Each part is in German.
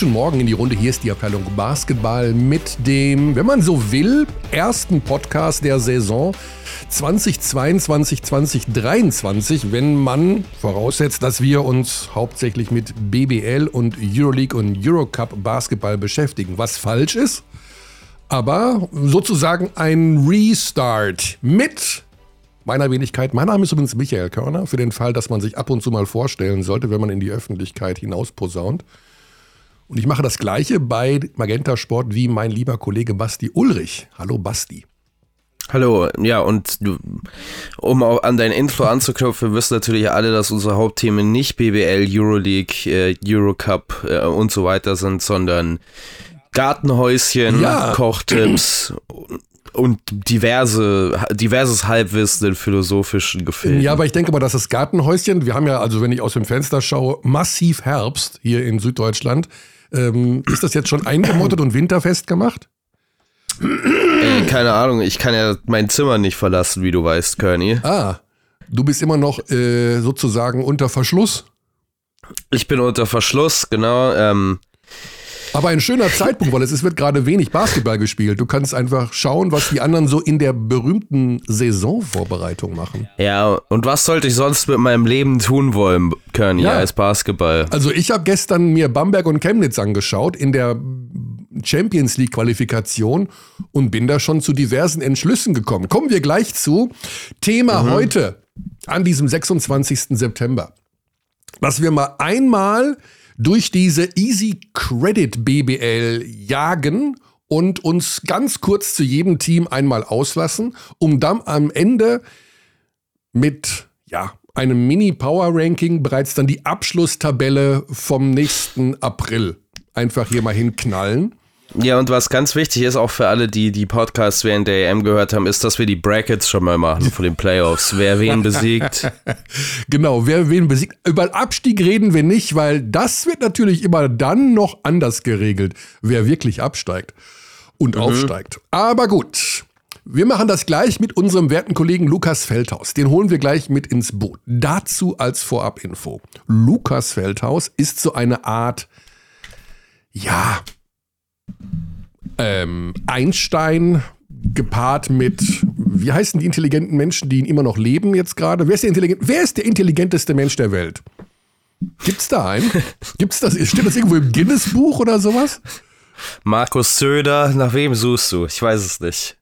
Guten Morgen in die Runde. Hier ist die Abteilung Basketball mit dem, wenn man so will, ersten Podcast der Saison 2022, 2023, wenn man voraussetzt, dass wir uns hauptsächlich mit BBL und Euroleague und Eurocup Basketball beschäftigen. Was falsch ist, aber sozusagen ein Restart mit meiner Wenigkeit. Mein Name ist übrigens Michael Körner, für den Fall, dass man sich ab und zu mal vorstellen sollte, wenn man in die Öffentlichkeit hinaus posaunt. Und ich mache das Gleiche bei Magenta Sport wie mein lieber Kollege Basti Ulrich. Hallo Basti. Hallo, ja, und du, um auch an dein Intro anzuknüpfen, wissen natürlich alle, dass unsere Hauptthemen nicht BBL, Euroleague, äh, Eurocup äh, und so weiter sind, sondern Gartenhäuschen, ja. Kochtipps und diverse, diverses Halbwissen in philosophischen Gefilden. Ja, aber ich denke mal, dass das Gartenhäuschen, wir haben ja, also wenn ich aus dem Fenster schaue, massiv Herbst hier in Süddeutschland. Ähm, ist das jetzt schon eingemottet und winterfest gemacht? Ey, keine Ahnung, ich kann ja mein Zimmer nicht verlassen, wie du weißt, Kearney. Ah, du bist immer noch äh, sozusagen unter Verschluss? Ich bin unter Verschluss, genau. Ähm, aber ein schöner Zeitpunkt, weil es wird gerade wenig Basketball gespielt. Du kannst einfach schauen, was die anderen so in der berühmten Saisonvorbereitung machen. Ja, und was sollte ich sonst mit meinem Leben tun wollen, Kearney, ja. als Basketball? Also ich habe gestern mir Bamberg und Chemnitz angeschaut in der Champions League Qualifikation und bin da schon zu diversen Entschlüssen gekommen. Kommen wir gleich zu. Thema mhm. heute an diesem 26. September. Dass wir mal einmal durch diese Easy Credit BBL jagen und uns ganz kurz zu jedem Team einmal auslassen, um dann am Ende mit ja, einem Mini-Power-Ranking bereits dann die Abschlusstabelle vom nächsten April einfach hier mal hinknallen. Ja, und was ganz wichtig ist, auch für alle, die die Podcasts während der EM gehört haben, ist, dass wir die Brackets schon mal machen von den Playoffs. Wer wen besiegt. genau, wer wen besiegt. Über Abstieg reden wir nicht, weil das wird natürlich immer dann noch anders geregelt, wer wirklich absteigt und mhm. aufsteigt. Aber gut. Wir machen das gleich mit unserem werten Kollegen Lukas Feldhaus. Den holen wir gleich mit ins Boot. Dazu als Vorabinfo. Lukas Feldhaus ist so eine Art, ja, ähm, Einstein gepaart mit, wie heißen die intelligenten Menschen, die ihn immer noch leben jetzt gerade? Wer ist der intelligent, wer ist der intelligenteste Mensch der Welt? Gibt's da einen? Gibt's das? Steht das irgendwo im Guinness-Buch oder sowas? Markus Söder, nach wem suchst du? Ich weiß es nicht.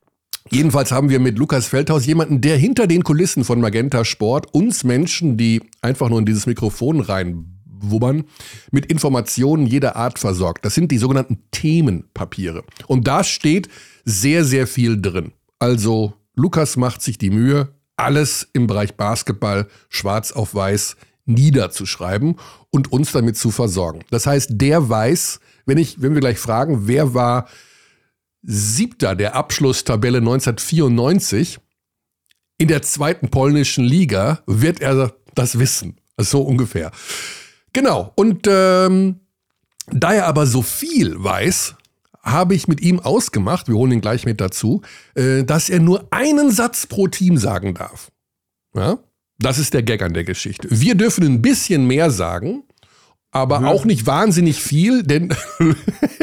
Jedenfalls haben wir mit Lukas Feldhaus jemanden, der hinter den Kulissen von Magenta Sport uns Menschen, die einfach nur in dieses Mikrofon rein wummern, mit Informationen jeder Art versorgt. Das sind die sogenannten Themenpapiere. Und da steht sehr, sehr viel drin. Also Lukas macht sich die Mühe, alles im Bereich Basketball schwarz auf weiß niederzuschreiben und uns damit zu versorgen. Das heißt, der weiß, wenn ich, wenn wir gleich fragen, wer war siebter der Abschlusstabelle 1994 in der zweiten polnischen Liga, wird er das wissen. So ungefähr. Genau. Und ähm, da er aber so viel weiß, habe ich mit ihm ausgemacht, wir holen ihn gleich mit dazu, äh, dass er nur einen Satz pro Team sagen darf. Ja? Das ist der Gag an der Geschichte. Wir dürfen ein bisschen mehr sagen, aber mhm. auch nicht wahnsinnig viel, denn.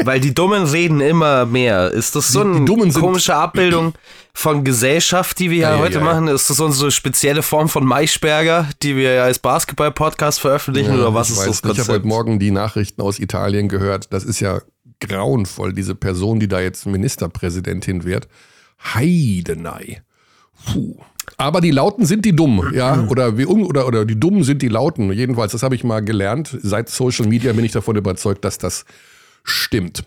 Weil die Dummen reden immer mehr. Ist das so eine komische Abbildung von Gesellschaft, die wir ja, ja heute ja, machen? Ist das unsere spezielle Form von Maischberger, die wir als Basketball-Podcast veröffentlichen? oder was ist das Konzept? Ich habe heute Morgen die Nachrichten aus Italien gehört. Das ist ja grauenvoll, diese Person, die da jetzt Ministerpräsidentin wird. Heidenei. Puh. Aber die Lauten sind die Dummen, ja, oder, wie, oder, oder die Dummen sind die Lauten. Jedenfalls, das habe ich mal gelernt. Seit Social Media bin ich davon überzeugt, dass das stimmt.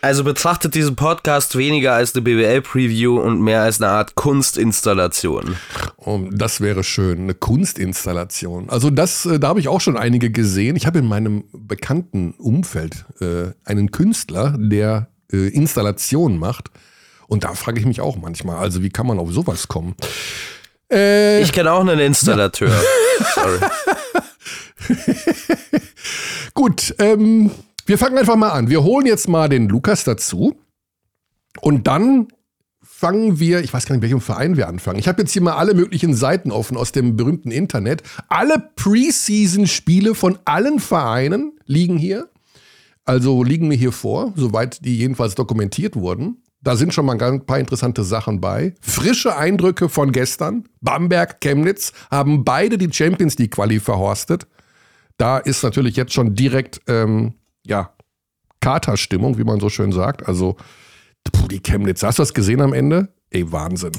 Also betrachtet diesen Podcast weniger als eine BWL-Preview und mehr als eine Art Kunstinstallation. Oh, das wäre schön, eine Kunstinstallation. Also das, äh, da habe ich auch schon einige gesehen. Ich habe in meinem bekannten Umfeld äh, einen Künstler, der äh, Installationen macht. Und da frage ich mich auch manchmal, also wie kann man auf sowas kommen? Äh, ich kenne auch einen Installateur. Sorry. Gut, ähm, wir fangen einfach mal an. Wir holen jetzt mal den Lukas dazu. Und dann fangen wir, ich weiß gar nicht, welchem Verein wir anfangen. Ich habe jetzt hier mal alle möglichen Seiten offen aus dem berühmten Internet. Alle Preseason-Spiele von allen Vereinen liegen hier. also liegen mir hier vor, soweit die jedenfalls dokumentiert wurden. Da sind schon mal ein paar interessante Sachen bei. Frische Eindrücke von gestern. Bamberg, Chemnitz haben beide die Champions League Quali verhorstet. Da ist natürlich jetzt schon direkt, ähm, ja, Katerstimmung, wie man so schön sagt. Also, puh, die Chemnitz, hast du das gesehen am Ende? Ey, Wahnsinn.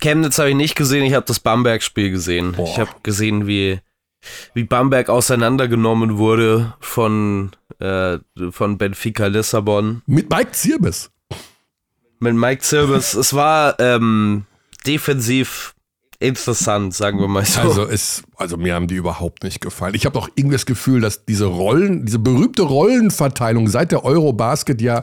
Chemnitz habe ich nicht gesehen, ich habe das Bamberg-Spiel gesehen. Boah. Ich habe gesehen, wie, wie Bamberg auseinandergenommen wurde von, äh, von Benfica Lissabon. Mit Mike Zirbis mit Mike Silvers. es war ähm, defensiv interessant, sagen wir mal so. Also, es, also mir haben die überhaupt nicht gefallen. Ich habe auch irgendwie das Gefühl, dass diese Rollen, diese berühmte Rollenverteilung seit der Eurobasket ja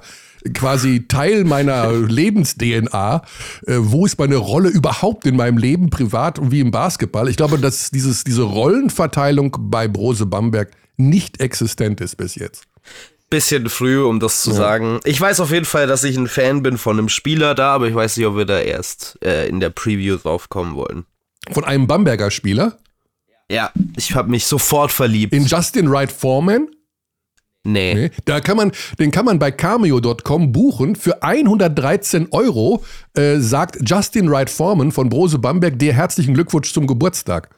quasi Teil meiner Lebens-DNA. Äh, wo ist meine Rolle überhaupt in meinem Leben, privat und wie im Basketball? Ich glaube, dass dieses, diese Rollenverteilung bei Brose Bamberg nicht existent ist bis jetzt bisschen früh, um das zu ja. sagen. Ich weiß auf jeden Fall, dass ich ein Fan bin von einem Spieler da, aber ich weiß nicht, ob wir da erst äh, in der Preview drauf kommen wollen. Von einem Bamberger Spieler? Ja, ich habe mich sofort verliebt. In Justin Wright Foreman? Nee. nee. Da kann man, den kann man bei cameo.com buchen. Für 113 Euro äh, sagt Justin Wright Foreman von Brose Bamberg dir herzlichen Glückwunsch zum Geburtstag.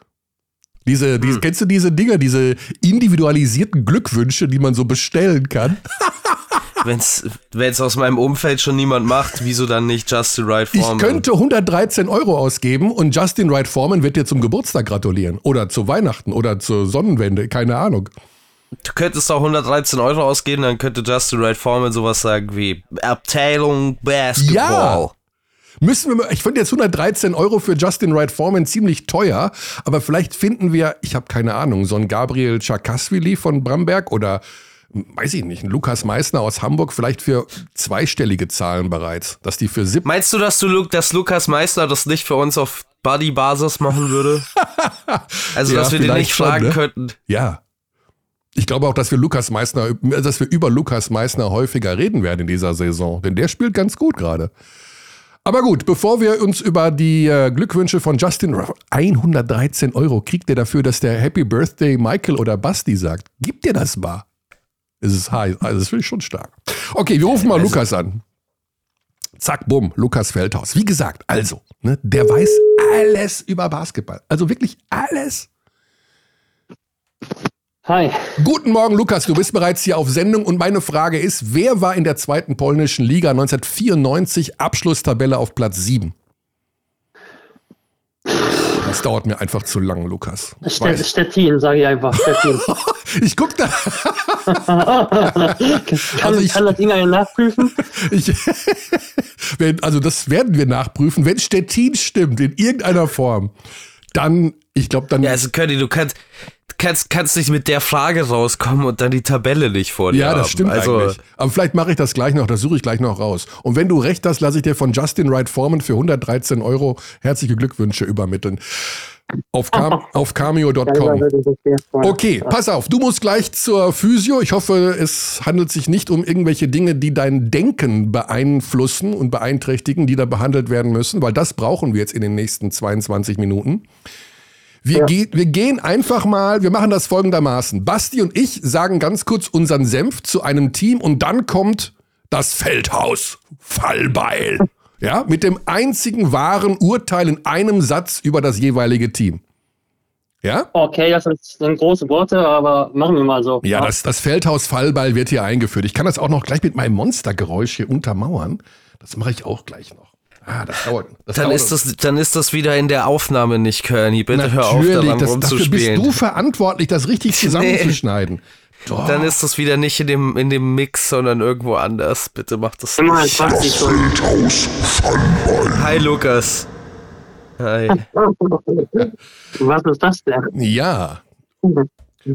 Diese, diese, hm. Kennst du diese Dinger, diese individualisierten Glückwünsche, die man so bestellen kann? Wenn es aus meinem Umfeld schon niemand macht, wieso dann nicht Justin Wright Foreman? Ich könnte 113 Euro ausgeben und Justin Wright Foreman wird dir zum Geburtstag gratulieren. Oder zu Weihnachten oder zur Sonnenwende, keine Ahnung. Du könntest auch 113 Euro ausgeben, dann könnte Justin Wright Foreman sowas sagen wie Abteilung Basketball. Ja, Müssen wir, ich finde jetzt 113 Euro für Justin Wright Foreman ziemlich teuer, aber vielleicht finden wir, ich habe keine Ahnung, so einen Gabriel Czakasvili von Bramberg oder weiß ich nicht, ein Lukas Meissner aus Hamburg vielleicht für zweistellige Zahlen bereits, dass die für sieb Meinst du, dass du dass Lukas Meissner das nicht für uns auf Buddy-Basis machen würde? also, ja, dass wir den nicht fragen ne? könnten. Ja. Ich glaube auch, dass wir Lukas Meissner, dass wir über Lukas Meissner häufiger reden werden in dieser Saison, denn der spielt ganz gut gerade. Aber gut, bevor wir uns über die äh, Glückwünsche von Justin 113 Euro kriegt er dafür, dass der Happy Birthday Michael oder Basti sagt. Gibt dir das mal? Es ist heiß, also das finde ich schon stark. Okay, wir rufen mal also, Lukas an. Zack, bumm, Lukas Feldhaus. Wie gesagt, also, ne, der weiß alles über Basketball. Also wirklich alles. Hi. Guten Morgen, Lukas. Du bist bereits hier auf Sendung und meine Frage ist: Wer war in der zweiten polnischen Liga 1994 Abschlusstabelle auf Platz 7? Das dauert mir einfach zu lang, Lukas. St Stettin, sage ich einfach. Stettin. ich guck da. kann, also ich kann das Ding ja nachprüfen? Ich, also das werden wir nachprüfen. Wenn Stettin stimmt, in irgendeiner Form, dann, ich glaube, dann. Ja, also Curdy, du kannst, kannst, kannst nicht mit der Frage rauskommen und dann die Tabelle nicht vor dir Ja, das stimmt also, eigentlich. Aber vielleicht mache ich das gleich noch, das suche ich gleich noch raus. Und wenn du recht hast, lasse ich dir von Justin Wright Foreman für 113 Euro herzliche Glückwünsche übermitteln. Auf, Cam auf cameo.com. Okay, pass auf, du musst gleich zur Physio. Ich hoffe, es handelt sich nicht um irgendwelche Dinge, die dein Denken beeinflussen und beeinträchtigen, die da behandelt werden müssen, weil das brauchen wir jetzt in den nächsten 22 Minuten. Wir, ja. ge wir gehen einfach mal, wir machen das folgendermaßen. Basti und ich sagen ganz kurz unseren Senf zu einem Team und dann kommt das Feldhaus. Fallbeil. Ja, mit dem einzigen wahren Urteil in einem Satz über das jeweilige Team. Ja? Okay, das sind große Worte, aber machen wir mal so. Ja. Das, das Feldhaus Fallball wird hier eingeführt. Ich kann das auch noch gleich mit meinem Monstergeräusch hier untermauern. Das mache ich auch gleich noch. Ah, das dauert. Das dann, dauert ist das, dann ist das wieder in der Aufnahme nicht, Körny. Bitte Natürlich, hör auf, daran das, rumzuspielen. Dafür bist du verantwortlich, das richtig zusammenzuschneiden. Nee. Dann ist das wieder nicht in dem, in dem Mix, sondern irgendwo anders. Bitte mach das nicht. Hi, Lukas. Hi. Was ist das denn? Ja.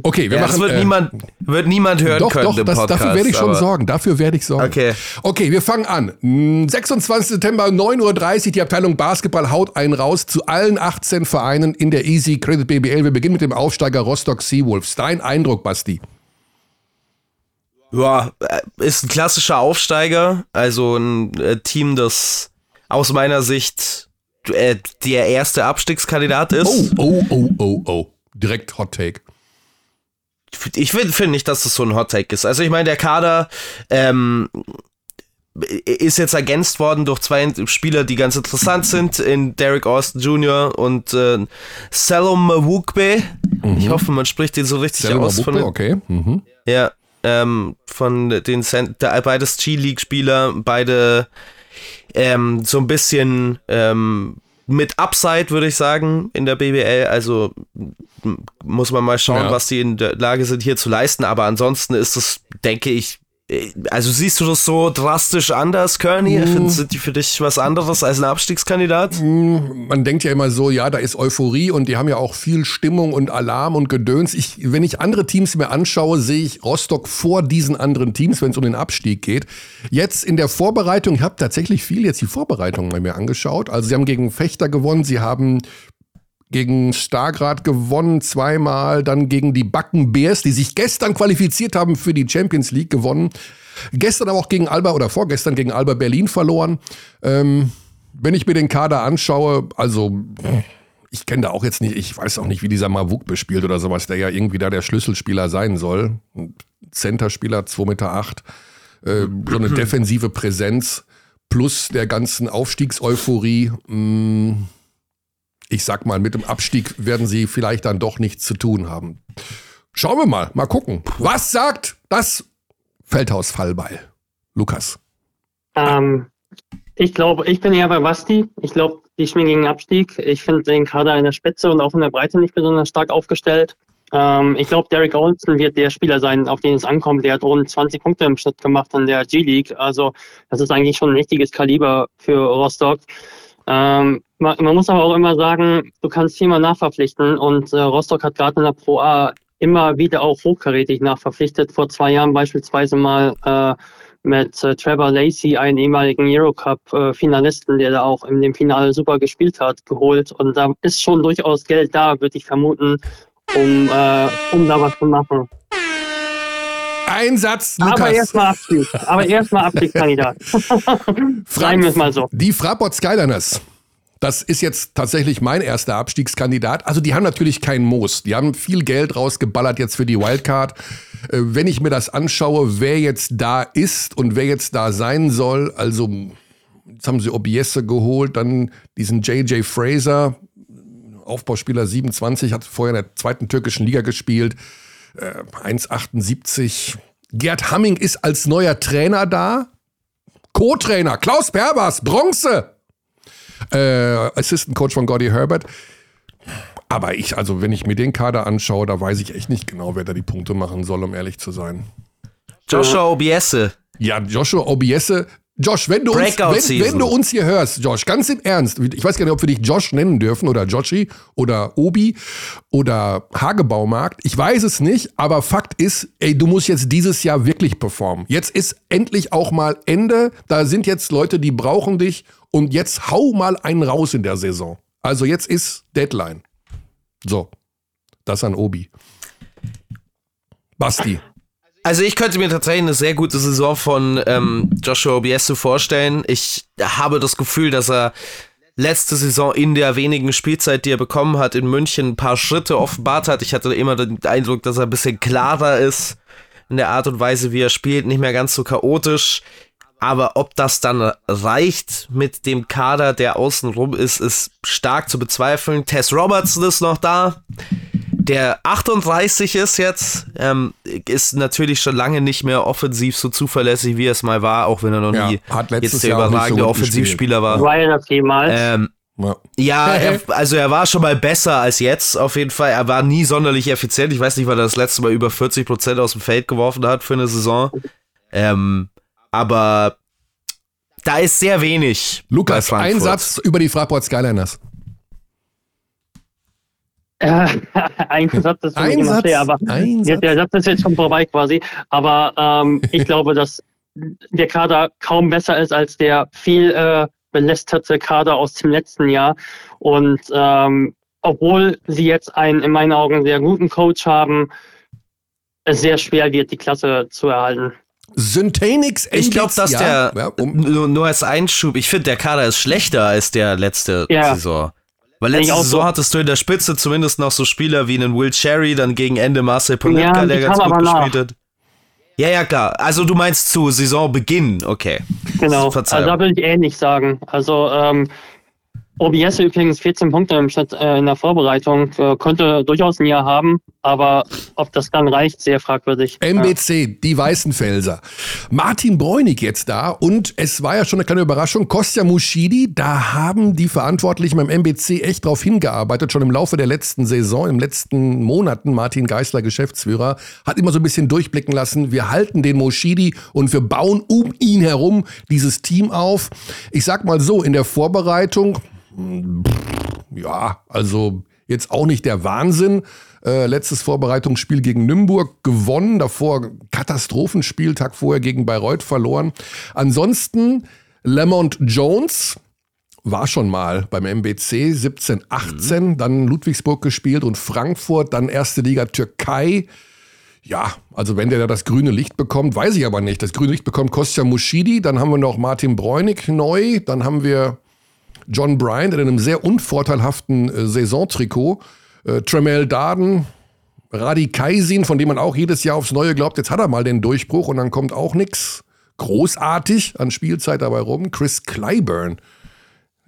Okay, wir ja, machen. Das wird, äh, niemand, wird niemand hören doch, können. Doch, das, Podcast, dafür werde ich schon sorgen. Dafür werde ich sorgen. Okay. Okay, wir fangen an. 26. September, 9.30 Uhr. Die Abteilung Basketball haut einen raus zu allen 18 Vereinen in der Easy Credit BBL. Wir beginnen mit dem Aufsteiger Rostock Seawolves. Dein Eindruck, Basti? Ja, äh, ist ein klassischer Aufsteiger. Also ein äh, Team, das aus meiner Sicht äh, der erste Abstiegskandidat ist. Oh, oh, oh, oh, oh. Direkt Hot Take ich finde find nicht, dass das so ein Hot Take ist. Also ich meine, der Kader ähm, ist jetzt ergänzt worden durch zwei Spieler, die ganz interessant sind, in Derek Austin Jr. und äh, Salom Mawukbe. Mhm. Ich hoffe, man spricht den so richtig Salom aus. Mawukbe, von, okay. Mhm. Ja, ähm, von den Cent beides G-League-Spieler, beide ähm, so ein bisschen ähm, mit Upside, würde ich sagen, in der BBL. Also muss man mal schauen, ja. was die in der Lage sind, hier zu leisten. Aber ansonsten ist es, denke ich, also siehst du das so drastisch anders, Kearney? Mm. Sind die für dich was anderes als ein Abstiegskandidat? Mm, man denkt ja immer so, ja, da ist Euphorie und die haben ja auch viel Stimmung und Alarm und Gedöns. Ich, wenn ich andere Teams mir anschaue, sehe ich Rostock vor diesen anderen Teams, wenn es um den Abstieg geht. Jetzt in der Vorbereitung, ich habe tatsächlich viel jetzt die Vorbereitung bei mir angeschaut. Also sie haben gegen Fechter gewonnen, sie haben gegen Stargrad gewonnen zweimal, dann gegen die Backen Bears, die sich gestern qualifiziert haben für die Champions League gewonnen. Gestern aber auch gegen Alba oder vorgestern gegen Alba Berlin verloren. Ähm, wenn ich mir den Kader anschaue, also ich kenne da auch jetzt nicht, ich weiß auch nicht, wie dieser Mavuk bespielt oder sowas, der ja irgendwie da der Schlüsselspieler sein soll. Centerspieler, 2 Meter, acht, äh, so eine defensive Präsenz plus der ganzen Aufstiegseuphorie. Mh, mm, ich sag mal, mit dem Abstieg werden sie vielleicht dann doch nichts zu tun haben. Schauen wir mal, mal gucken. Was sagt das Feldhaus-Fallbeil? Lukas. Ähm, ich glaube, ich bin eher bei Basti. Ich glaube, die spielen gegen Abstieg. Ich finde den Kader in der Spitze und auch in der Breite nicht besonders stark aufgestellt. Ähm, ich glaube, Derek Olsen wird der Spieler sein, auf den es ankommt. Der hat rund 20 Punkte im Schnitt gemacht in der G-League. Also das ist eigentlich schon ein richtiges Kaliber für Rostock. Ähm, man, man, muss aber auch immer sagen, du kannst viermal nachverpflichten und äh, Rostock hat gerade in der Pro A immer wieder auch hochkarätig nachverpflichtet. Vor zwei Jahren beispielsweise mal äh, mit äh, Trevor Lacey, einen ehemaligen Eurocup-Finalisten, der da auch in dem Finale super gespielt hat, geholt. Und da ist schon durchaus Geld da, würde ich vermuten, um, äh, um da was zu machen. Einsatz, Lukas. Aber erstmal Abstieg. Aber erstmal Abstiegskandidat. Sagen wir es mal so. Die Fraport Skyliners. Das ist jetzt tatsächlich mein erster Abstiegskandidat. Also die haben natürlich keinen Moos. Die haben viel Geld rausgeballert jetzt für die Wildcard. Äh, wenn ich mir das anschaue, wer jetzt da ist und wer jetzt da sein soll, also jetzt haben sie Obiesse geholt, dann diesen JJ Fraser, Aufbauspieler 27, hat vorher in der zweiten türkischen Liga gespielt. 1,78. Äh, Gerd Hamming ist als neuer Trainer da. Co-Trainer Klaus Perbers, Bronze. Äh, Assistant Coach von Gordy Herbert. Aber ich, also wenn ich mir den Kader anschaue, da weiß ich echt nicht genau, wer da die Punkte machen soll, um ehrlich zu sein. Joshua Obiese. Ja, Joshua Obiese, Josh, wenn du, uns, wenn, wenn, du uns hier hörst, Josh, ganz im Ernst, ich weiß gar nicht, ob wir dich Josh nennen dürfen oder Joshi oder Obi oder Hagebaumarkt. Ich weiß es nicht, aber Fakt ist, ey, du musst jetzt dieses Jahr wirklich performen. Jetzt ist endlich auch mal Ende. Da sind jetzt Leute, die brauchen dich und jetzt hau mal einen raus in der Saison. Also jetzt ist Deadline. So, das an Obi. Basti. Also ich könnte mir tatsächlich eine sehr gute Saison von ähm, Joshua Obiese vorstellen. Ich habe das Gefühl, dass er letzte Saison in der wenigen Spielzeit, die er bekommen hat, in München ein paar Schritte offenbart hat. Ich hatte immer den Eindruck, dass er ein bisschen klarer ist in der Art und Weise, wie er spielt, nicht mehr ganz so chaotisch. Aber ob das dann reicht mit dem Kader, der außenrum ist, ist stark zu bezweifeln. Tess Robertson ist noch da der 38 ist jetzt, ähm, ist natürlich schon lange nicht mehr offensiv so zuverlässig, wie es mal war, auch wenn er noch ja, nie jetzt der Jahr überragende so Offensivspieler war. Weihnachten mal. Ähm, ja, ja er, also er war schon mal besser als jetzt, auf jeden Fall. Er war nie sonderlich effizient. Ich weiß nicht, weil er das letzte Mal über 40 Prozent aus dem Feld geworfen hat für eine Saison. Ähm, aber da ist sehr wenig. Lukas, ein Satz über die Fraport Skyliners. Ja, ein Satz ist ein immer Satz, aber ein Satz. der Satz ist jetzt schon vorbei quasi. Aber ähm, ich glaube, dass der Kader kaum besser ist als der viel äh, belästerte Kader aus dem letzten Jahr. Und ähm, obwohl sie jetzt einen in meinen Augen sehr guten Coach haben, es sehr schwer wird, die Klasse zu erhalten. Syntanix Ich glaube, dass ja, der, ja, um nur, nur, als Einschub, ich finde, der Kader ist schlechter als der letzte ja. Saison. Weil letzte Saison so hattest du in der Spitze zumindest noch so Spieler wie einen Will Cherry, dann gegen Ende Marcel Politka, ja, der ganz gut gespielt hat. Ja, ja, klar. Also du meinst zu Saisonbeginn, okay. Genau. Also da würde ich ähnlich sagen. Also ähm, OBS übrigens 14 Punkte im Schnitt äh, in der Vorbereitung, äh, könnte durchaus ein Jahr haben, aber ob das dann reicht, sehr fragwürdig. MBC, ja. die Weißenfelser. Martin Bräunig jetzt da und es war ja schon eine kleine Überraschung, Kostja Muschidi, da haben die Verantwortlichen beim MBC echt drauf hingearbeitet, schon im Laufe der letzten Saison, im letzten Monaten. Martin Geisler, Geschäftsführer, hat immer so ein bisschen durchblicken lassen, wir halten den Muschidi und wir bauen um ihn herum dieses Team auf. Ich sag mal so, in der Vorbereitung ja, also jetzt auch nicht der Wahnsinn. Äh, letztes Vorbereitungsspiel gegen Nürnberg gewonnen, davor Katastrophenspiel, Tag vorher gegen Bayreuth verloren. Ansonsten Lamont Jones war schon mal beim MBC 17, 18, mhm. dann Ludwigsburg gespielt und Frankfurt, dann erste Liga Türkei. Ja, also wenn der da das grüne Licht bekommt, weiß ich aber nicht. Das grüne Licht bekommt Kostja Muschidi, dann haben wir noch Martin Bräunig neu, dann haben wir John Bryant in einem sehr unvorteilhaften äh, Saisontrikot. Äh, Tremel Darden, Radi Kaisin, von dem man auch jedes Jahr aufs Neue glaubt, jetzt hat er mal den Durchbruch und dann kommt auch nichts großartig an Spielzeit dabei rum. Chris Clyburn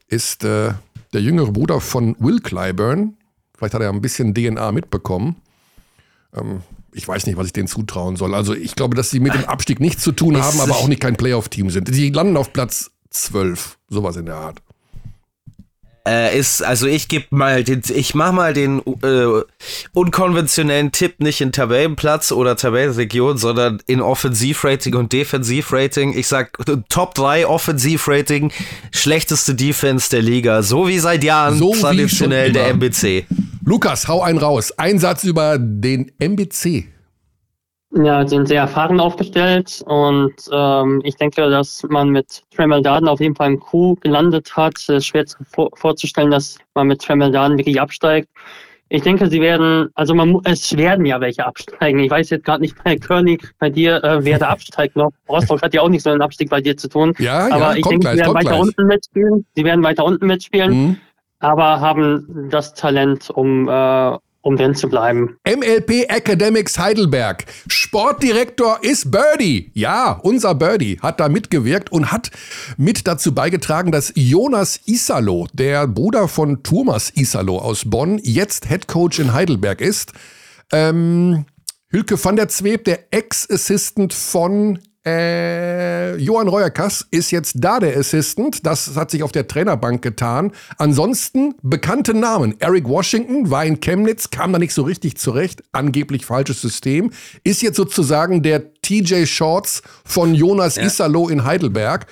ist äh, der jüngere Bruder von Will Clyburn. Vielleicht hat er ein bisschen DNA mitbekommen. Ähm, ich weiß nicht, was ich denen zutrauen soll. Also ich glaube, dass sie mit dem Abstieg nichts zu tun haben, aber auch nicht kein Playoff-Team sind. Die landen auf Platz 12, sowas in der Art äh, ist, also ich gebe mal den, ich mach mal den äh, unkonventionellen Tipp nicht in Tabellenplatz oder Tabellenregion, sondern in Offensivrating und Defensivrating. Ich sag Top 3 Offensivrating, schlechteste Defense der Liga, so wie seit Jahren so traditionell der MBC. Lukas, hau einen raus. Ein Satz über den MBC. Ja, sind sehr erfahren aufgestellt und ähm, ich denke, dass man mit Tremel Darden auf jeden Fall einen Coup gelandet hat. Es ist schwer zu, vor, vorzustellen, dass man mit Tremel Darden wirklich absteigt. Ich denke, sie werden, also man, es werden ja welche absteigen. Ich weiß jetzt gerade nicht bei König, bei dir, äh, wer da absteigt noch. Rostock hat ja auch nicht so einen Abstieg bei dir zu tun. Ja, aber ja, ich denke, gleich, sie werden weiter gleich. unten mitspielen. Sie werden weiter unten mitspielen. Mhm. Aber haben das Talent, um äh, um drin zu bleiben. MLP Academics Heidelberg. Sportdirektor ist Birdie. Ja, unser Birdie hat da mitgewirkt und hat mit dazu beigetragen, dass Jonas Isalo, der Bruder von Thomas Isalo aus Bonn, jetzt Head Coach in Heidelberg ist. Ähm, Hülke van der Zweeb, der Ex-Assistant von äh, Johann Reuerkass ist jetzt da der Assistant. Das hat sich auf der Trainerbank getan. Ansonsten bekannte Namen. Eric Washington war in Chemnitz, kam da nicht so richtig zurecht. Angeblich falsches System. Ist jetzt sozusagen der TJ Shorts von Jonas ja. Isalo in Heidelberg.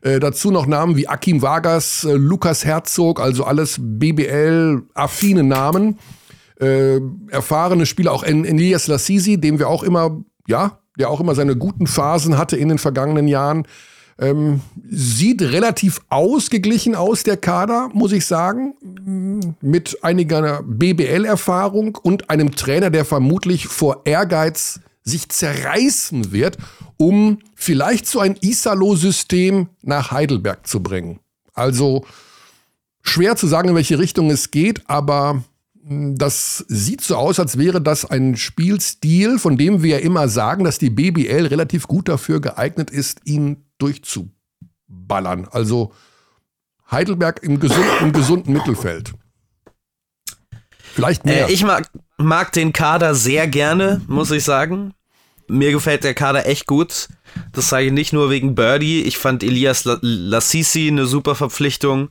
Äh, dazu noch Namen wie Akim Vargas, äh, Lukas Herzog, also alles BBL-affine Namen. Äh, erfahrene Spieler, auch Elias Lassisi, dem wir auch immer, ja, der auch immer seine guten Phasen hatte in den vergangenen Jahren. Ähm, sieht relativ ausgeglichen aus, der Kader, muss ich sagen, mit einiger BBL-Erfahrung und einem Trainer, der vermutlich vor Ehrgeiz sich zerreißen wird, um vielleicht so ein Isalo-System nach Heidelberg zu bringen. Also schwer zu sagen, in welche Richtung es geht, aber das sieht so aus, als wäre das ein Spielstil, von dem wir ja immer sagen, dass die BBL relativ gut dafür geeignet ist, ihn durchzuballern. Also Heidelberg im, gesund, im gesunden Mittelfeld. Vielleicht mehr. Äh, ich mag, mag den Kader sehr gerne, muss ich sagen. Mir gefällt der Kader echt gut. Das sage ich nicht nur wegen Birdie. Ich fand Elias Lassisi eine super Verpflichtung.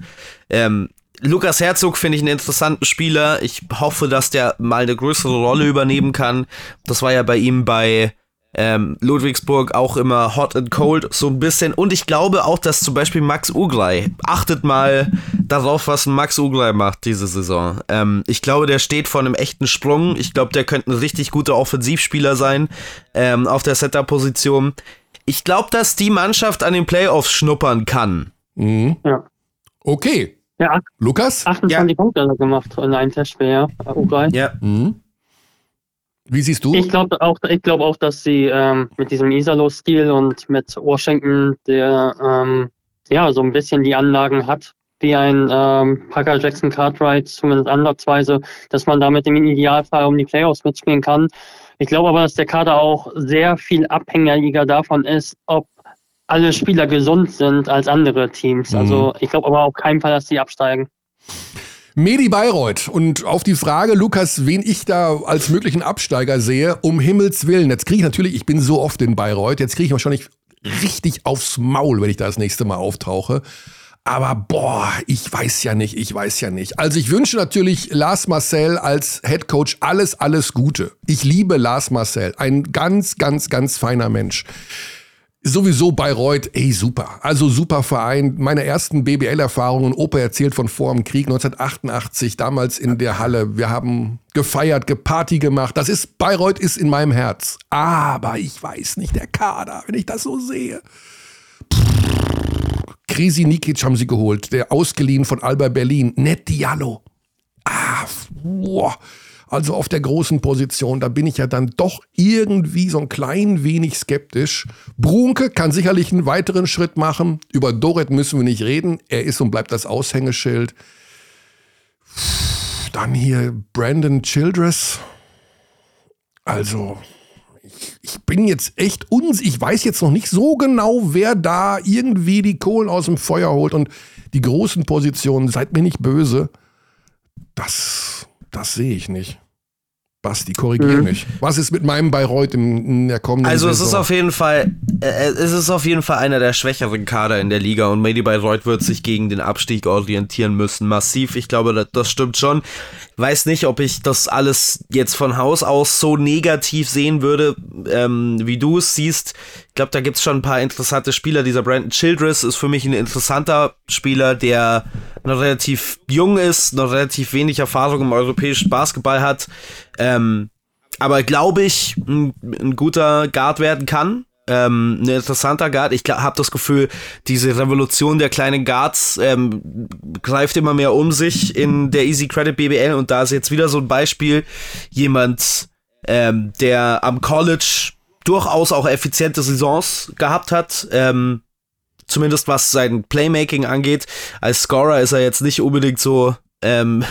Ähm, Lukas Herzog finde ich einen interessanten Spieler. Ich hoffe, dass der mal eine größere Rolle übernehmen kann. Das war ja bei ihm bei ähm, Ludwigsburg auch immer hot and cold so ein bisschen. Und ich glaube auch, dass zum Beispiel Max Ugrei, achtet mal darauf, was Max Ugrei macht diese Saison. Ähm, ich glaube, der steht vor einem echten Sprung. Ich glaube, der könnte ein richtig guter Offensivspieler sein ähm, auf der Setter-Position. Ich glaube, dass die Mannschaft an den Playoffs schnuppern kann. Mhm. Ja. Okay, ja, Lukas? 28 ja. Punkte hat er gemacht in einem Testspiel, ja. Uruguay. Ja. Mhm. Wie siehst du? Ich glaube auch, ich glaube auch, dass sie ähm, mit diesem Isalo-Stil und mit Washington, der ähm, ja so ein bisschen die Anlagen hat, wie ein ähm, Parker Jackson Cartwright, zumindest ansatzweise, dass man damit im Idealfall um die Playoffs mitspielen kann. Ich glaube aber, dass der Kader auch sehr viel abhängiger davon ist, ob alle Spieler gesund sind als andere Teams. Also mhm. ich glaube aber auf keinen Fall, dass die absteigen. Medi Bayreuth und auf die Frage, Lukas, wen ich da als möglichen Absteiger sehe, um Himmels Willen. Jetzt kriege ich natürlich, ich bin so oft in Bayreuth, jetzt kriege ich wahrscheinlich richtig aufs Maul, wenn ich da das nächste Mal auftauche. Aber boah, ich weiß ja nicht, ich weiß ja nicht. Also ich wünsche natürlich Lars Marcel als Head Coach alles, alles Gute. Ich liebe Lars Marcel, ein ganz, ganz, ganz feiner Mensch. Sowieso Bayreuth, ey, super. Also super Verein. Meine ersten BBL-Erfahrungen. Opa erzählt von vor dem Krieg 1988, damals in der Halle. Wir haben gefeiert, geparty gemacht. Das ist, Bayreuth ist in meinem Herz. Aber ich weiß nicht, der Kader, wenn ich das so sehe. Krisi Nikic haben sie geholt, der ausgeliehen von Alba Berlin. Net Diallo. Ah, boah also auf der großen Position, da bin ich ja dann doch irgendwie so ein klein wenig skeptisch. Brunke kann sicherlich einen weiteren Schritt machen. Über Doret müssen wir nicht reden. Er ist und bleibt das Aushängeschild. Dann hier Brandon Childress. Also, ich, ich bin jetzt echt uns. Ich weiß jetzt noch nicht so genau, wer da irgendwie die Kohlen aus dem Feuer holt. Und die großen Positionen, seid mir nicht böse. Das das sehe ich nicht. Basti, korrigiere mhm. mich. Was ist mit meinem Bayreuth in, in der kommenden Also Saison? es ist auf jeden Fall, äh, es ist auf jeden Fall einer der schwächeren Kader in der Liga und Medi Bayreuth wird sich gegen den Abstieg orientieren müssen, massiv. Ich glaube, das, das stimmt schon. Weiß nicht, ob ich das alles jetzt von Haus aus so negativ sehen würde, ähm, wie du es siehst. Ich glaube, da gibt es schon ein paar interessante Spieler. Dieser Brandon Childress ist für mich ein interessanter Spieler, der noch relativ jung ist, noch relativ wenig Erfahrung im europäischen Basketball hat, ähm, aber glaube ich, ein, ein, guter Guard werden kann. Ähm, ein interessanter Guard. Ich habe das Gefühl, diese Revolution der kleinen Guards ähm, greift immer mehr um sich in der Easy Credit BBL und da ist jetzt wieder so ein Beispiel, jemand, ähm, der am College durchaus auch effiziente Saisons gehabt hat, ähm, zumindest was sein Playmaking angeht. Als Scorer ist er jetzt nicht unbedingt so ähm,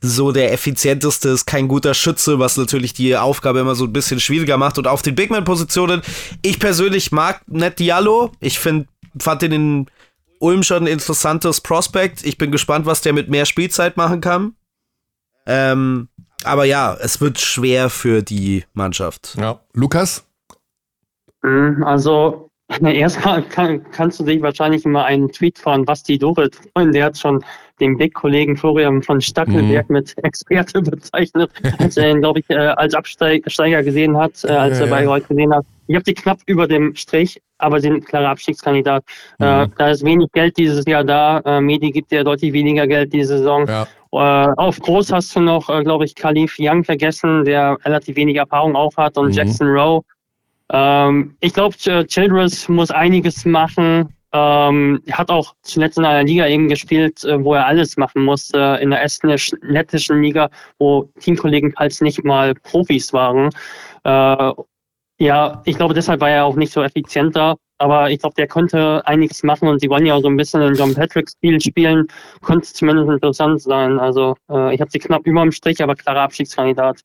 so der effizienteste, ist kein guter Schütze, was natürlich die Aufgabe immer so ein bisschen schwieriger macht. Und auf den Bigman-Positionen, ich persönlich mag Net Diallo. Ich find, fand den in Ulm schon ein interessantes Prospect. Ich bin gespannt, was der mit mehr Spielzeit machen kann. Ähm, aber ja, es wird schwer für die Mannschaft. Ja. Lukas? Mhm, also, erstmal kann, kannst du dich wahrscheinlich immer einen Tweet von Basti Dorit freuen. Der hat schon den Big-Kollegen Florian von Stackelberg mhm. mit Experte bezeichnet, als er ihn, glaube ich, äh, als Absteiger gesehen hat, äh, als ja, er bei heute gesehen hat. Ich habe die knapp über dem Strich, aber sind ein klarer Abstiegskandidat. Äh, mhm. Äh, da ist wenig Geld dieses Jahr da. Äh, Medi gibt ja deutlich weniger Geld diese Saison. Ja. Äh, auf Groß hast du noch, äh, glaube ich, Khalif Young vergessen, der relativ wenig Erfahrung auch hat und mhm. Jackson Rowe. Ähm, ich glaube, Childress muss einiges machen. Ähm, hat auch zuletzt in einer Liga eben gespielt, äh, wo er alles machen musste, in der estnischen, lettischen Liga, wo Teamkollegen teils nicht mal Profis waren. Äh, ja, ich glaube, deshalb war er auch nicht so effizienter. Aber ich glaube, der konnte einiges machen und sie wollen ja so ein bisschen in John Patrick-Spiel spielen. Konnte zumindest interessant sein. Also äh, ich habe sie knapp über dem Strich, aber klarer Abstiegskandidat.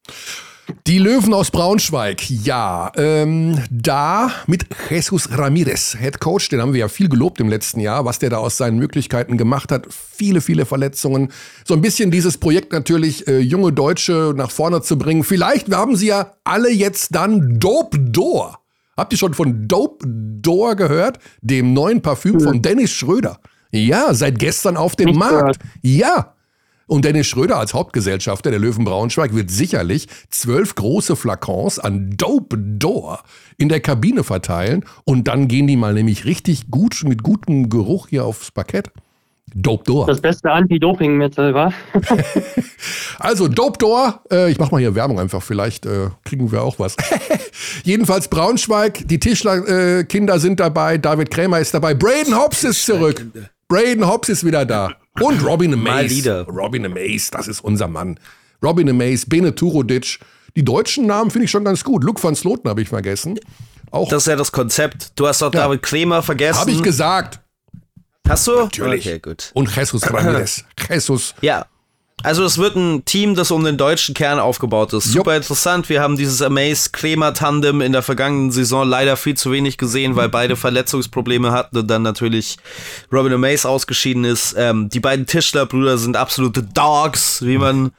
Die Löwen aus Braunschweig, ja. Ähm, da mit Jesus Ramirez, Head Coach, den haben wir ja viel gelobt im letzten Jahr, was der da aus seinen Möglichkeiten gemacht hat. Viele, viele Verletzungen. So ein bisschen dieses Projekt natürlich, äh, junge Deutsche nach vorne zu bringen. Vielleicht haben sie ja alle jetzt dann Dope Door. Habt ihr schon von Dope Door gehört? Dem neuen Parfüm von Dennis Schröder. Ja, seit gestern auf dem Markt. Ja, und Dennis Schröder als Hauptgesellschafter der Löwen Braunschweig wird sicherlich zwölf große Flakons an Dope Door in der Kabine verteilen und dann gehen die mal nämlich richtig gut mit gutem Geruch hier aufs Parkett. Dope Door. Das beste Anti-Doping-Mittel, wa? also Dope Door, äh, ich mach mal hier Werbung einfach, vielleicht äh, kriegen wir auch was. Jedenfalls Braunschweig, die Tischlerkinder äh, sind dabei, David Krämer ist dabei, Braden Hobbs ist zurück. Braden Hobbs ist wieder da. Und Robin Amaze. Robin Amaze, das ist unser Mann. Robin Amaze, Bene Turodic. Die deutschen Namen finde ich schon ganz gut. Luke van Sloten habe ich vergessen. Auch das ist ja das Konzept. Du hast doch ja. David Kremer vergessen. Habe ich gesagt. Hast du? Natürlich. Okay, gut. Und Jesus Ramirez. Jesus. Ja. Also es wird ein Team, das um den deutschen Kern aufgebaut ist. Super interessant. Wir haben dieses Amaze-Kremer-Tandem in der vergangenen Saison leider viel zu wenig gesehen, weil beide Verletzungsprobleme hatten und dann natürlich Robin Amaze ausgeschieden ist. Ähm, die beiden Tischler-Brüder sind absolute Dogs, wie man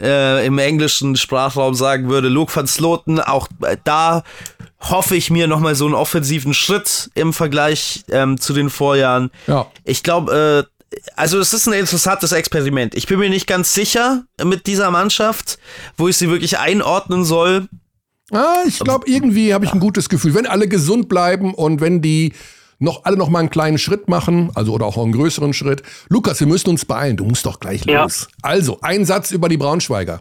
äh, im englischen Sprachraum sagen würde. Luke van Sloten, auch äh, da hoffe ich mir nochmal so einen offensiven Schritt im Vergleich ähm, zu den Vorjahren. Ja. Ich glaube, äh, also es ist ein interessantes Experiment. Ich bin mir nicht ganz sicher mit dieser Mannschaft, wo ich sie wirklich einordnen soll. Ah, ich glaube, irgendwie habe ich ein gutes Gefühl. Wenn alle gesund bleiben und wenn die noch alle noch mal einen kleinen Schritt machen, also oder auch einen größeren Schritt. Lukas, wir müssen uns beeilen. Du musst doch gleich Ja. los. Also, ein Satz über die Braunschweiger.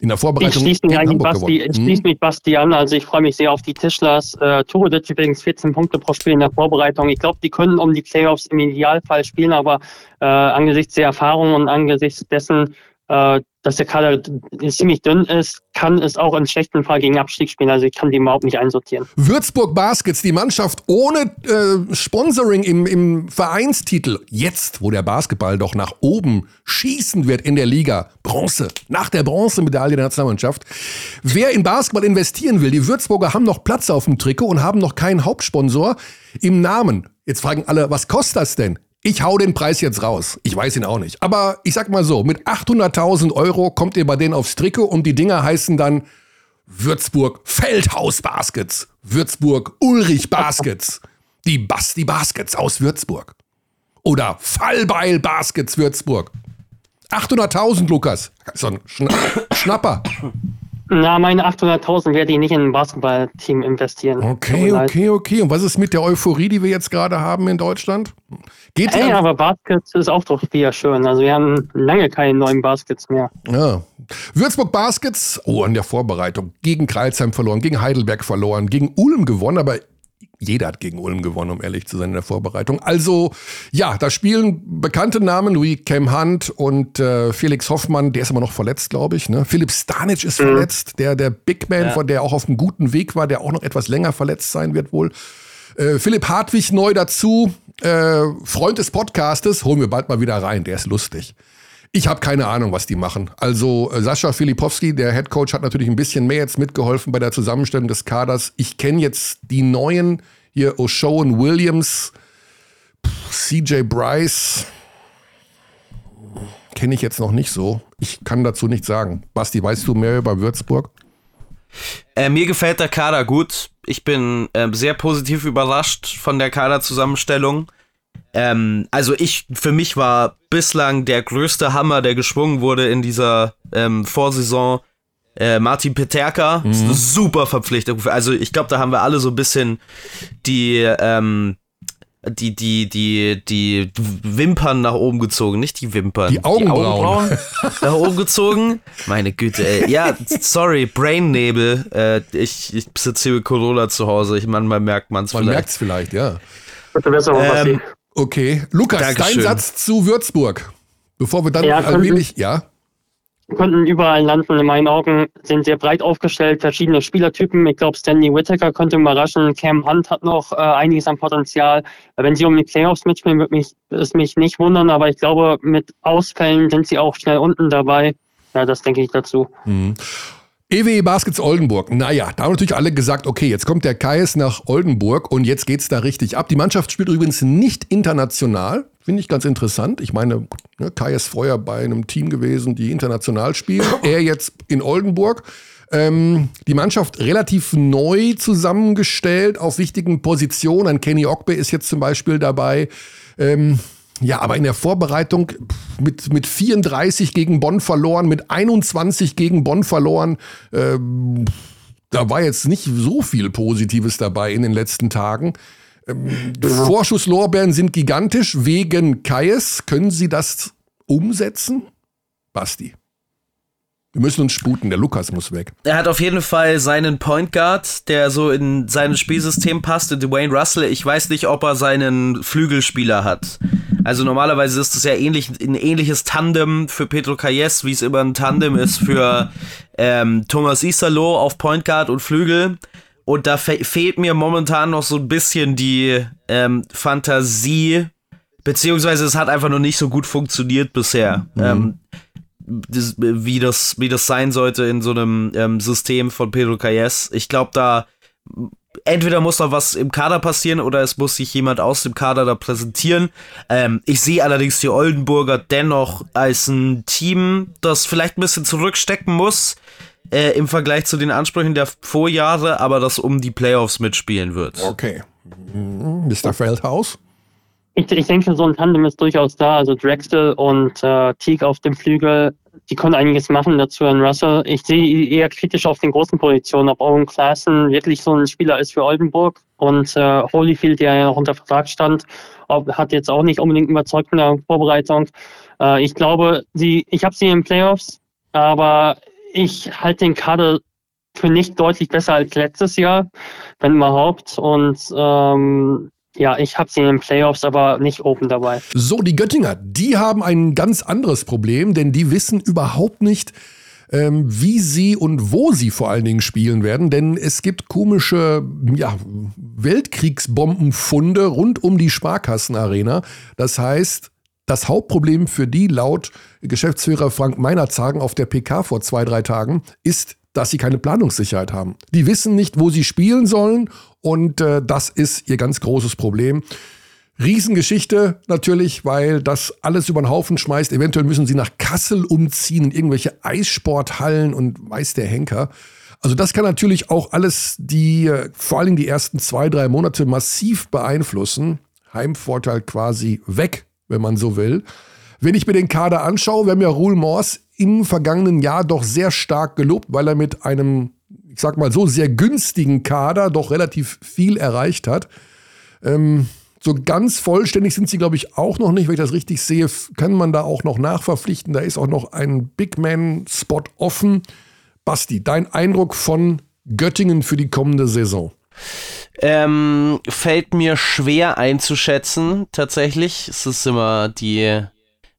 In der Ich Vorbereitung schließe mich, eigentlich Basti, ich Hm? schließe mich Basti an. Also ich freue mich sehr auf die Tischlers. Äh, Turovic übrigens 14 Punkte pro Spiel in der Vorbereitung. Ich glaube, die können um die Playoffs im Idealfall spielen, aber äh, angesichts der Erfahrung und angesichts dessen, äh, dass der Kader ziemlich dünn ist, kann es auch im schlechten Fall gegen Abstieg spielen. Also ich kann die überhaupt nicht einsortieren. Würzburg Baskets, die Mannschaft ohne äh, Sponsoring im, im Vereinstitel. Jetzt, wo der Basketball doch nach oben schießen wird in der Liga. Bronze. Nach der Bronzemedaille der Nationalmannschaft. Wer in Basketball investieren will, die Würzburger haben noch Platz auf dem Trikot und haben noch keinen Hauptsponsor im Namen. Jetzt fragen alle, was kostet das denn? Ich hau den Preis jetzt raus. Ich weiß ihn auch nicht. Aber ich sag mal so, mit 800.000 Euro kommt ihr bei denen aufs Trikot und die Dinger heißen dann Würzburg Feldhaus Baskets, Würzburg Ulrich Baskets, die Basti Baskets aus Würzburg oder Fallbeil Baskets Würzburg. 800.000, Lukas. So ein Schna Schnapper. Na, meine 800.000 werde ich nicht in ein Basketballteam investieren. Okay, okay, okay. Und was ist mit der Euphorie, die wir jetzt gerade haben in Deutschland? Geht ja, aber Baskets ist auch doch wieder schön. Also wir haben lange keine neuen Baskets mehr. ja. Würzburg Baskets, oh, in der Vorbereitung, gegen Kreilsheim verloren, gegen Heidelberg verloren, gegen Ulm gewonnen, aber jeder hat gegen Ulm gewonnen, um ehrlich zu sein, in der Vorbereitung. Also, ja, da spielen bekannte Namen wie Cam Hunt und äh, Felix Hoffmann, der ist aber noch verletzt, glaube ich. Ne? Philipp Stanic ist verletzt, der, der Big Man, Ja. von der auch auf einem guten Weg war, der auch noch etwas länger verletzt sein wird wohl. Äh, Philipp Hartwig neu dazu, äh, Freund des Podcastes, holen wir bald mal wieder rein, der ist lustig. Ich habe keine Ahnung, was die machen. Also äh, Sascha Filipowski, der Head Coach, hat natürlich ein bisschen mehr jetzt mitgeholfen bei der Zusammenstellung des Kaders. Ich kenne jetzt die neuen hier O'Showen Williams, CJ Bryce. Kenne ich jetzt noch nicht so. Ich kann dazu nichts sagen. Basti, weißt du mehr über Würzburg? Äh, mir gefällt der Kader gut. Ich bin äh, sehr positiv überrascht von der Kaderzusammenstellung. Ähm, also ich, für mich war bislang der größte Hammer, der geschwungen wurde in dieser ähm, Vorsaison, äh, Martin Peterka. Das ist eine super Verpflichtung. Also ich glaube, da haben wir alle so ein bisschen die, ähm, die, die, die, die Wimpern nach oben gezogen, nicht die Wimpern. Die Augenbrauen. Augenbrauen nach oben gezogen. Meine Güte, ey. Ja, sorry, Brainnebel. Äh, ich, ich sitze hier mit Corona zu Hause. Ich manchmal merkt man es Man vielleicht. merkt es vielleicht, ja. Besserung, Basti. Ähm, Okay. Lukas, Dankeschön. dein Satz zu Würzburg. Bevor wir dann Ja, wenig. Ja. Könnten überall landen. In meinen Augen sind sehr breit aufgestellt, verschiedene Spielertypen. Ich glaube, Stanley Whittaker könnte überraschen. Cam Hunt hat noch äh, einiges an Potenzial. Wenn sie um die Playoffs mitspielen, würde mich, es mich nicht wundern. Aber ich glaube, mit Ausfällen sind sie auch schnell unten dabei. Ja, das denke ich dazu. EWE Baskets Oldenburg. Naja, da haben natürlich alle gesagt, okay, jetzt kommt der Kais nach Oldenburg und jetzt geht's da richtig ab. Die Mannschaft spielt übrigens nicht international. Finde ich ganz interessant. Ich meine, ne, Kai ist vorher bei einem Team gewesen, die international spielen. er jetzt in Oldenburg. Ähm, die Mannschaft relativ neu zusammengestellt auf wichtigen Positionen. Ein Kenny Ogbe ist jetzt zum Beispiel dabei. Ähm, ja, aber in der Vorbereitung mit, mit 34 gegen Bonn verloren, mit 21 gegen Bonn verloren. Ähm, da war jetzt nicht so viel Positives dabei in den letzten Tagen. Ähm, Vorschusslorbeeren sind gigantisch wegen Kaies. Können Sie das umsetzen? Basti. Wir müssen uns sputen, der Lukas muss weg. Er hat auf jeden Fall seinen Point Guard, der so in sein Spielsystem passt, in Dwayne Russell. Ich weiß nicht, ob er seinen Flügelspieler hat. Also normalerweise ist es ja ähnlich, ein ähnliches Tandem für Pedro Calles, wie es immer ein Tandem ist für ähm, Thomas Isalo auf Point Guard und Flügel. Und da fe fehlt mir momentan noch so ein bisschen die ähm, Fantasie, beziehungsweise es hat einfach noch nicht so gut funktioniert bisher. Mhm. Ähm, das, wie, das, wie das sein sollte in so einem ähm, System von Pedro Calles. Ich glaube, da entweder muss noch was im Kader passieren oder es muss sich jemand aus dem Kader da präsentieren. Ähm, ich sehe allerdings die Oldenburger dennoch als ein Team, das vielleicht ein bisschen zurückstecken muss äh, im Vergleich zu den Ansprüchen der Vorjahre, aber das um die Playoffs mitspielen wird. Okay. Mr. Feldhaus? Ich, ich denke, so ein Tandem ist durchaus da. Also Drexel und äh, Teague auf dem Flügel, die können einiges machen dazu an Russell. Ich sehe eher kritisch auf den großen Positionen, ob Owen Klassen wirklich so ein Spieler ist für Oldenburg und äh, Holyfield, der ja noch unter Vertrag stand, ob, hat jetzt auch nicht unbedingt überzeugt in der Vorbereitung. Äh, ich glaube, sie, ich habe sie in Playoffs, aber ich halte den Kader für nicht deutlich besser als letztes Jahr, wenn überhaupt. Und ähm, ja, ich habe sie in den Playoffs, aber nicht open dabei. So, die Göttinger, die haben ein ganz anderes Problem, denn die wissen überhaupt nicht, ähm, wie sie und wo sie vor allen Dingen spielen werden, denn es gibt komische ja, Weltkriegsbombenfunde rund um die Sparkassenarena. Das heißt, das Hauptproblem für die laut Geschäftsführer Frank Meinerzagen auf der PK vor zwei, drei Tagen ist, dass sie keine Planungssicherheit haben. Die wissen nicht, wo sie spielen sollen und äh, das ist ihr ganz großes Problem. Riesengeschichte natürlich, weil das alles über den Haufen schmeißt. Eventuell müssen sie nach Kassel umziehen in irgendwelche Eissporthallen und weiß der Henker. Also das kann natürlich auch alles die, äh, vor allem die ersten zwei, drei Monate massiv beeinflussen. Heimvorteil quasi weg, wenn man so will. Wenn ich mir den Kader anschaue, wir haben ja Ruhl Morse im vergangenen Jahr doch sehr stark gelobt, weil er mit einem, ich sag mal so, sehr günstigen Kader doch relativ viel erreicht hat. Ähm, so ganz vollständig sind sie, glaube ich, auch noch nicht. Wenn ich das richtig sehe, kann man da auch noch nachverpflichten. Da ist auch noch ein Big Man-Spot offen. Basti, dein Eindruck von Göttingen für die kommende Saison? Ähm, fällt mir schwer einzuschätzen, tatsächlich. Es ist immer die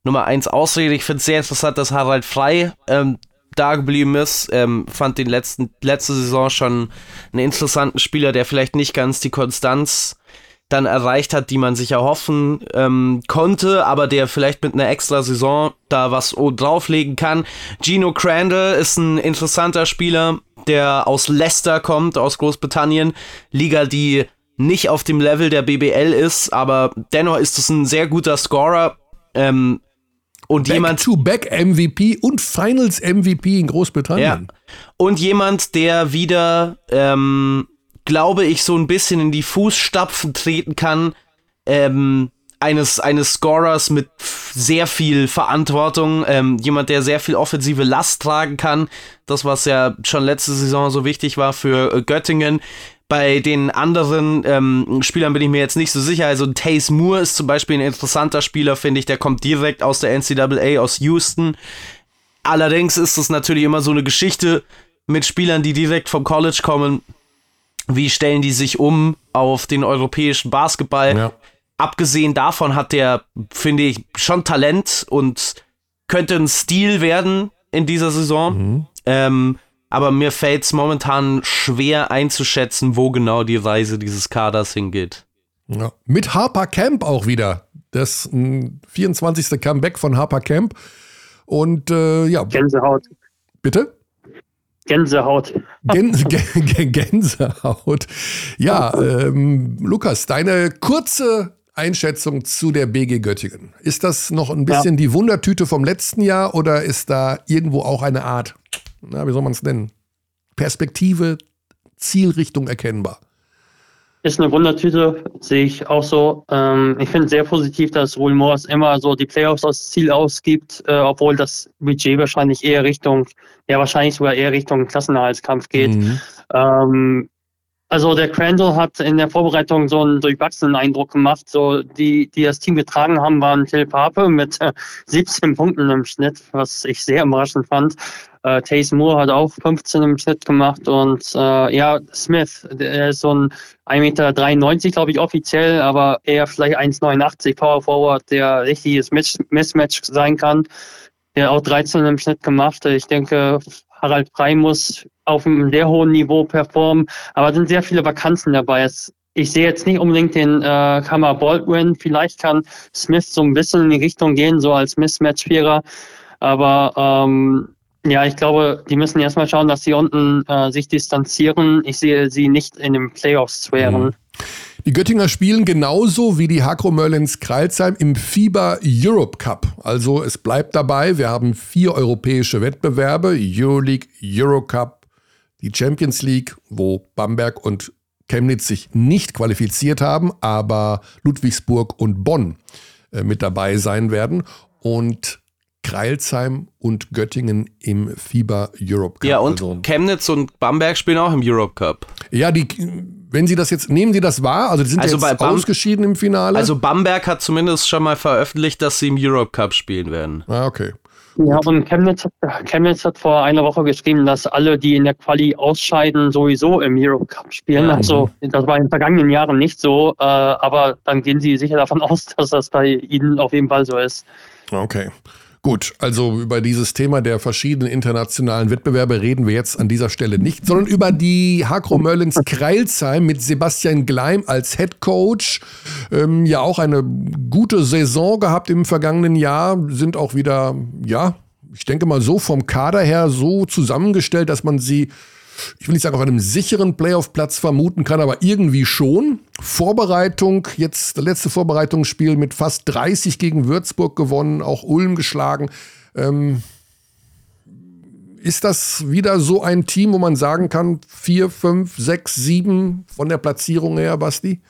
Nummer 1 Ausrede. Ich finde es sehr interessant, dass Harald Frei ähm, da geblieben ist. Ähm, fand den letzten, letzte Saison schon einen interessanten Spieler, der vielleicht nicht ganz die Konstanz dann erreicht hat, die man sich erhoffen ähm, konnte, aber der vielleicht mit einer extra Saison da was drauflegen kann. Gino Crandall ist ein interessanter Spieler, der aus Leicester kommt, aus Großbritannien. Liga, die nicht auf dem Level der BBL ist, aber dennoch ist es ein sehr guter Scorer. Ähm, und back jemand. To back MVP und Finals MVP in Großbritannien. Ja. Und jemand, der wieder, ähm, glaube ich, so ein bisschen in die Fußstapfen treten kann, ähm, eines, eines Scorers mit sehr viel Verantwortung, ähm, jemand, der sehr viel offensive Last tragen kann. Das, was ja schon letzte Saison so wichtig war für äh, Göttingen. Bei den anderen ähm, Spielern bin ich mir jetzt nicht so sicher. Also Taze Moore ist zum Beispiel ein interessanter Spieler, finde ich. Der kommt direkt aus der NCAA aus Houston. Allerdings ist es natürlich immer so eine Geschichte mit Spielern, die direkt vom College kommen. Wie stellen die sich um auf den europäischen Basketball? Ja. Abgesehen davon hat der, finde ich, schon Talent und könnte ein Stil werden in dieser Saison. Mhm. Ähm, aber mir fällt es momentan schwer einzuschätzen, wo genau die Reise dieses Kaders hingeht. Ja. Mit Harper Camp auch wieder. Das 24. Comeback von Harper Camp. Und äh, ja. Gänsehaut. Bitte? Gänsehaut. Gän Gänsehaut. Ja, ähm, Lukas, deine kurze Einschätzung zu der BG Göttingen. Ist das noch ein bisschen ja. die Wundertüte vom letzten Jahr oder ist da irgendwo auch eine Art na, wie soll man es nennen? Perspektive, Zielrichtung erkennbar. Ist eine Wundertüte, sehe ich auch so. Ähm, ich finde es sehr positiv, dass Will Morris immer so die Playoffs als Ziel ausgibt, äh, obwohl das Budget wahrscheinlich eher Richtung, ja wahrscheinlich sogar eher Richtung Klassenerhaltskampf geht. Mhm. Ähm, also der Crandall hat in der Vorbereitung so einen durchwachsenen Eindruck gemacht. So die, die das Team getragen haben, waren Till Pape mit äh, 17 Punkten im Schnitt, was ich sehr überraschend fand. Äh, Taze Moore hat auch 15 im Schnitt gemacht und äh, ja, Smith, der ist so ein 1,93 Meter, glaube ich, offiziell, aber eher vielleicht 1,89 Power Forward, der richtiges Mismatch sein kann. Der auch 13 im Schnitt gemacht. Ich denke, Harald Frei muss auf einem sehr hohen Niveau performen, aber es sind sehr viele Vakanzen dabei. Es ich sehe jetzt nicht unbedingt den äh, Kammer Baldwin. Vielleicht kann Smith so ein bisschen in die Richtung gehen, so als Mismatch-Vierer. Aber ähm, ja, ich glaube, die müssen erstmal schauen, dass sie unten äh, sich distanzieren. Ich sehe sie nicht in den Playoffs wären. Mhm. Die Göttinger spielen genauso wie die Hakro Merlins Kreilsheim im FIBA Europe Cup. Also es bleibt dabei, wir haben vier europäische Wettbewerbe, Euroleague, Eurocup, die Champions League, wo Bamberg und Chemnitz sich nicht qualifiziert haben, aber Ludwigsburg und Bonn äh, mit dabei sein werden. Und Kreilsheim und Göttingen im FIBA Europe Cup. Ja, und also, Chemnitz und Bamberg spielen auch im Europe Cup. Ja, die, wenn Sie das jetzt, nehmen Sie das wahr? Also die sind also jetzt ausgeschieden im Finale? Also Bamberg hat zumindest schon mal veröffentlicht, dass sie im Europe Cup spielen werden. Ah, okay. Ja, und Chemnitz hat, Chemnitz hat vor einer Woche geschrieben, dass alle, die in der Quali ausscheiden, sowieso im Europe Cup spielen. Ja. Also das war in den vergangenen Jahren nicht so, äh, aber dann gehen sie sicher davon aus, dass das bei ihnen auf jeden Fall so ist. Okay. Gut, also über dieses Thema der verschiedenen internationalen Wettbewerbe reden wir jetzt an dieser Stelle nicht, sondern über die Hakro Merlins Kreilsheim mit Sebastian Gleim als Head Coach. Ähm, ja, auch eine gute Saison gehabt im vergangenen Jahr, sind auch wieder, ja, ich denke mal so vom Kader her so zusammengestellt, dass man sie ich will nicht sagen auf einem sicheren Playoff-Platz vermuten kann, aber irgendwie schon. Vorbereitung, jetzt das letzte Vorbereitungsspiel mit fast 30 gegen Würzburg gewonnen, auch Ulm geschlagen. Ähm, ist das wieder so ein Team, wo man sagen kann, 4, 5, 6, 7 von der Platzierung her, Basti?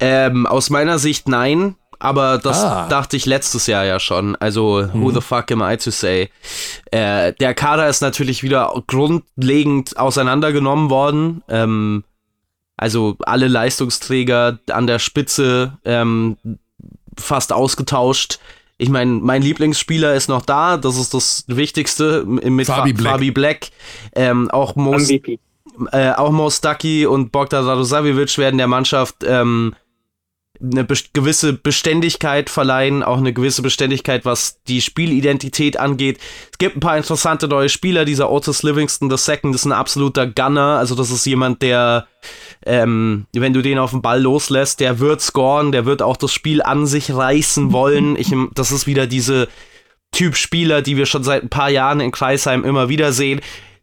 Ähm, aus meiner Sicht nein. Aber das ah. dachte ich letztes Jahr ja schon. Also, who the fuck am I to say? Äh, der Kader ist natürlich wieder grundlegend auseinandergenommen worden. Ähm, also alle Leistungsträger an der Spitze ähm, fast ausgetauscht. Ich meine, mein Lieblingsspieler ist noch da, das ist das Wichtigste mit Fabi Black. Fabi Black. Ähm, auch Most, äh, auch Mostaki und Bogdan Radosavic werden der Mannschaft ähm, eine gewisse Beständigkeit verleihen, auch eine gewisse Beständigkeit, was die Spielidentität angeht. Es gibt ein paar interessante neue Spieler. Dieser Otis Livingston II ist ein absoluter Gunner. Also das ist jemand, der, ähm, wenn du den auf den Ball loslässt, der wird scoren, der wird auch das Spiel an sich reißen wollen. Ich, das ist wieder diese Typ Spieler, die wir schon seit ein paar Jahren in Kreisheim immer wieder sehen.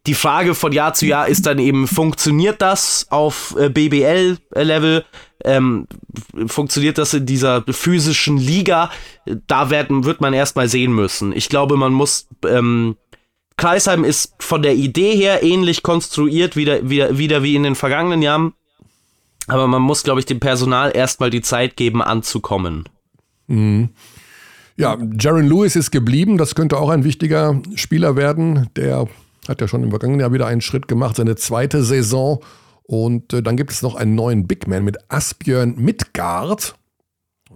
Die Frage von Jahr zu Jahr ist dann eben, funktioniert das auf äh, BBL-Level? Ähm, funktioniert das in dieser physischen Liga? Da werden, wird man erstmal sehen müssen. Ich glaube, man muss. Ähm, Kreisheim ist von der Idee her ähnlich konstruiert, wieder, wieder, wieder wie in den vergangenen Jahren. Aber man muss, glaube ich, dem Personal erstmal die Zeit geben, anzukommen. Mhm. Ja, Jaron Lewis ist geblieben. Das könnte auch ein wichtiger Spieler werden, der hat ja schon im vergangenen Jahr wieder einen Schritt gemacht, seine zweite Saison. Und äh, dann gibt es noch einen neuen Big Man mit Asbjörn Midgard,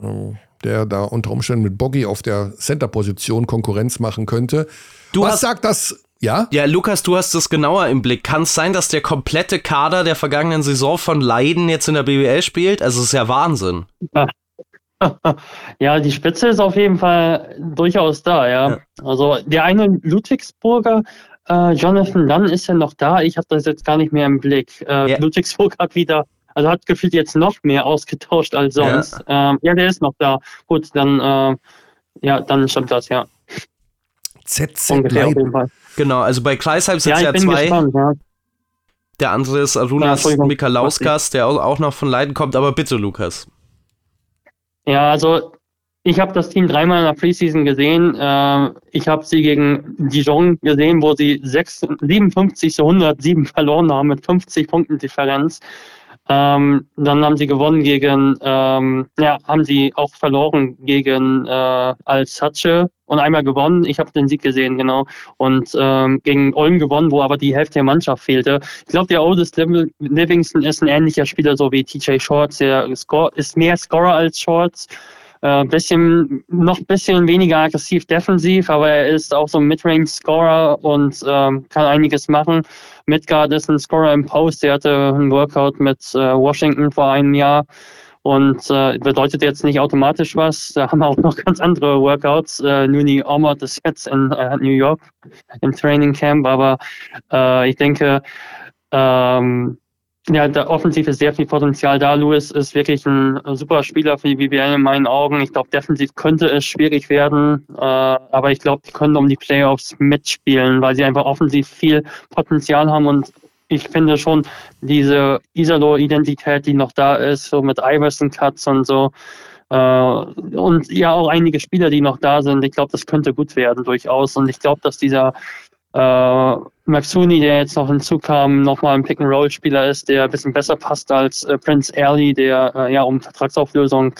äh, der da unter Umständen mit Boggy auf der Center-Position Konkurrenz machen könnte. Du Was hast, sagt das? Ja? Ja, Lukas, du hast es genauer im Blick. Kann es sein, dass der komplette Kader der vergangenen Saison von Leiden jetzt in der BWL spielt? Also, es ist ja Wahnsinn. Ja, die Spitze ist auf jeden Fall durchaus da, ja. ja. Also der eine Ludwigsburger äh, Jonathan Dunn ist ja noch da. Ich habe das jetzt gar nicht mehr im Blick. Äh, ja. Ludwigsburg hat wieder, also hat gefühlt jetzt noch mehr ausgetauscht als sonst. Ja, ähm, ja der ist noch da. Gut, dann, äh, ja, dann stimmt das, ja. ZZ Leiden. Genau, also bei Kreisheim sind es ja, ja zwei. Gespannt, ja. Der andere ist Arunas ja, Mikalauskas, der auch noch von Leiden kommt. Aber bitte, Lukas. Ja, also ich habe das Team dreimal in der Preseason gesehen. Äh, ich habe sie gegen Dijon gesehen, wo sie 6, 57 zu 107 verloren haben mit 50 Punkten Differenz. Ähm, dann haben sie gewonnen gegen, ähm, ja, haben sie auch verloren gegen äh, Alsace und einmal gewonnen. Ich habe den Sieg gesehen, genau. Und ähm, gegen Ulm gewonnen, wo aber die Hälfte der Mannschaft fehlte. Ich glaube, der Oldest Livingston ist ein ähnlicher Spieler, so wie TJ Shorts. Der score, ist mehr Scorer als Shorts. Äh, bisschen, noch ein bisschen weniger aggressiv defensiv, aber er ist auch so ein Midrange-Scorer und ähm, kann einiges machen. Midgard ist ein Scorer im Post, der hatte ein Workout mit äh, Washington vor einem Jahr und äh, bedeutet jetzt nicht automatisch was. Da haben wir auch noch ganz andere Workouts. Äh, Nuni Omot ist jetzt in äh, New York im Training Camp, aber äh, ich denke, ähm, ja, da offensiv ist sehr viel Potenzial da. Lewis ist wirklich ein super Spieler für die BBL in meinen Augen. Ich glaube, defensiv könnte es schwierig werden, äh, aber ich glaube, die können um die Playoffs mitspielen, weil sie einfach offensiv viel Potenzial haben und ich finde schon diese Isalo-Identität, die noch da ist, so mit Iverson Cuts und so, äh, und ja auch einige Spieler, die noch da sind. Ich glaube, das könnte gut werden durchaus. Und ich glaube, dass dieser äh, Maxuni, der jetzt noch hinzukam, nochmal ein Pick-and-Roll-Spieler ist, der ein bisschen besser passt als äh, Prince Early, der äh, ja um Vertragsauflösung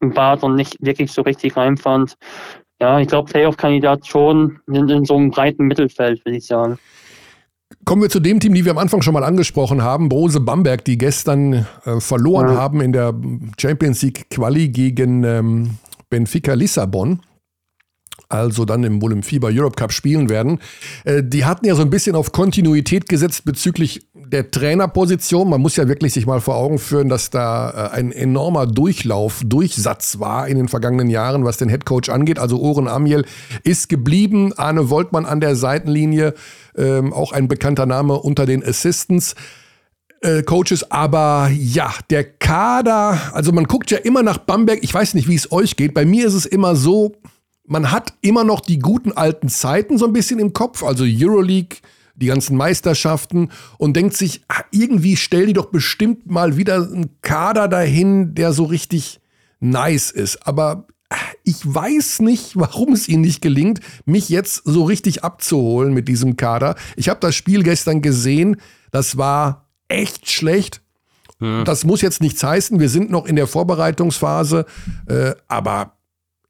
bat und nicht wirklich so richtig reinfand. Ja, ich glaube, Playoff-Kandidat schon in, in so einem breiten Mittelfeld, würde ich sagen. Kommen wir zu dem Team, die wir am Anfang schon mal angesprochen haben, Brose Bamberg, die gestern äh, verloren ja. haben in der Champions League Quali gegen ähm, Benfica Lissabon also dann im, wohl im FIBA Europe Cup spielen werden. Äh, die hatten ja so ein bisschen auf Kontinuität gesetzt bezüglich der Trainerposition. Man muss ja wirklich sich mal vor Augen führen, dass da äh, ein enormer Durchlauf, Durchsatz war in den vergangenen Jahren, was den Headcoach angeht. Also Oren Amiel ist geblieben, Arne Woltmann an der Seitenlinie, ähm, auch ein bekannter Name unter den Assistants. Äh, Coaches, aber ja, der Kader, also man guckt ja immer nach Bamberg, ich weiß nicht, wie es euch geht, bei mir ist es immer so, man hat immer noch die guten alten Zeiten so ein bisschen im Kopf, also Euroleague, die ganzen Meisterschaften und denkt sich, ah, irgendwie stell die doch bestimmt mal wieder einen Kader dahin, der so richtig nice ist. Aber ah, ich weiß nicht, warum es ihnen nicht gelingt, mich jetzt so richtig abzuholen mit diesem Kader. Ich habe das Spiel gestern gesehen, das war echt schlecht. Hm. Das muss jetzt nichts heißen, wir sind noch in der Vorbereitungsphase, äh, aber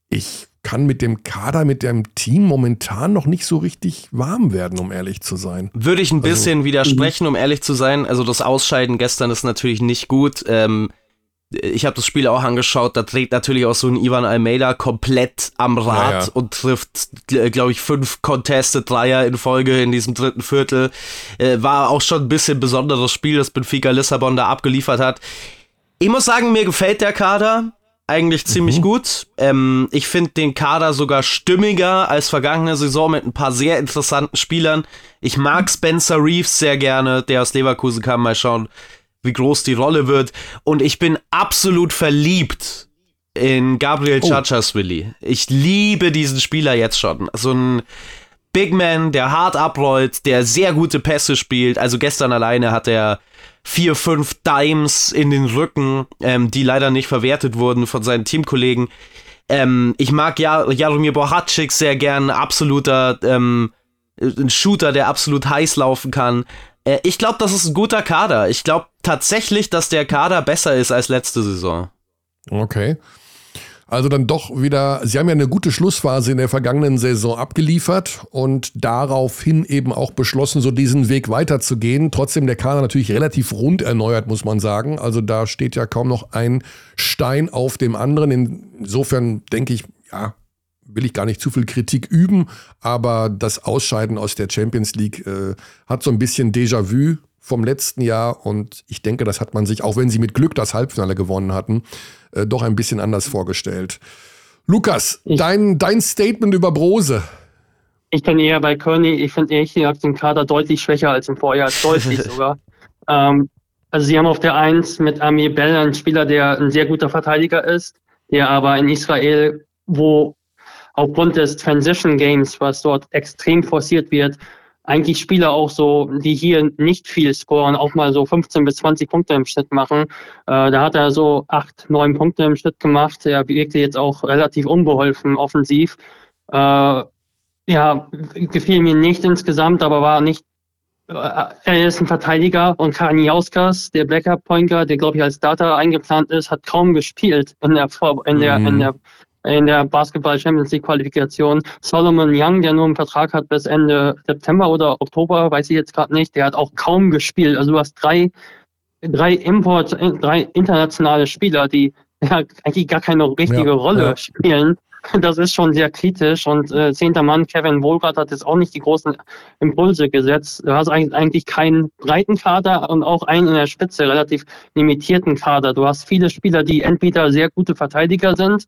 ich kann mit dem Kader, mit dem Team momentan noch nicht so richtig warm werden, um ehrlich zu sein. Würde ich ein also, bisschen widersprechen, um ehrlich zu sein. Also das Ausscheiden gestern ist natürlich nicht gut. Ähm, ich habe das Spiel auch angeschaut, da trägt natürlich auch so ein Ivan Almeida komplett am Rad ja, ja. und trifft, glaube ich, fünf Contested Dreier in Folge in diesem dritten Viertel. Äh, war auch schon ein bisschen besonderes Spiel, das Benfica Lissabon da abgeliefert hat. Ich muss sagen, mir gefällt der Kader eigentlich ziemlich mhm. gut. Ähm, ich finde den Kader sogar stimmiger als vergangene Saison mit ein paar sehr interessanten Spielern. Ich mag Spencer Reeves sehr gerne, der aus Leverkusen kam. Mal schauen, wie groß die Rolle wird. Und ich bin absolut verliebt in Gabriel oh. Chachaswili. Ich liebe diesen Spieler jetzt schon. So ein Big Man, der hart abrollt, der sehr gute Pässe spielt. Also gestern alleine hat er vier, fünf Dimes in den Rücken, ähm, die leider nicht verwertet wurden von seinen Teamkollegen. Ähm, ich mag ja Jaromir Bohatschik sehr gern, absoluter ähm, ein Shooter, der absolut heiß laufen kann. Äh, ich glaube, das ist ein guter Kader. Ich glaube tatsächlich, dass der Kader besser ist als letzte Saison. Okay. Also dann doch wieder, Sie haben ja eine gute Schlussphase in der vergangenen Saison abgeliefert und daraufhin eben auch beschlossen, so diesen Weg weiterzugehen. Trotzdem der Kader natürlich relativ rund erneuert, muss man sagen. Also da steht ja kaum noch ein Stein auf dem anderen. Insofern denke ich, ja, will ich gar nicht zu viel Kritik üben, aber das Ausscheiden aus der Champions League äh, hat so ein bisschen Déjà-vu vom letzten Jahr und ich denke, das hat man sich, auch wenn sie mit Glück das Halbfinale gewonnen hatten, äh, doch ein bisschen anders vorgestellt. Lukas, ich, dein, dein Statement über Brose. Ich bin eher bei Kearney. Ich finde ehrlich gesagt den Kader deutlich schwächer als im Vorjahr, deutlich sogar. Ähm, also sie haben auf der Eins mit Amir Bell einen Spieler, der ein sehr guter Verteidiger ist, der aber in Israel, wo aufgrund des Transition Games, was dort extrem forciert wird, eigentlich Spieler auch so, die hier nicht viel scoren, auch mal so 15 bis 20 Punkte im Schnitt machen. Äh, da hat er so acht, neun Punkte im Schnitt gemacht. Er wirkte jetzt auch relativ unbeholfen offensiv. Äh, ja, gefiel mir nicht insgesamt, aber war nicht äh, er ist ein Verteidiger und Karniauskas, der Backup Pointer, der glaube ich als Data eingeplant ist, hat kaum gespielt in der Vor in der mhm. in der in der Basketball Champions League Qualifikation. Solomon Young, der nur einen Vertrag hat bis Ende September oder Oktober, weiß ich jetzt gerade nicht, der hat auch kaum gespielt. Also du hast drei, drei Import, drei internationale Spieler, die ja, eigentlich gar keine richtige ja, Rolle ja. spielen. Das ist schon sehr kritisch und äh, zehnter Mann Kevin Wohlgart hat jetzt auch nicht die großen Impulse gesetzt. Du hast eigentlich keinen breiten Kader und auch einen in der Spitze relativ limitierten Kader. Du hast viele Spieler, die entweder sehr gute Verteidiger sind,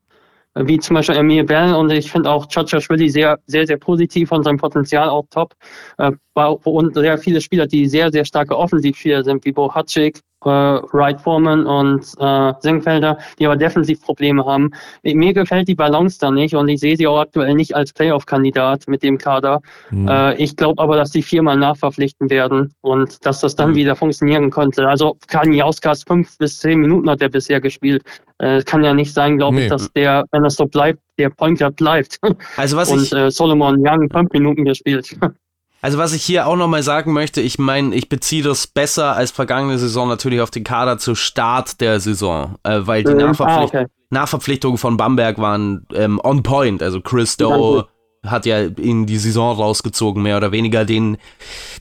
wie zum Beispiel Emil Bell und ich finde auch Chacha Schwilli sehr, sehr, sehr positiv und sein Potenzial auch top. Äh, und sehr viele Spieler, die sehr, sehr starke Offensivspieler sind, wie Bo Hatschik, äh, Wright Foreman und äh, Senkfelder, die aber defensiv Probleme haben. Mir gefällt die Balance da nicht und ich sehe sie auch aktuell nicht als Playoff-Kandidat mit dem Kader. Mhm. Äh, ich glaube aber, dass die viermal nachverpflichten werden und dass das dann mhm. wieder funktionieren könnte. Also Kaniauskas fünf bis zehn Minuten hat er bisher gespielt. Äh, kann ja nicht sein, glaube nee. ich, dass der, wenn das so bleibt, der Point Guard bleibt. Also was und ich äh, Solomon Young fünf Minuten gespielt. Also was ich hier auch nochmal sagen möchte, ich meine, ich beziehe das besser als vergangene Saison natürlich auf den Kader zu Start der Saison, äh, weil die mhm. Nachverpflicht ah, okay. Nachverpflichtungen von Bamberg waren ähm, on point. Also Chris Doe hat ja in die Saison rausgezogen, mehr oder weniger. Den,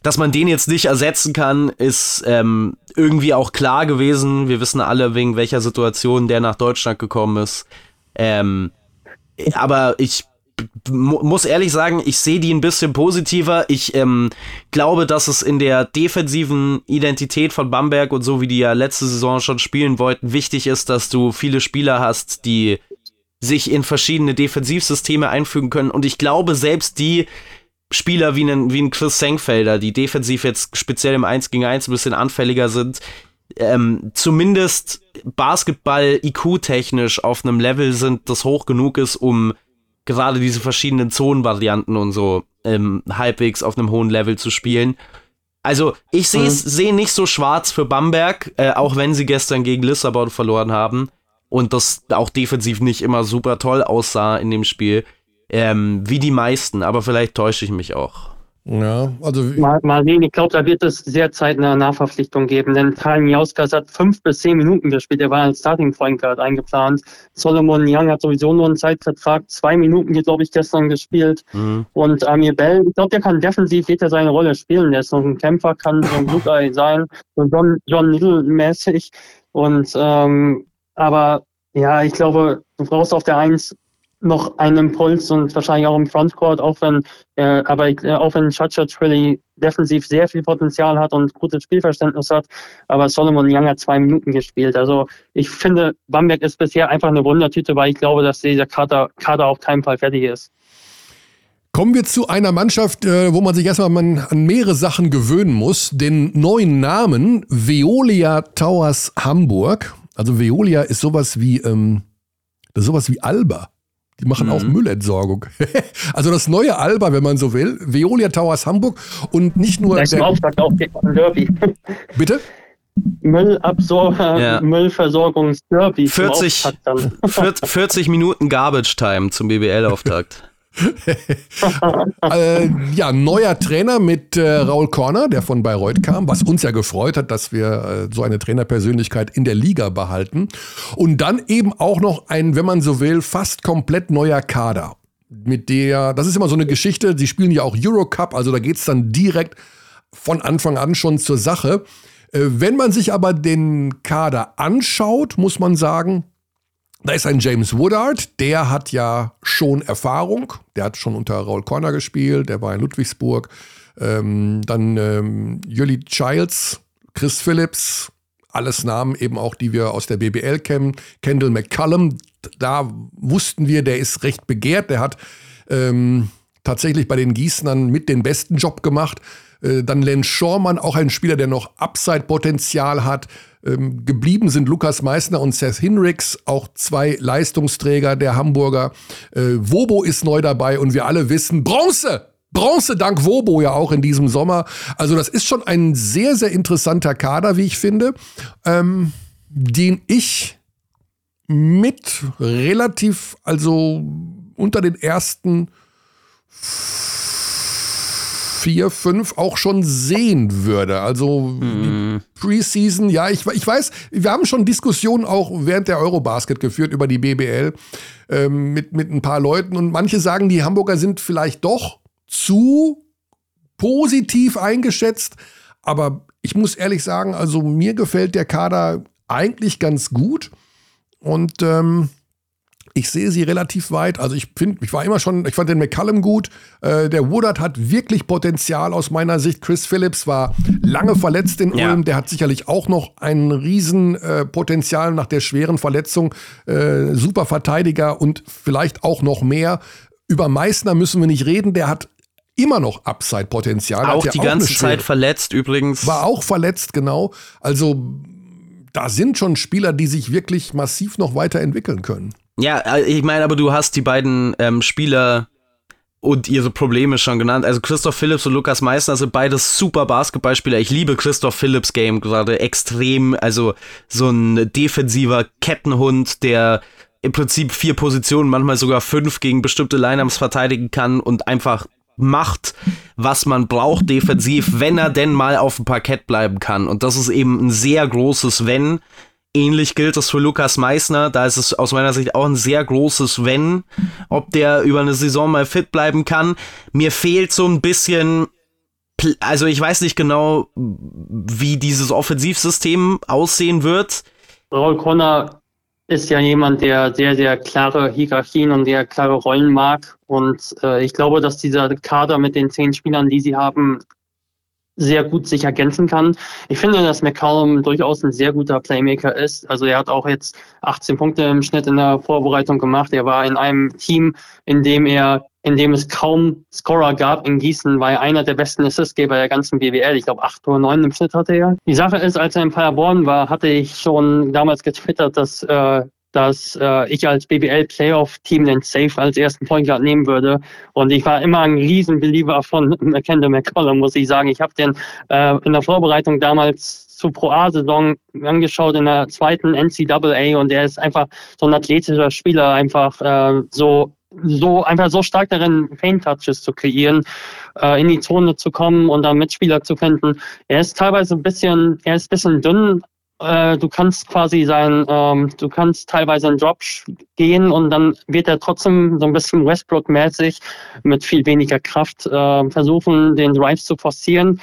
dass man den jetzt nicht ersetzen kann, ist ähm, irgendwie auch klar gewesen. Wir wissen alle, wegen welcher Situation der nach Deutschland gekommen ist. Ähm, aber ich muss ehrlich sagen, ich sehe die ein bisschen positiver. Ich ähm, glaube, dass es in der defensiven Identität von Bamberg und so wie die ja letzte Saison schon spielen wollten, wichtig ist, dass du viele Spieler hast, die sich in verschiedene Defensivsysteme einfügen können. Und ich glaube, selbst die Spieler wie ein, wie Chris Senkfelder, die defensiv jetzt speziell im 1 gegen 1 ein bisschen anfälliger sind, ähm, zumindest Basketball-IQ-technisch auf einem Level sind, das hoch genug ist, um gerade diese verschiedenen Zonenvarianten und so ähm, halbwegs auf einem hohen Level zu spielen. Also ich sehe mhm. seh nicht so schwarz für Bamberg, äh, auch wenn sie gestern gegen Lissabon verloren haben und das auch defensiv nicht immer super toll aussah in dem Spiel, ähm, wie die meisten, aber vielleicht täusche ich mich auch. Ja, also. Mal, mal sehen, ich glaube, da wird es sehr zeitnah Nachverpflichtung geben, denn Tal Miauskas hat fünf bis zehn Minuten gespielt. Er war als Starting Point Guard eingeplant. Solomon Young hat sowieso nur einen Zeitvertrag. Zwei Minuten, glaube ich, gestern gespielt. Mhm. Und Amir Bell, ich glaube, der kann defensiv, wird er seine Rolle spielen. Der ist noch ein Kämpfer, kann so ein Blutei sein, so John, John Little mäßig. Und, ähm, aber, ja, ich glaube, du brauchst auf der Eins noch einen Impuls und wahrscheinlich auch im Frontcourt, auch wenn, äh, aber äh, auch wenn Chacha Trilly defensiv sehr viel Potenzial hat und gutes Spielverständnis hat, aber Solomon Young hat zwei Minuten gespielt. Also ich finde, Bamberg ist bisher einfach eine Wundertüte, weil ich glaube, dass dieser Kader, Kader auf keinen Fall fertig ist. Kommen wir zu einer Mannschaft, äh, wo man sich erstmal an mehrere Sachen gewöhnen muss. Den neuen Namen Veolia Towers Hamburg. Also Veolia ist sowas wie, ähm, sowas wie Alba. Die machen mhm. auch Müllentsorgung. also das neue Alba, wenn man so will. Veolia Towers Hamburg und nicht nur. Gleich der Auftrag auch Derby. Bitte? Müllabsor ja. Müllversorgungsderby. 40, 40 Minuten Garbage Time zum BBL-Auftakt. äh, ja, neuer Trainer mit äh, Raul Korner, der von Bayreuth kam, was uns ja gefreut hat, dass wir äh, so eine Trainerpersönlichkeit in der Liga behalten. Und dann eben auch noch ein, wenn man so will, fast komplett neuer Kader. Mit der, das ist immer so eine Geschichte, sie spielen ja auch Eurocup, also da geht es dann direkt von Anfang an schon zur Sache. Äh, wenn man sich aber den Kader anschaut, muss man sagen, da ist ein James Woodard, der hat ja schon Erfahrung. Der hat schon unter Raul Corner gespielt, der war in Ludwigsburg. Ähm, dann ähm, Jolly Childs, Chris Phillips, alles Namen eben auch, die wir aus der BBL kennen. Kendall McCullum, da wussten wir, der ist recht begehrt. Der hat ähm, tatsächlich bei den Gießnern mit den besten Job gemacht. Äh, dann Len Schormann, auch ein Spieler, der noch Upside-Potenzial hat. Ähm, geblieben sind Lukas Meissner und Seth Hinrichs, auch zwei Leistungsträger der Hamburger. Äh, Wobo ist neu dabei und wir alle wissen, Bronze! Bronze dank Wobo ja auch in diesem Sommer. Also das ist schon ein sehr, sehr interessanter Kader, wie ich finde, ähm, den ich mit relativ, also unter den ersten vier, fünf auch schon sehen würde. Also mhm. Preseason, ja, ich, ich weiß, wir haben schon Diskussionen auch während der Eurobasket geführt über die BBL ähm, mit, mit ein paar Leuten und manche sagen, die Hamburger sind vielleicht doch zu positiv eingeschätzt. Aber ich muss ehrlich sagen, also mir gefällt der Kader eigentlich ganz gut. Und ähm, ich sehe sie relativ weit. Also ich finde, ich war immer schon, ich fand den McCallum gut. Äh, der Woodard hat wirklich Potenzial aus meiner Sicht. Chris Phillips war lange verletzt in ja. Ulm. Der hat sicherlich auch noch ein Riesenpotenzial äh, nach der schweren Verletzung. Äh, super Verteidiger und vielleicht auch noch mehr. Über Meißner müssen wir nicht reden. Der hat immer noch Upside-Potenzial. Auch die auch ganze Zeit verletzt übrigens. War auch verletzt, genau. Also da sind schon Spieler, die sich wirklich massiv noch weiterentwickeln können. Ja, äh, ich meine, aber du hast die beiden ähm, Spieler und ihre Probleme schon genannt. Also Christoph Phillips und Lukas Meissner sind beides super Basketballspieler. Ich liebe Christoph Phillips Game gerade extrem. Also so ein defensiver Kettenhund, der im Prinzip vier Positionen, manchmal sogar fünf gegen bestimmte Lineups verteidigen kann und einfach macht, was man braucht defensiv, wenn er denn mal auf dem Parkett bleiben kann. Und das ist eben ein sehr großes Wenn. Ähnlich gilt es für Lukas Meissner. Da ist es aus meiner Sicht auch ein sehr großes Wenn, ob der über eine Saison mal fit bleiben kann. Mir fehlt so ein bisschen, also ich weiß nicht genau, wie dieses Offensivsystem aussehen wird. Raul Conner ist ja jemand, der sehr, sehr klare Hierarchien und sehr klare Rollen mag. Und äh, ich glaube, dass dieser Kader mit den zehn Spielern, die sie haben, sehr gut sich ergänzen kann. Ich finde, dass McCallum durchaus ein sehr guter Playmaker ist. Also er hat auch jetzt 18 Punkte im Schnitt in der Vorbereitung gemacht. Er war in einem Team, in dem er in dem es kaum Scorer gab in Gießen, war er einer der besten Assistgeber der ganzen BWL. Ich glaube, 8 oder 9 im Schnitt hatte er. Die Sache ist, als er in Paderborn war, hatte ich schon damals getwittert, dass äh, dass äh, ich als BBL-Playoff-Team den Safe als ersten Point Guard nehmen würde. Und ich war immer ein Riesenbelieber von Kendall McCollum, muss ich sagen. Ich habe den äh, in der Vorbereitung damals zur Pro A-Saison angeschaut in der zweiten NCAA und er ist einfach so ein athletischer Spieler, einfach äh, so so einfach so stark darin, Paint-Touches zu kreieren, äh, in die Zone zu kommen und dann Mitspieler zu finden. Er ist teilweise ein bisschen, er ist ein bisschen dünn, äh, du kannst quasi sein, ähm, du kannst teilweise einen Drop gehen und dann wird er trotzdem so ein bisschen Westbrook-mäßig mit viel weniger Kraft äh, versuchen, den Drive zu forcieren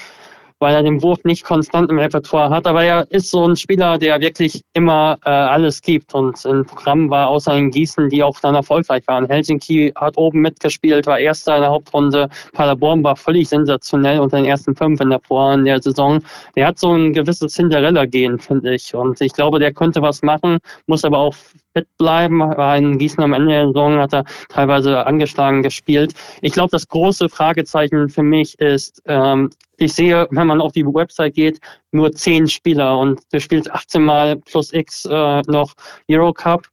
weil er den Wurf nicht konstant im Repertoire hat. Aber er ist so ein Spieler, der wirklich immer äh, alles gibt. Und im Programm war außer in Gießen, die auch dann erfolgreich waren. Helsinki hat oben mitgespielt, war Erster in der Hauptrunde. Paderborn war völlig sensationell unter den ersten fünf in der Vor in der Saison. Der hat so ein gewisses Cinderella-Gehen, finde ich. Und ich glaube, der könnte was machen, muss aber auch fit bleiben. War in Gießen am Ende der Saison, hat er teilweise angeschlagen gespielt. Ich glaube, das große Fragezeichen für mich ist, ähm, ich sehe, wenn man auf die Website geht, nur zehn Spieler und du spielst 18 Mal plus X äh, noch Eurocup.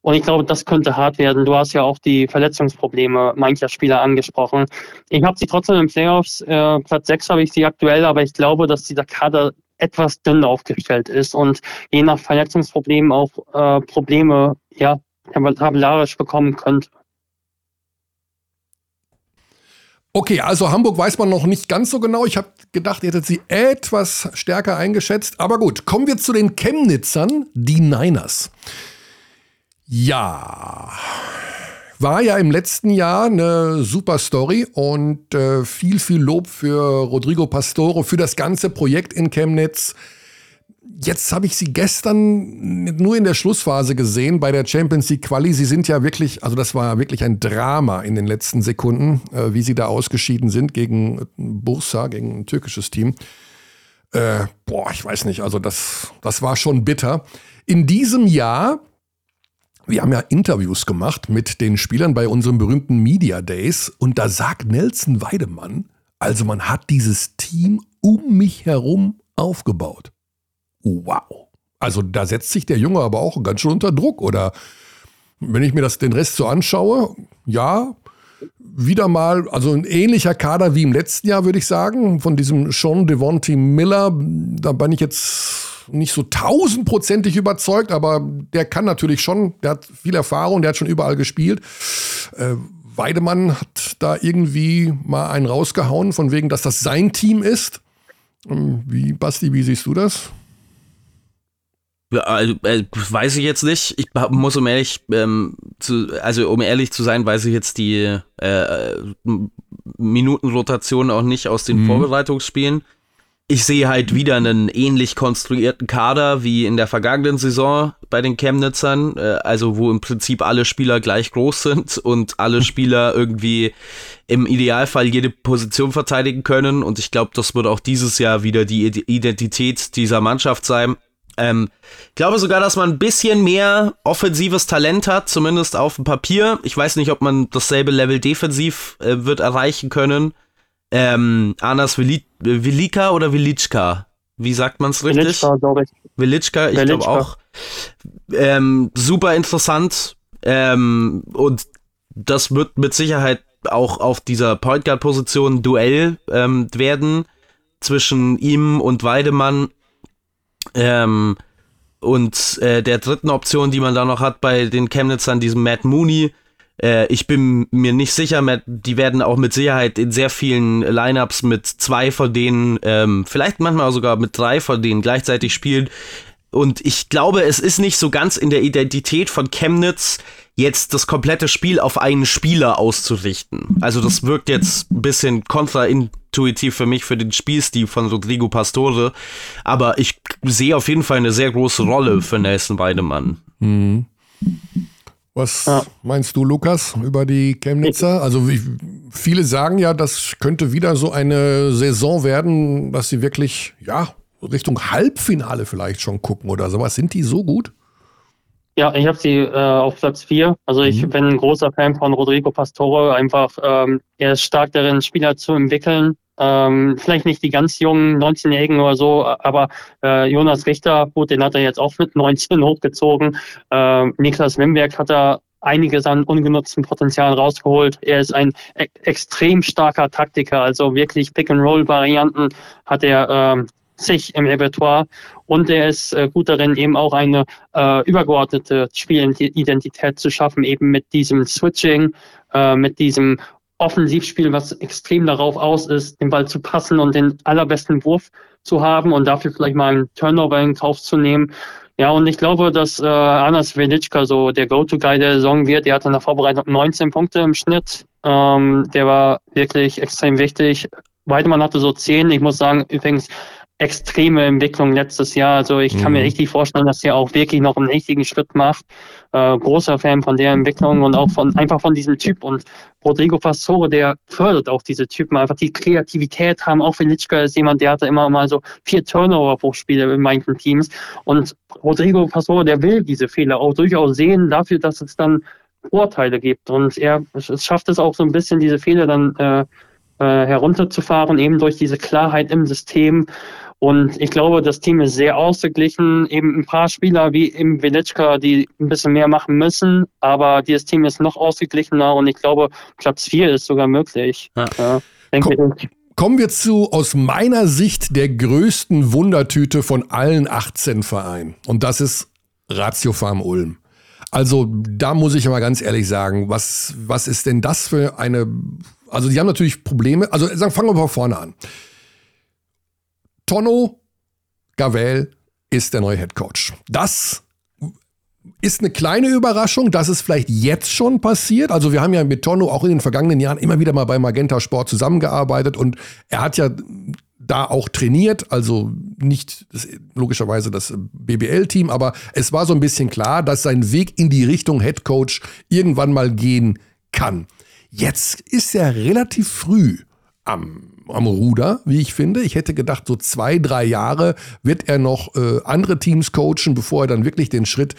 Und ich glaube, das könnte hart werden. Du hast ja auch die Verletzungsprobleme mancher Spieler angesprochen. Ich habe sie trotzdem im Playoffs. Äh, Platz 6 habe ich sie aktuell, aber ich glaube, dass dieser Kader etwas dünn aufgestellt ist und je nach Verletzungsproblemen auch äh, Probleme ja, tabellarisch bekommen könnte. Okay, also Hamburg weiß man noch nicht ganz so genau. Ich habe gedacht, ihr hättet sie etwas stärker eingeschätzt. Aber gut, kommen wir zu den Chemnitzern, die Niners. Ja, war ja im letzten Jahr eine super Story und äh, viel, viel Lob für Rodrigo Pastore, für das ganze Projekt in Chemnitz. Jetzt habe ich sie gestern nur in der Schlussphase gesehen bei der Champions League Quali. Sie sind ja wirklich, also das war wirklich ein Drama in den letzten Sekunden, äh, wie sie da ausgeschieden sind gegen Bursa, gegen ein türkisches Team. Äh, boah, ich weiß nicht, also das, das war schon bitter. In diesem Jahr wir haben ja Interviews gemacht mit den Spielern bei unserem berühmten Media Days und da sagt Nelson Weidemann, also man hat dieses Team um mich herum aufgebaut. Wow. Also da setzt sich der Junge aber auch ganz schön unter Druck. Oder wenn ich mir das den Rest so anschaue, ja, wieder mal, also ein ähnlicher Kader wie im letzten Jahr, würde ich sagen, von diesem Sean Devontae Miller. Da bin ich jetzt nicht so tausendprozentig überzeugt, aber der kann natürlich schon, der hat viel Erfahrung, der hat schon überall gespielt. Äh, Weidemann hat da irgendwie mal einen rausgehauen, von wegen, dass das sein Team ist. Ähm, wie, Basti, wie siehst du das? Ja, also, äh, weiß ich jetzt nicht. Ich muss um ehrlich ähm, zu, also um ehrlich zu sein, weiß ich jetzt die äh, Minutenrotation auch nicht aus den mhm. Vorbereitungsspielen ich sehe halt wieder einen ähnlich konstruierten Kader wie in der vergangenen Saison bei den Chemnitzern, äh, also wo im Prinzip alle Spieler gleich groß sind und alle Spieler irgendwie im Idealfall jede Position verteidigen können. Und ich glaube, das wird auch dieses Jahr wieder die Identität dieser Mannschaft sein. Ähm, ich glaube sogar, dass man ein bisschen mehr offensives Talent hat, zumindest auf dem Papier. Ich weiß nicht, ob man dasselbe Level defensiv äh, wird erreichen können. Ähm, Anas Velika oder Velitschka? Wie sagt man es richtig? Velitschka, glaube ich. Velitschka, ich glaube auch. Ähm, super interessant. Ähm, und das wird mit Sicherheit auch auf dieser Point Guard Position Duell ähm, werden zwischen ihm und Weidemann. Ähm, und äh, der dritten Option, die man da noch hat bei den Chemnitzern, diesem Matt Mooney. Äh, ich bin mir nicht sicher, die werden auch mit Sicherheit in sehr vielen Lineups mit zwei von denen, ähm, vielleicht manchmal sogar mit drei von denen gleichzeitig spielen. Und ich glaube, es ist nicht so ganz in der Identität von Chemnitz, jetzt das komplette Spiel auf einen Spieler auszurichten. Also das wirkt jetzt ein bisschen kontraintuitiv für mich für den Spielstil von Rodrigo Pastore, aber ich sehe auf jeden Fall eine sehr große Rolle für Nelson Weidemann. Mhm. Was ja. meinst du, Lukas, über die Chemnitzer? Also wie, viele sagen ja, das könnte wieder so eine Saison werden, dass sie wirklich, ja, Richtung Halbfinale vielleicht schon gucken oder sowas. Sind die so gut? Ja, ich habe sie äh, auf Platz 4. Also ich mhm. bin ein großer Fan von Rodrigo Pastore. Einfach, ähm, er ist stark darin, Spieler zu entwickeln. Ähm, vielleicht nicht die ganz jungen 19-Jährigen oder so, aber äh, Jonas Richter, gut, den hat er jetzt auch mit 19 hochgezogen. Äh, Niklas Wimberg hat er einiges an ungenutztem Potenzial rausgeholt. Er ist ein e extrem starker Taktiker, also wirklich Pick-and-Roll-Varianten hat er ähm, sich im Repertoire und er ist äh, gut darin, eben auch eine äh, übergeordnete Spielidentität zu schaffen, eben mit diesem Switching, äh, mit diesem Offensivspiel, was extrem darauf aus ist, den Ball zu passen und den allerbesten Wurf zu haben und dafür vielleicht mal einen Turnover in Kauf zu nehmen. Ja, und ich glaube, dass äh, Anas Velitschka so der Go-To-Guy der Saison wird. Er hatte in der Vorbereitung 19 Punkte im Schnitt. Ähm, der war wirklich extrem wichtig. Weidemann hatte so 10. Ich muss sagen, übrigens, extreme Entwicklung letztes Jahr. Also ich kann mhm. mir richtig vorstellen, dass er auch wirklich noch einen richtigen Schritt macht. Äh, großer Fan von der Entwicklung und auch von einfach von diesem Typ. Und Rodrigo Pastore, der fördert auch diese Typen, einfach die Kreativität haben. Auch Velitschka ist jemand, der hatte immer mal so vier Turnover pro Spiele in manchen Teams. Und Rodrigo Pastore, der will diese Fehler auch durchaus sehen, dafür, dass es dann Vorteile gibt. Und er es schafft es auch so ein bisschen, diese Fehler dann äh, äh, herunterzufahren, eben durch diese Klarheit im System. Und ich glaube, das Team ist sehr ausgeglichen. Eben ein paar Spieler wie im Velitschka, die ein bisschen mehr machen müssen, aber dieses Team ist noch ausgeglichener und ich glaube, Platz 4 ist sogar möglich. Ja. Ja, denke Komm, ich. Kommen wir zu, aus meiner Sicht, der größten Wundertüte von allen 18 Vereinen. Und das ist Ratio Farm Ulm. Also da muss ich aber ganz ehrlich sagen, was, was ist denn das für eine, also die haben natürlich Probleme, also sagen, fangen wir mal vorne an. Tonno Gavel ist der neue Head Coach. Das ist eine kleine Überraschung, dass es vielleicht jetzt schon passiert. Also wir haben ja mit Tonno auch in den vergangenen Jahren immer wieder mal bei Magenta Sport zusammengearbeitet und er hat ja da auch trainiert, also nicht das, logischerweise das BBL-Team, aber es war so ein bisschen klar, dass sein Weg in die Richtung Head Coach irgendwann mal gehen kann. Jetzt ist er relativ früh am am Ruder, wie ich finde. Ich hätte gedacht, so zwei, drei Jahre wird er noch äh, andere Teams coachen, bevor er dann wirklich den Schritt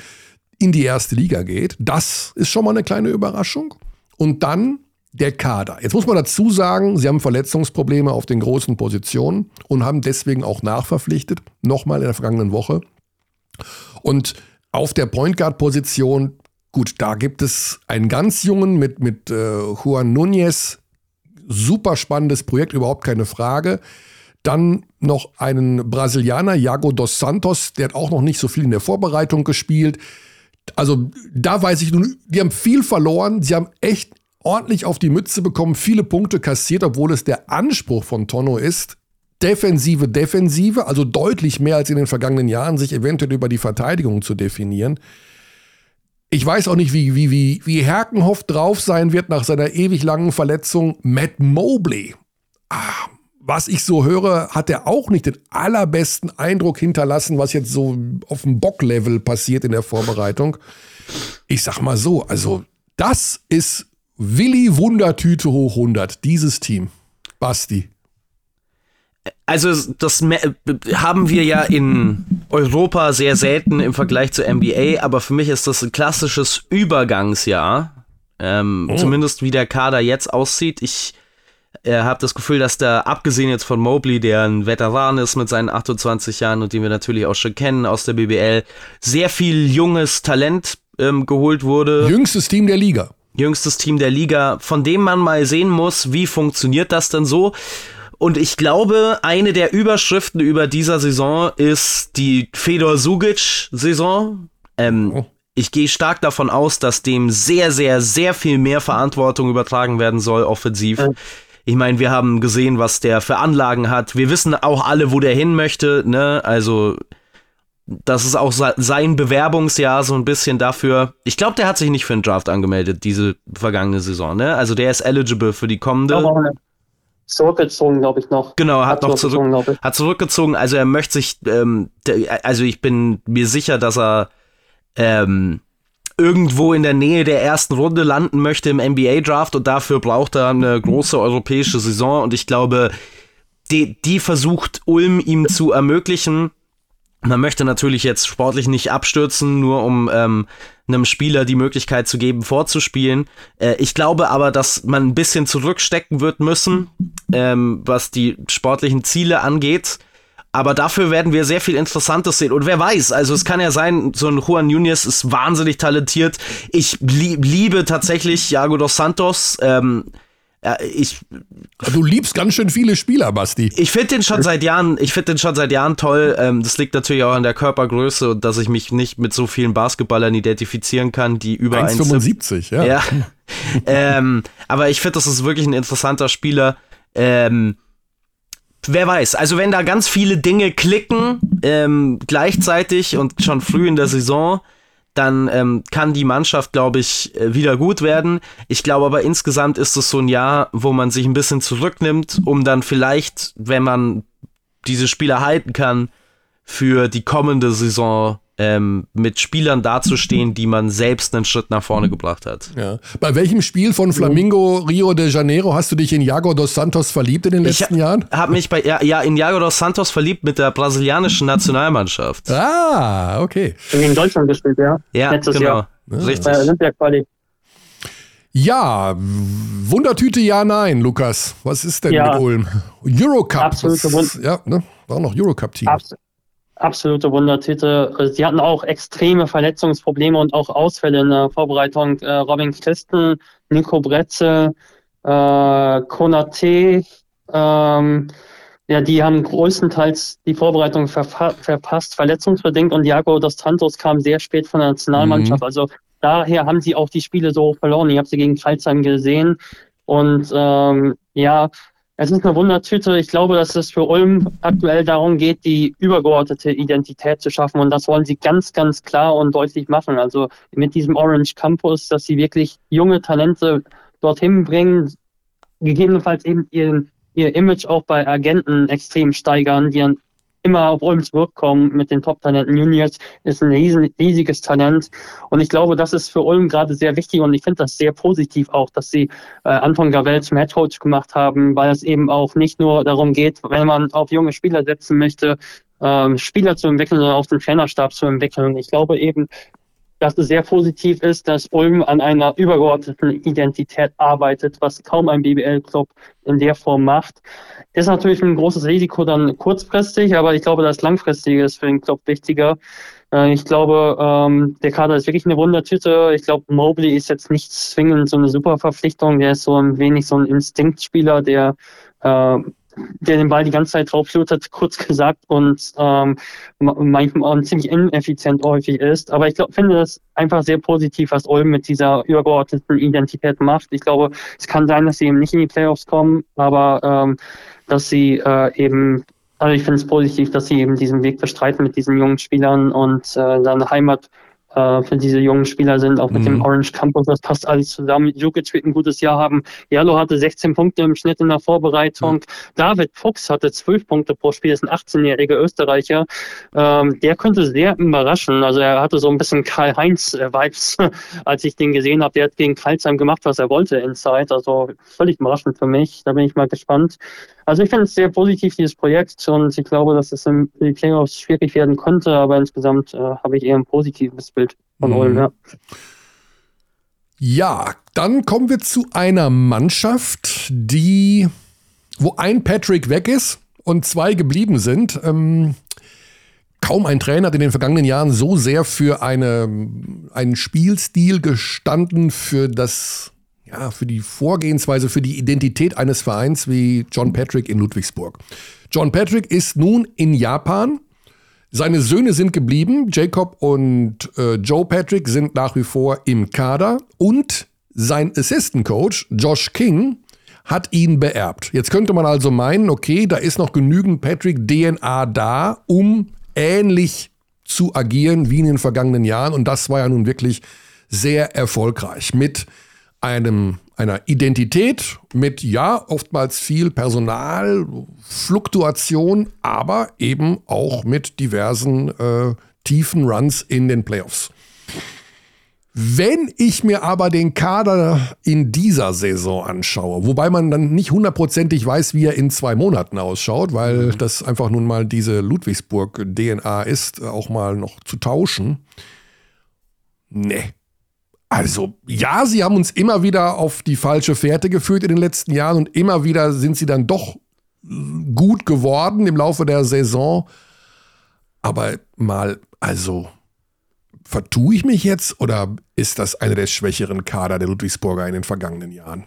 in die erste Liga geht. Das ist schon mal eine kleine Überraschung. Und dann der Kader. Jetzt muss man dazu sagen, sie haben Verletzungsprobleme auf den großen Positionen und haben deswegen auch nachverpflichtet, nochmal in der vergangenen Woche. Und auf der Point Guard Position, gut, da gibt es einen ganz jungen mit, mit äh, Juan Núñez, super spannendes Projekt, überhaupt keine Frage. Dann noch einen Brasilianer, Iago dos Santos, der hat auch noch nicht so viel in der Vorbereitung gespielt. Also da weiß ich nun, die haben viel verloren, sie haben echt ordentlich auf die Mütze bekommen, viele Punkte kassiert, obwohl es der Anspruch von Tonno ist, Defensive, Defensive, also deutlich mehr als in den vergangenen Jahren, sich eventuell über die Verteidigung zu definieren. Ich weiß auch nicht, wie, wie, wie, wie Herkenhoff drauf sein wird nach seiner ewig langen Verletzung. Matt Mobley. Ah, was ich so höre, hat er auch nicht den allerbesten Eindruck hinterlassen, was jetzt so auf dem Bock-Level passiert in der Vorbereitung. Ich sag mal so, also das ist Willi Wundertüte hoch 100, dieses Team. Basti. Also das haben wir ja in Europa sehr selten im Vergleich zur NBA, aber für mich ist das ein klassisches Übergangsjahr. Ähm, oh. Zumindest wie der Kader jetzt aussieht. Ich äh, habe das Gefühl, dass da, abgesehen jetzt von Mobley, der ein Veteran ist mit seinen 28 Jahren und den wir natürlich auch schon kennen aus der BBL, sehr viel junges Talent ähm, geholt wurde. Jüngstes Team der Liga. Jüngstes Team der Liga, von dem man mal sehen muss, wie funktioniert das denn so. Und ich glaube, eine der Überschriften über dieser Saison ist die Fedor Sugic-Saison. Ähm, oh. Ich gehe stark davon aus, dass dem sehr, sehr, sehr viel mehr Verantwortung übertragen werden soll, offensiv. Ja. Ich meine, wir haben gesehen, was der für Anlagen hat. Wir wissen auch alle, wo der hin möchte. Ne? Also, das ist auch sein Bewerbungsjahr so ein bisschen dafür. Ich glaube, der hat sich nicht für einen Draft angemeldet, diese vergangene Saison. Ne? Also, der ist eligible für die kommende. Aber zurückgezogen, glaube ich, noch. Genau, hat, hat noch zurück, hat zurückgezogen. Also, er möchte sich, ähm, also, ich bin mir sicher, dass er ähm, irgendwo in der Nähe der ersten Runde landen möchte im NBA-Draft und dafür braucht er eine große europäische Saison und ich glaube, die, die versucht Ulm ihm zu ermöglichen. Man möchte natürlich jetzt sportlich nicht abstürzen, nur um ähm, einem Spieler die Möglichkeit zu geben, vorzuspielen. Äh, ich glaube aber, dass man ein bisschen zurückstecken wird müssen, ähm, was die sportlichen Ziele angeht. Aber dafür werden wir sehr viel Interessantes sehen. Und wer weiß, also es kann ja sein, so ein Juan Nunez ist wahnsinnig talentiert. Ich liebe tatsächlich Jago dos Santos. Ähm, ich, du liebst ganz schön viele Spieler, Basti. Ich finde den schon seit Jahren, ich finde den schon seit Jahren toll. Ähm, das liegt natürlich auch an der Körpergröße und dass ich mich nicht mit so vielen Basketballern identifizieren kann, die über 1,75, ja. ja. ähm, aber ich finde, das ist wirklich ein interessanter Spieler. Ähm, wer weiß. Also wenn da ganz viele Dinge klicken ähm, gleichzeitig und schon früh in der Saison, dann ähm, kann die Mannschaft, glaube ich, äh, wieder gut werden. Ich glaube aber insgesamt ist es so ein Jahr, wo man sich ein bisschen zurücknimmt, um dann vielleicht, wenn man diese Spieler halten kann, für die kommende Saison ähm, mit Spielern dazustehen, die man selbst einen Schritt nach vorne gebracht hat. Ja. Bei welchem Spiel von Flamingo Rio de Janeiro hast du dich in Iago dos Santos verliebt in den letzten ich Jahren? habe mich bei ja, ja in Iago dos Santos verliebt mit der brasilianischen Nationalmannschaft. Ah, okay. In Deutschland gespielt, ja. Ja, Letztes genau. Jahr. Richtig. Bei Olympia Quali. Ja, Wundertüte ja, nein, Lukas. Was ist denn ja. mit Ulm? Eurocup. Absolute Wundertüte. Ja, ne? War noch Eurocup-Team. Absolut absolute Wundertüte. Sie hatten auch extreme Verletzungsprobleme und auch Ausfälle in der Vorbereitung. Äh, Robin Christen, Nico Bretze, äh, Konate, ähm, ja, die haben größtenteils die Vorbereitung verpa verpasst, verletzungsbedingt und Diago dos Santos kam sehr spät von der Nationalmannschaft. Mhm. Also daher haben sie auch die Spiele so verloren. Ich habe sie gegen Kreuzheim gesehen und ähm, ja, es ist eine Wundertüte. Ich glaube, dass es für Ulm aktuell darum geht, die übergeordnete Identität zu schaffen. Und das wollen sie ganz, ganz klar und deutlich machen. Also mit diesem Orange Campus, dass sie wirklich junge Talente dorthin bringen, gegebenenfalls eben ihr, ihr Image auch bei Agenten extrem steigern, die dann immer auf Ulm zurückkommen mit den Top-Talenten. Juniors ist ein riesen, riesiges Talent. Und ich glaube, das ist für Ulm gerade sehr wichtig und ich finde das sehr positiv auch, dass sie äh, Anton Gavel zum Head Coach gemacht haben, weil es eben auch nicht nur darum geht, wenn man auf junge Spieler setzen möchte, ähm, Spieler zu entwickeln, sondern auf den Trainerstab zu entwickeln. Ich glaube eben, dass es sehr positiv ist, dass Ulm an einer übergeordneten Identität arbeitet, was kaum ein BBL-Club in der Form macht. Ist natürlich ein großes Risiko dann kurzfristig, aber ich glaube, das Langfristige ist für den Club wichtiger. Äh, ich glaube, ähm, der Kader ist wirklich eine Wundertüte. Ich glaube, Mobley ist jetzt nicht zwingend so eine super Verpflichtung. Der ist so ein wenig so ein Instinktspieler, der äh, der den Ball die ganze Zeit drauf flutet, kurz gesagt, und ähm, manchmal ziemlich ineffizient häufig ist. Aber ich glaub, finde das einfach sehr positiv, was Ulm mit dieser übergeordneten Identität macht. Ich glaube, es kann sein, dass sie eben nicht in die Playoffs kommen, aber ähm, dass sie äh, eben also ich finde es positiv, dass sie eben diesen Weg bestreiten mit diesen jungen Spielern und äh, seine Heimat äh, für diese jungen Spieler sind, auch mit mhm. dem Orange Campus, das passt alles zusammen. Jukic wird ein gutes Jahr haben. Jallo hatte 16 Punkte im Schnitt in der Vorbereitung. Mhm. David Fuchs hatte 12 Punkte pro Spiel, ist ein 18-jähriger Österreicher. Ähm, der könnte sehr überraschen. Also er hatte so ein bisschen Karl-Heinz-Vibes, als ich den gesehen habe. Der hat gegen Kreilsheim gemacht, was er wollte inside. Also völlig überraschend für mich. Da bin ich mal gespannt. Also ich finde es sehr positiv, dieses Projekt, und ich glaube, dass es im Playoffs schwierig werden könnte, aber insgesamt äh, habe ich eher ein positives Bild von mhm. Ulm, ja. Ja, dann kommen wir zu einer Mannschaft, die wo ein Patrick weg ist und zwei geblieben sind. Ähm, kaum ein Trainer hat in den vergangenen Jahren so sehr für eine, einen Spielstil gestanden, für das, ja, für die Vorgehensweise, für die Identität eines Vereins wie John Patrick in Ludwigsburg. John Patrick ist nun in Japan. Seine Söhne sind geblieben. Jacob und äh, Joe Patrick sind nach wie vor im Kader. Und sein Assistant Coach, Josh King, hat ihn beerbt. Jetzt könnte man also meinen, okay, da ist noch genügend Patrick DNA da, um ähnlich zu agieren wie in den vergangenen Jahren. Und das war ja nun wirklich sehr erfolgreich mit einem, einer Identität, mit ja, oftmals viel Personalfluktuation, aber eben auch mit diversen äh, tiefen Runs in den Playoffs. Wenn ich mir aber den Kader in dieser Saison anschaue, wobei man dann nicht hundertprozentig weiß, wie er in zwei Monaten ausschaut, weil mhm. das einfach nun mal diese Ludwigsburg-DNA ist, auch mal noch zu tauschen. Nee. Also, ja, sie haben uns immer wieder auf die falsche Fährte geführt in den letzten Jahren und immer wieder sind sie dann doch gut geworden im Laufe der Saison. Aber mal, also Vertue ich mich jetzt oder ist das einer der schwächeren Kader der Ludwigsburger in den vergangenen Jahren?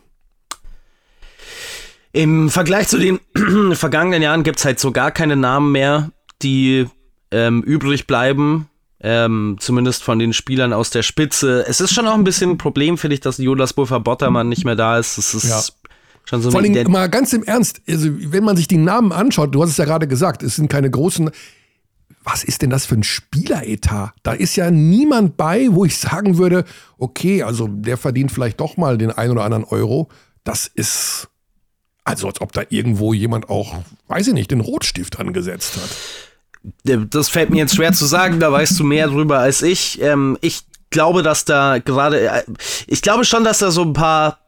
Im Vergleich zu den vergangenen Jahren gibt es halt so gar keine Namen mehr, die ähm, übrig bleiben. Ähm, zumindest von den Spielern aus der Spitze. Es ist schon auch ein bisschen ein Problem, finde ich, dass Jonas Buffer Bottermann nicht mehr da ist. Das ist ja. schon so Vor allem mal ganz im Ernst, also wenn man sich die Namen anschaut, du hast es ja gerade gesagt, es sind keine großen was ist denn das für ein Spieleretat? Da ist ja niemand bei, wo ich sagen würde, okay, also der verdient vielleicht doch mal den einen oder anderen Euro. Das ist, also als ob da irgendwo jemand auch, weiß ich nicht, den Rotstift angesetzt hat. Das fällt mir jetzt schwer zu sagen, da weißt du mehr drüber als ich. Ähm, ich glaube, dass da gerade, äh, ich glaube schon, dass da so ein paar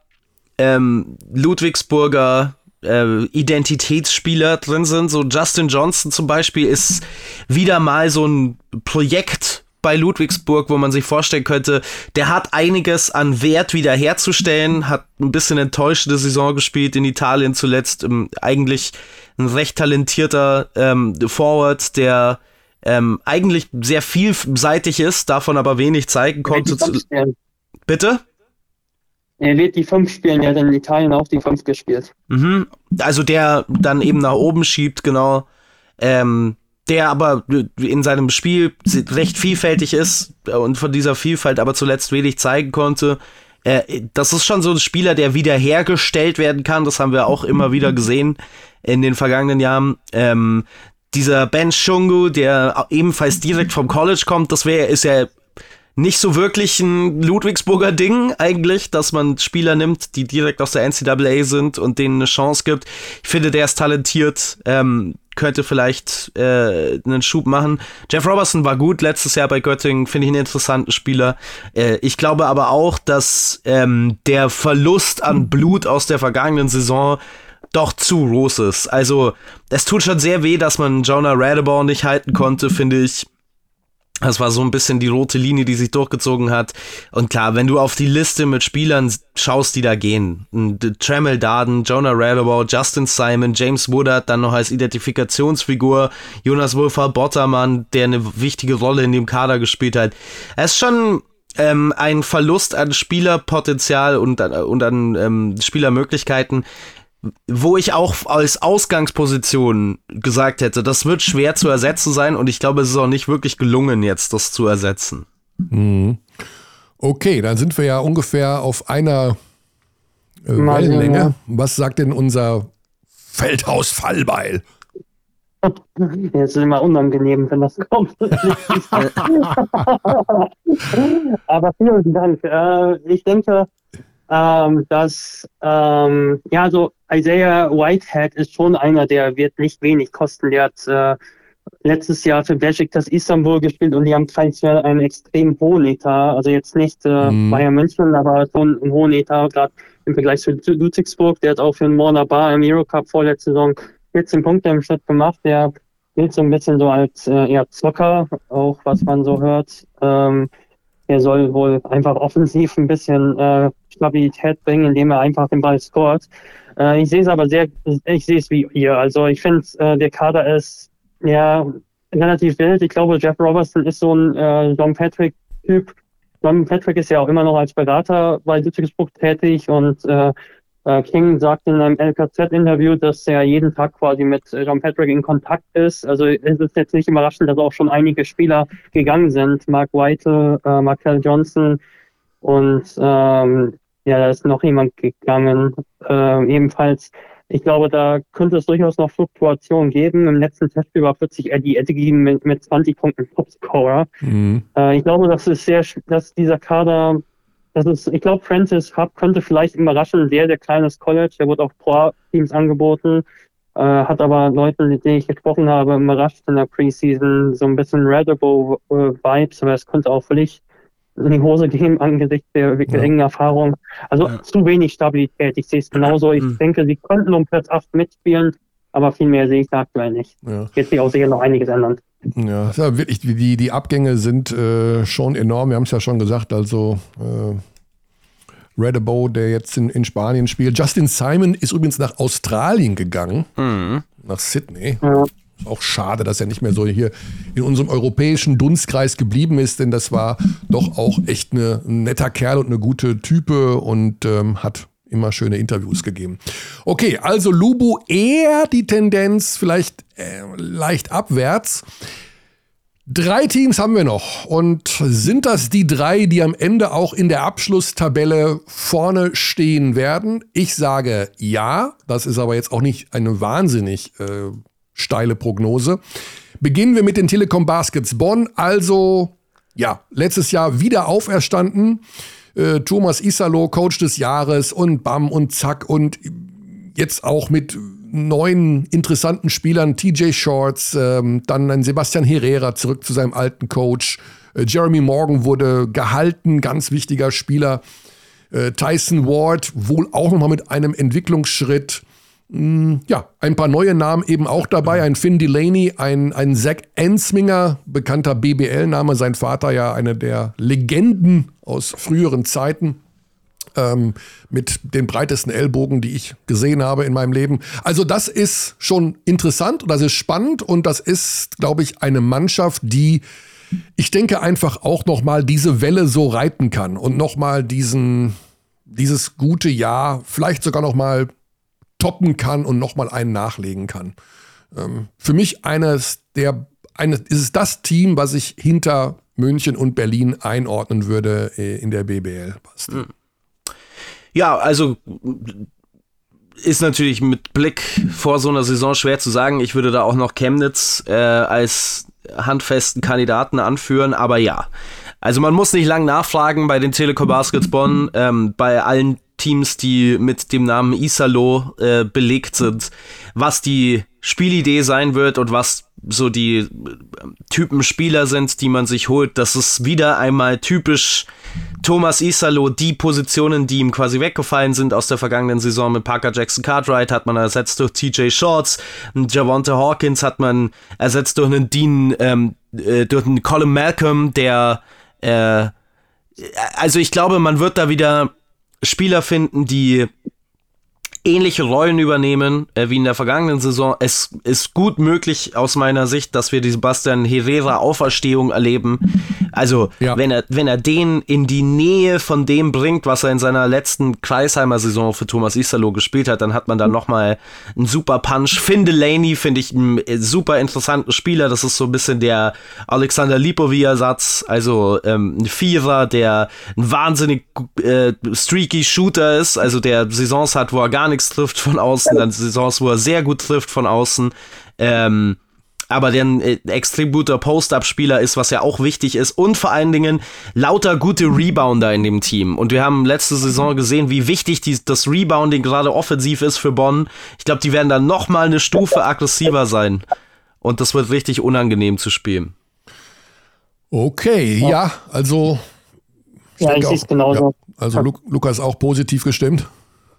ähm, Ludwigsburger äh, Identitätsspieler drin sind. So Justin Johnson zum Beispiel ist wieder mal so ein Projekt bei Ludwigsburg, wo man sich vorstellen könnte, der hat einiges an Wert wiederherzustellen, hat ein bisschen enttäuschende Saison gespielt in Italien zuletzt, ähm, eigentlich ein recht talentierter ähm, Forward, der ähm, eigentlich sehr vielseitig ist, davon aber wenig zeigen konnte. Bitte? Er wird die 5 spielen, er hat in Italien auch die 5 gespielt. Mhm. Also der dann eben nach oben schiebt, genau. Ähm, der aber in seinem Spiel recht vielfältig ist und von dieser Vielfalt aber zuletzt wenig zeigen konnte. Äh, das ist schon so ein Spieler, der wiederhergestellt werden kann. Das haben wir auch immer wieder gesehen in den vergangenen Jahren. Ähm, dieser Ben Shungu, der ebenfalls direkt vom College kommt, das wäre, ist ja nicht so wirklich ein Ludwigsburger Ding eigentlich, dass man Spieler nimmt, die direkt aus der NCAA sind und denen eine Chance gibt. Ich finde, der ist talentiert, ähm, könnte vielleicht äh, einen Schub machen. Jeff Robertson war gut letztes Jahr bei Göttingen, finde ich einen interessanten Spieler. Äh, ich glaube aber auch, dass ähm, der Verlust an Blut aus der vergangenen Saison doch zu groß ist. Also, es tut schon sehr weh, dass man Jonah Radebor nicht halten konnte, finde ich. Das war so ein bisschen die rote Linie, die sich durchgezogen hat. Und klar, wenn du auf die Liste mit Spielern schaust, die da gehen, Tremel Darden, Jonah Radabau, Justin Simon, James Woodard, dann noch als Identifikationsfigur, Jonas Wolfer Bottermann, der eine wichtige Rolle in dem Kader gespielt hat. Es ist schon ähm, ein Verlust an Spielerpotenzial und, und an ähm, Spielermöglichkeiten, wo ich auch als Ausgangsposition gesagt hätte, das wird schwer zu ersetzen sein und ich glaube, es ist auch nicht wirklich gelungen, jetzt das zu ersetzen. Mhm. Okay, dann sind wir ja ungefähr auf einer äh, Wellenlänge. Was sagt denn unser Feldhaus-Fallbeil? Jetzt ist immer unangenehm, wenn das kommt. Aber vielen Dank. Äh, ich denke, ähm, dass ähm, ja so Isaiah Whitehead ist schon einer, der wird nicht wenig kosten. Der hat äh, letztes Jahr für Besiktas Istanbul gespielt und die haben transfer einen extrem hohen Etat. Also jetzt nicht äh, mm. Bayern München, aber schon einen hohen Etat, gerade im Vergleich zu Ludwigsburg. Der hat auch für den Warner Bar im Eurocup vorletzte Saison 14 Punkte im Schnitt gemacht. Der gilt so ein bisschen so als äh, eher Zocker, auch was man so hört. Ähm, der soll wohl einfach offensiv ein bisschen äh, Stabilität bringen, indem er einfach den Ball scoret. Äh, ich sehe es aber sehr, ich sehe es wie ihr. Also ich finde, äh, der Kader ist ja relativ wild. Ich glaube, Jeff Robertson ist so ein äh, John Patrick-Typ. John Patrick ist ja auch immer noch als Berater bei Ludwigsburg tätig und äh, King sagt in einem LKZ-Interview, dass er jeden Tag quasi mit John Patrick in Kontakt ist. Also es ist jetzt nicht überraschend, dass auch schon einige Spieler gegangen sind. Mark White, äh, Markel Johnson und ähm, ja, da ist noch jemand gegangen, äh, ebenfalls. Ich glaube, da könnte es durchaus noch Fluktuationen geben. Im letzten Testspiel war plötzlich Eddie Eddie mit, mit 20 Punkten Topscorer. Mhm. Äh, ich glaube, das ist sehr, dass dieser Kader das ist, ich glaube, Francis Hub könnte vielleicht überraschen, sehr, sehr kleines College, der wird auch Pro-Teams angeboten, äh, hat aber Leute, mit denen ich gesprochen habe, überrascht in der Preseason, so ein bisschen Redable-Vibes, aber es könnte auch völlig in die Hose gehen angesichts der wirklich ja. engen Erfahrung. Also ja. zu wenig Stabilität. Ich sehe es genauso. Ich mhm. denke, sie könnten um Platz 8 mitspielen, aber viel mehr sehe ich da aktuell nicht. Ja. Jetzt sich auch sicher noch einiges ändern. Ja, ja wirklich, die, die Abgänge sind äh, schon enorm. Wir haben es ja schon gesagt, also äh, Redabo, der jetzt in, in Spanien spielt. Justin Simon ist übrigens nach Australien gegangen, mhm. nach Sydney. Ja. Auch schade, dass er nicht mehr so hier in unserem europäischen Dunstkreis geblieben ist, denn das war doch auch echt eine, ein netter Kerl und eine gute Type und ähm, hat immer schöne Interviews gegeben. Okay, also Lubu eher die Tendenz vielleicht äh, leicht abwärts. Drei Teams haben wir noch. Und sind das die drei, die am Ende auch in der Abschlusstabelle vorne stehen werden? Ich sage ja. Das ist aber jetzt auch nicht eine wahnsinnig äh, steile Prognose. Beginnen wir mit den Telekom Baskets Bonn. Also, ja, letztes Jahr wieder auferstanden äh, Thomas Isalo, Coach des Jahres und Bam und Zack und jetzt auch mit neuen interessanten Spielern, TJ Shorts, ähm, dann ein Sebastian Herrera zurück zu seinem alten Coach. Äh, Jeremy Morgan wurde gehalten, ganz wichtiger Spieler. Äh, Tyson Ward wohl auch nochmal mit einem Entwicklungsschritt. Mm, ja, ein paar neue Namen eben auch dabei. Ein Finn Delaney, ein, ein Zach Ensminger, bekannter BBL-Name. Sein Vater ja eine der Legenden aus früheren Zeiten. Ähm, mit den breitesten Ellbogen, die ich gesehen habe in meinem Leben. Also das ist schon interessant und das ist spannend und das ist, glaube ich, eine Mannschaft, die ich denke einfach auch noch mal diese Welle so reiten kann und noch mal diesen dieses gute Jahr vielleicht sogar noch mal toppen kann und nochmal einen nachlegen kann. Ähm, für mich eines der, eines, ist es das Team, was ich hinter München und Berlin einordnen würde äh, in der BBL. Hm. Ja, also ist natürlich mit Blick vor so einer Saison schwer zu sagen. Ich würde da auch noch Chemnitz äh, als handfesten Kandidaten anführen, aber ja. Also man muss nicht lang nachfragen bei den Telekom Baskets Bonn, ähm, bei allen Teams, die mit dem Namen Isalo äh, belegt sind, was die Spielidee sein wird und was so die äh, Typen Spieler sind, die man sich holt. Das ist wieder einmal typisch Thomas Isalo, die Positionen, die ihm quasi weggefallen sind aus der vergangenen Saison mit Parker Jackson Cartwright, hat man ersetzt durch TJ Shorts, Javonte Hawkins hat man ersetzt durch einen Dean, ähm, äh, durch einen Colin Malcolm, der äh, also ich glaube, man wird da wieder Spieler finden, die ähnliche Rollen übernehmen äh, wie in der vergangenen Saison. Es ist gut möglich aus meiner Sicht, dass wir die Sebastian Herrera Auferstehung erleben. Also, ja. wenn er wenn er den in die Nähe von dem bringt, was er in seiner letzten Kreisheimer Saison für Thomas Isalo gespielt hat, dann hat man da noch mal einen super Punch. Finn Delaney finde ich einen super interessanten Spieler. Das ist so ein bisschen der Alexander Lipovi-Ersatz, also ähm, ein Vierer, der ein wahnsinnig äh, streaky Shooter ist, also der Saisons hat, wo er gar nicht nichts trifft von außen, dann Saisons, wo er sehr gut trifft von außen. Ähm, aber der ein äh, extrem guter Post-Up-Spieler ist, was ja auch wichtig ist. Und vor allen Dingen lauter gute Rebounder in dem Team. Und wir haben letzte Saison gesehen, wie wichtig die, das Rebounding gerade offensiv ist für Bonn. Ich glaube, die werden dann nochmal eine Stufe aggressiver sein. Und das wird richtig unangenehm zu spielen. Okay, ja, ja also. Ich ja, ich sehe es genauso. Ja, also Lukas auch positiv gestimmt.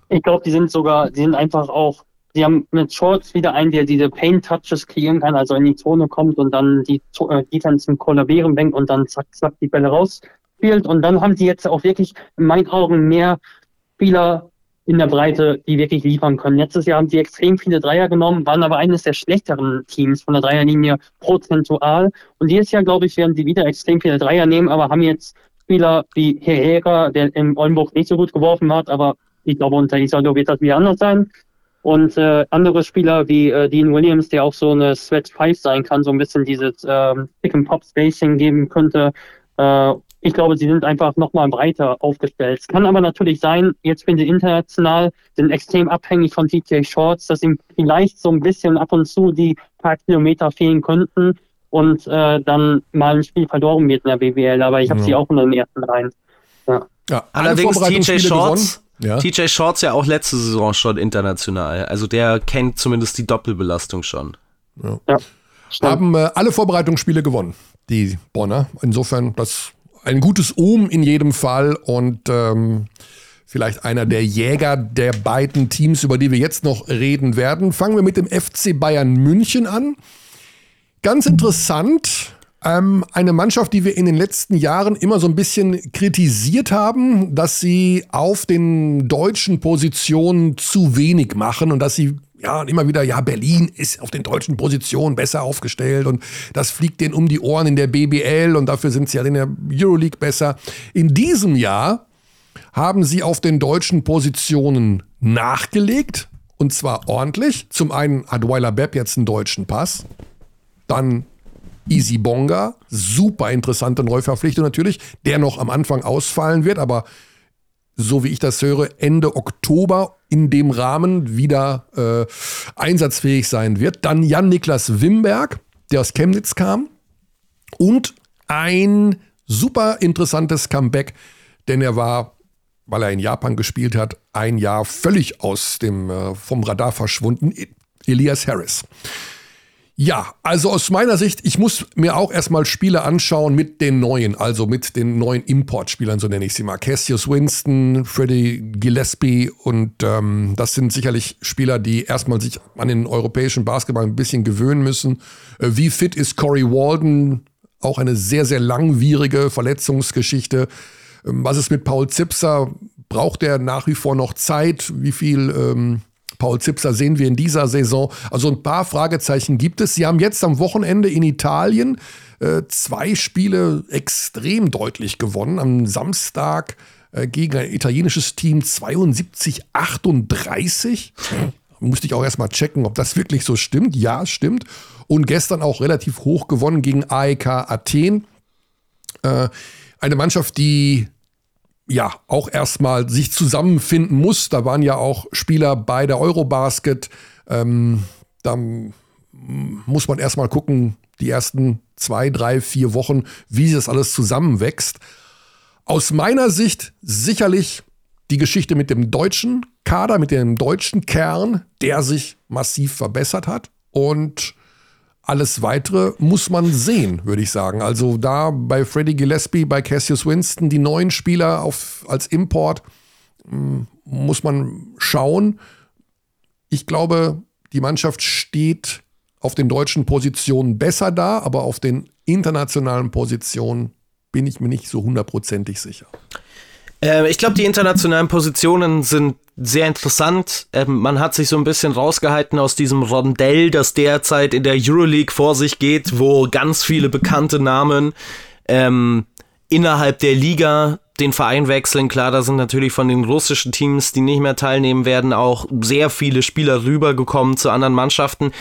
Ich glaube, die sind sogar, die sind einfach auch, die haben mit Shorts wieder einen, der diese Paint-Touches kreieren kann, also in die Zone kommt und dann die äh, Defense im Kollabieren bringt und dann zack, zack, die Bälle raus spielt. Und dann haben sie jetzt auch wirklich in meinen Augen mehr Spieler in der Breite, die wirklich liefern können. Letztes Jahr haben sie extrem viele Dreier genommen, waren aber eines der schlechteren Teams von der Dreierlinie prozentual. Und dieses Jahr, glaube ich, werden sie wieder extrem viele Dreier nehmen, aber haben jetzt Spieler wie Herrera, der in Oldenburg nicht so gut geworfen hat, aber ich glaube, unter Isaldo wird das wieder anders sein. Und äh, andere Spieler wie äh, Dean Williams, der auch so eine Sweat 5 sein kann, so ein bisschen dieses ähm, Pick and Pop Spacing geben könnte. Äh, ich glaube, sie sind einfach nochmal breiter aufgestellt. Es kann aber natürlich sein, jetzt wenn sie international sind extrem abhängig von TJ Shorts, dass ihm vielleicht so ein bisschen ab und zu die paar Kilometer fehlen könnten und äh, dann mal ein Spiel verloren wird in der BWL. Aber ich habe ja. sie auch in den ersten rein. Ja. ja Allerdings TJ Shorts, ja. TJ Shorts ja auch letzte Saison schon international. Also der kennt zumindest die Doppelbelastung schon. Ja. ja Haben äh, alle Vorbereitungsspiele gewonnen, die Bonner. Insofern, das ein gutes Ohm in jedem Fall und ähm, vielleicht einer der Jäger der beiden Teams, über die wir jetzt noch reden werden. Fangen wir mit dem FC Bayern München an. Ganz interessant, ähm, eine Mannschaft, die wir in den letzten Jahren immer so ein bisschen kritisiert haben, dass sie auf den deutschen Positionen zu wenig machen und dass sie ja, immer wieder, ja, Berlin ist auf den deutschen Positionen besser aufgestellt und das fliegt denen um die Ohren in der BBL und dafür sind sie ja in der Euroleague besser. In diesem Jahr haben sie auf den deutschen Positionen nachgelegt und zwar ordentlich. Zum einen hat Weiler Bepp jetzt einen deutschen Pass, dann Easy Bonga, super interessante Neuverpflichtung natürlich, der noch am Anfang ausfallen wird, aber so wie ich das höre, Ende Oktober in dem Rahmen wieder äh, einsatzfähig sein wird. Dann Jan-Niklas Wimberg, der aus Chemnitz kam. Und ein super interessantes Comeback, denn er war, weil er in Japan gespielt hat, ein Jahr völlig aus dem, äh, vom Radar verschwunden. Elias Harris. Ja, also aus meiner Sicht, ich muss mir auch erstmal Spiele anschauen mit den neuen, also mit den neuen Importspielern, so nenne ich sie mal. Cassius Winston, Freddie Gillespie und ähm, das sind sicherlich Spieler, die erstmal sich an den europäischen Basketball ein bisschen gewöhnen müssen. Äh, wie fit ist Corey Walden? Auch eine sehr, sehr langwierige Verletzungsgeschichte. Ähm, was ist mit Paul Zipser? Braucht er nach wie vor noch Zeit? Wie viel ähm, Paul Zipser sehen wir in dieser Saison. Also ein paar Fragezeichen gibt es. Sie haben jetzt am Wochenende in Italien äh, zwei Spiele extrem deutlich gewonnen. Am Samstag äh, gegen ein italienisches Team 72-38. Musste ich auch erstmal checken, ob das wirklich so stimmt. Ja, stimmt. Und gestern auch relativ hoch gewonnen gegen AEK Athen. Äh, eine Mannschaft, die ja auch erstmal sich zusammenfinden muss. Da waren ja auch Spieler bei der Eurobasket. Ähm, da muss man erstmal gucken, die ersten zwei, drei, vier Wochen, wie das alles zusammenwächst. Aus meiner Sicht sicherlich die Geschichte mit dem deutschen Kader, mit dem deutschen Kern, der sich massiv verbessert hat. Und alles weitere muss man sehen, würde ich sagen. Also da bei Freddie Gillespie, bei Cassius Winston, die neuen Spieler auf, als Import, hm, muss man schauen. Ich glaube, die Mannschaft steht auf den deutschen Positionen besser da, aber auf den internationalen Positionen bin ich mir nicht so hundertprozentig sicher. Äh, ich glaube, die internationalen Positionen sind sehr interessant. Ähm, man hat sich so ein bisschen rausgehalten aus diesem Rondell, das derzeit in der Euroleague vor sich geht, wo ganz viele bekannte Namen ähm, innerhalb der Liga den Verein wechseln. Klar, da sind natürlich von den russischen Teams, die nicht mehr teilnehmen werden, auch sehr viele Spieler rübergekommen zu anderen Mannschaften.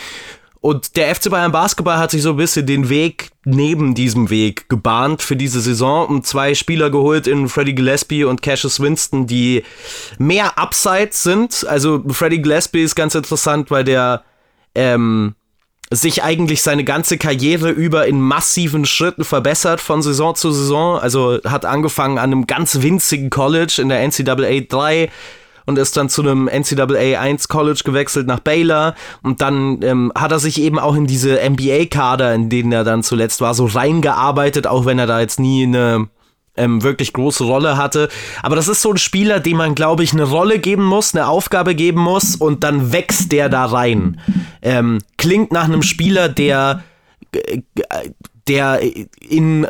Und der FC Bayern Basketball hat sich so ein bisschen den Weg neben diesem Weg gebahnt für diese Saison und zwei Spieler geholt in Freddie Gillespie und Cassius Winston, die mehr Upsides sind. Also Freddie Gillespie ist ganz interessant, weil der ähm, sich eigentlich seine ganze Karriere über in massiven Schritten verbessert von Saison zu Saison. Also hat angefangen an einem ganz winzigen College in der NCAA 3 und ist dann zu einem NCAA 1 College gewechselt nach Baylor und dann ähm, hat er sich eben auch in diese NBA-Kader, in denen er dann zuletzt war, so reingearbeitet, auch wenn er da jetzt nie eine ähm, wirklich große Rolle hatte. Aber das ist so ein Spieler, dem man, glaube ich, eine Rolle geben muss, eine Aufgabe geben muss und dann wächst der da rein. Ähm, klingt nach einem Spieler, der, der in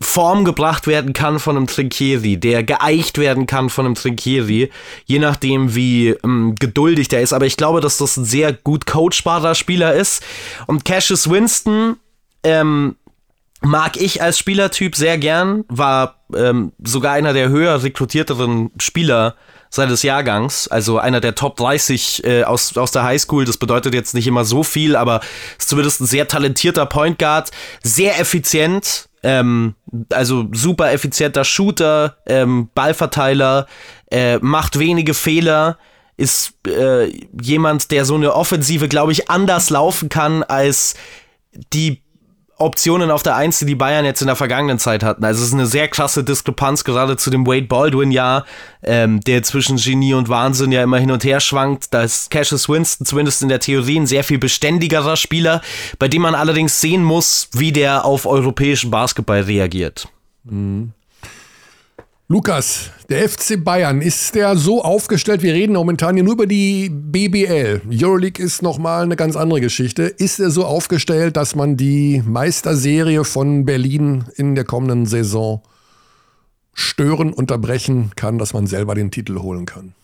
Form gebracht werden kann von einem Trinkieri, der geeicht werden kann von einem Trinkieri, je nachdem wie ähm, geduldig der ist. Aber ich glaube, dass das ein sehr gut coachbarer Spieler ist. Und Cassius Winston ähm, mag ich als Spielertyp sehr gern, war ähm, sogar einer der höher rekrutierteren Spieler seines Jahrgangs, also einer der Top 30 äh, aus, aus der Highschool. Das bedeutet jetzt nicht immer so viel, aber ist zumindest ein sehr talentierter Point Guard, sehr effizient, ähm, also super effizienter Shooter, ähm, Ballverteiler, äh, macht wenige Fehler, ist äh, jemand, der so eine Offensive, glaube ich, anders laufen kann als die Optionen auf der Eins, die die Bayern jetzt in der vergangenen Zeit hatten. Also es ist eine sehr krasse Diskrepanz, gerade zu dem Wade Baldwin-Jahr, ähm, der zwischen Genie und Wahnsinn ja immer hin und her schwankt. Da ist Cassius Winston zumindest in der Theorie ein sehr viel beständigerer Spieler, bei dem man allerdings sehen muss, wie der auf europäischen Basketball reagiert. Mhm. Lukas, der FC Bayern, ist der so aufgestellt? Wir reden momentan ja nur über die BBL. Euroleague ist nochmal eine ganz andere Geschichte. Ist er so aufgestellt, dass man die Meisterserie von Berlin in der kommenden Saison stören, unterbrechen kann, dass man selber den Titel holen kann?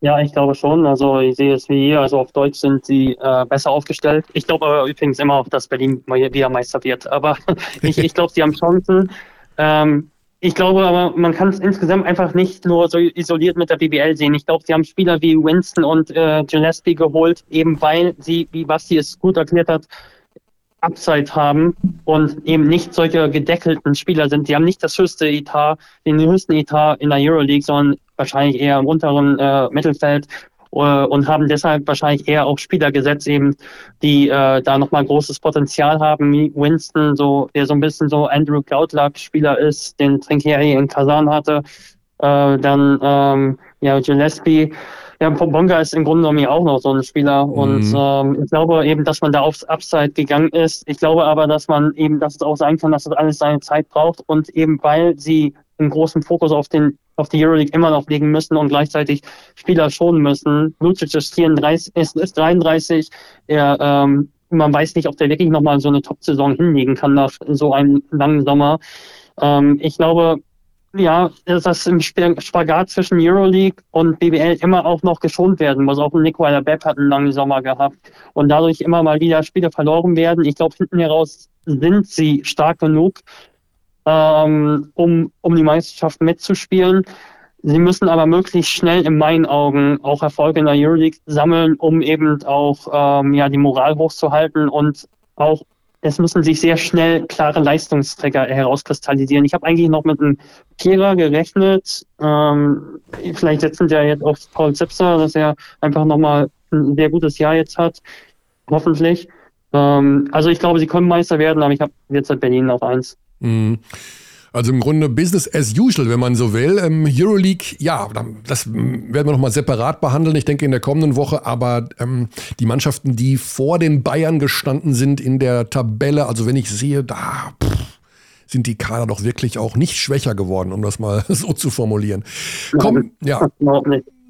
Ja, ich glaube schon. Also ich sehe es wie hier. Also auf Deutsch sind sie äh, besser aufgestellt. Ich glaube aber übrigens immer dass Berlin wieder Meister wird. Aber ich, ich glaube, sie haben Chancen. Ähm, ich glaube aber, man kann es insgesamt einfach nicht nur so isoliert mit der BBL sehen. Ich glaube, sie haben Spieler wie Winston und äh, Gillespie geholt, eben weil sie, wie Basti es gut erklärt hat, Upside haben und eben nicht solche gedeckelten Spieler sind. Die haben nicht das höchste Etat, den höchsten Etat in der Euroleague, sondern wahrscheinlich eher im unteren äh, Mittelfeld und haben deshalb wahrscheinlich eher auch Spieler gesetzt, eben, die äh, da nochmal großes Potenzial haben, wie Winston, so, der so ein bisschen so Andrew Cloudluck-Spieler ist, den Trinkieri in Kasan hatte. Äh, dann ähm, ja, Gillespie. Ja, Bonga ist im Grunde genommen auch noch so ein Spieler. Mhm. Und ähm, ich glaube eben, dass man da aufs Upside gegangen ist. Ich glaube aber, dass man eben, dass es auch sein kann, dass das alles seine Zeit braucht. Und eben weil sie einen großen Fokus auf den auf die Euroleague immer noch legen müssen und gleichzeitig Spieler schonen müssen. Lucic ist 34, ist, ist 33. Er, ähm, man weiß nicht, ob der wirklich nochmal so eine Top-Saison hinlegen kann nach so einem langen Sommer. Ähm, ich glaube, ja, dass im Spagat zwischen Euroleague und BBL immer auch noch geschont werden muss. Auch Nick Weiler-Bepp hat einen langen Sommer gehabt und dadurch immer mal wieder Spiele verloren werden. Ich glaube, hinten heraus sind sie stark genug, ähm, um, um die Meisterschaft mitzuspielen. Sie müssen aber möglichst schnell in meinen Augen auch Erfolge in der Euroleague sammeln, um eben auch ähm, ja, die Moral hochzuhalten und auch es müssen sich sehr schnell klare Leistungsträger herauskristallisieren. Ich habe eigentlich noch mit einem Kehrer gerechnet. Ähm, vielleicht setzen sie ja jetzt auf Paul Zipser, dass er einfach nochmal ein sehr gutes Jahr jetzt hat. Hoffentlich. Ähm, also ich glaube, sie können Meister werden, aber ich habe jetzt halt Berlin auf eins. Mhm. Also im Grunde Business as usual, wenn man so will. Ähm, Euroleague, ja, das werden wir nochmal separat behandeln, ich denke in der kommenden Woche. Aber ähm, die Mannschaften, die vor den Bayern gestanden sind in der Tabelle, also wenn ich sehe, da pff, sind die Kader doch wirklich auch nicht schwächer geworden, um das mal so zu formulieren. Komm, ja.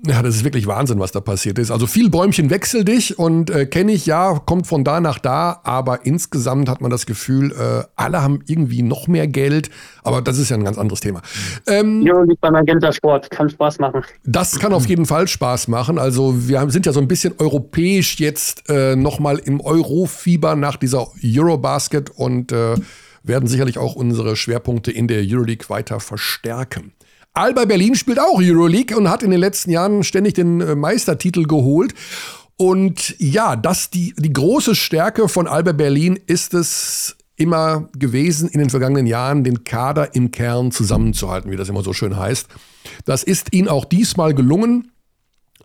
Ja, das ist wirklich Wahnsinn, was da passiert ist. Also viel Bäumchen wechsel dich und äh, kenne ich ja, kommt von da nach da, aber insgesamt hat man das Gefühl, äh, alle haben irgendwie noch mehr Geld, aber das ist ja ein ganz anderes Thema. Ähm, ja, liegt beim Magenta Sport, kann Spaß machen. Das kann auf jeden Fall Spaß machen. Also wir sind ja so ein bisschen europäisch jetzt äh, nochmal im Eurofieber nach dieser Eurobasket und äh, werden sicherlich auch unsere Schwerpunkte in der Euroleague weiter verstärken. Alba Berlin spielt auch Euroleague und hat in den letzten Jahren ständig den äh, Meistertitel geholt. Und ja, das die, die große Stärke von Alba Berlin ist es immer gewesen, in den vergangenen Jahren den Kader im Kern zusammenzuhalten, wie das immer so schön heißt. Das ist ihnen auch diesmal gelungen.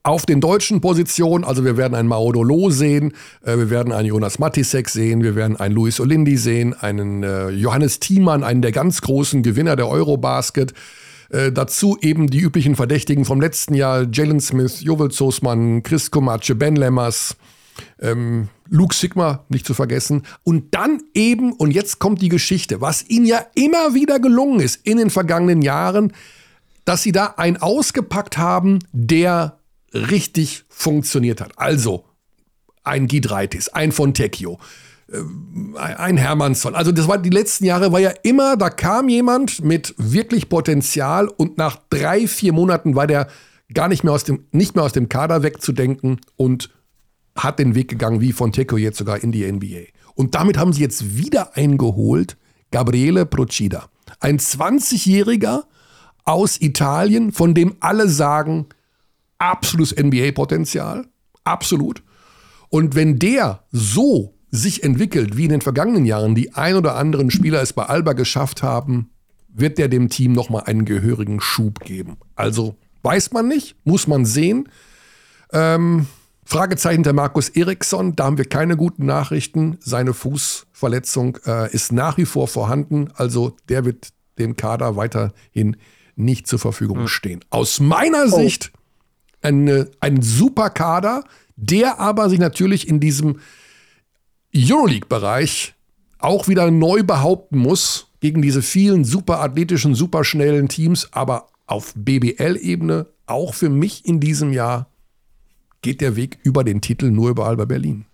Auf den deutschen Positionen, also wir werden einen Maodolo sehen, äh, wir werden einen Jonas Matisek sehen, wir werden einen Luis Olindi sehen, einen äh, Johannes Thiemann, einen der ganz großen Gewinner der Eurobasket. Äh, dazu eben die üblichen Verdächtigen vom letzten Jahr, Jalen Smith, Jovel Zosmann, Chris Komatsche, Ben Lemmers, ähm, Luke Sigma, nicht zu vergessen. Und dann eben, und jetzt kommt die Geschichte, was ihnen ja immer wieder gelungen ist in den vergangenen Jahren, dass sie da einen ausgepackt haben, der richtig funktioniert hat. Also ein Gidreitis, ein Fontecchio, ein Hermannsson. Also das war die letzten Jahre war ja immer, da kam jemand mit wirklich Potenzial und nach drei, vier Monaten war der gar nicht mehr aus dem, nicht mehr aus dem Kader wegzudenken und hat den Weg gegangen wie von Teco jetzt sogar in die NBA. Und damit haben sie jetzt wieder eingeholt Gabriele Procida. Ein 20-Jähriger aus Italien, von dem alle sagen, absolutes NBA-Potenzial. Absolut. Und wenn der so sich entwickelt, wie in den vergangenen Jahren die ein oder anderen Spieler es bei Alba geschafft haben, wird der dem Team nochmal einen gehörigen Schub geben. Also weiß man nicht, muss man sehen. Ähm, Fragezeichen der Markus Eriksson, da haben wir keine guten Nachrichten. Seine Fußverletzung äh, ist nach wie vor vorhanden, also der wird dem Kader weiterhin nicht zur Verfügung mhm. stehen. Aus meiner oh. Sicht eine, ein super Kader, der aber sich natürlich in diesem Euroleague-Bereich auch wieder neu behaupten muss gegen diese vielen super athletischen, super schnellen Teams, aber auf BBL-Ebene auch für mich in diesem Jahr geht der Weg über den Titel nur über Alba Berlin.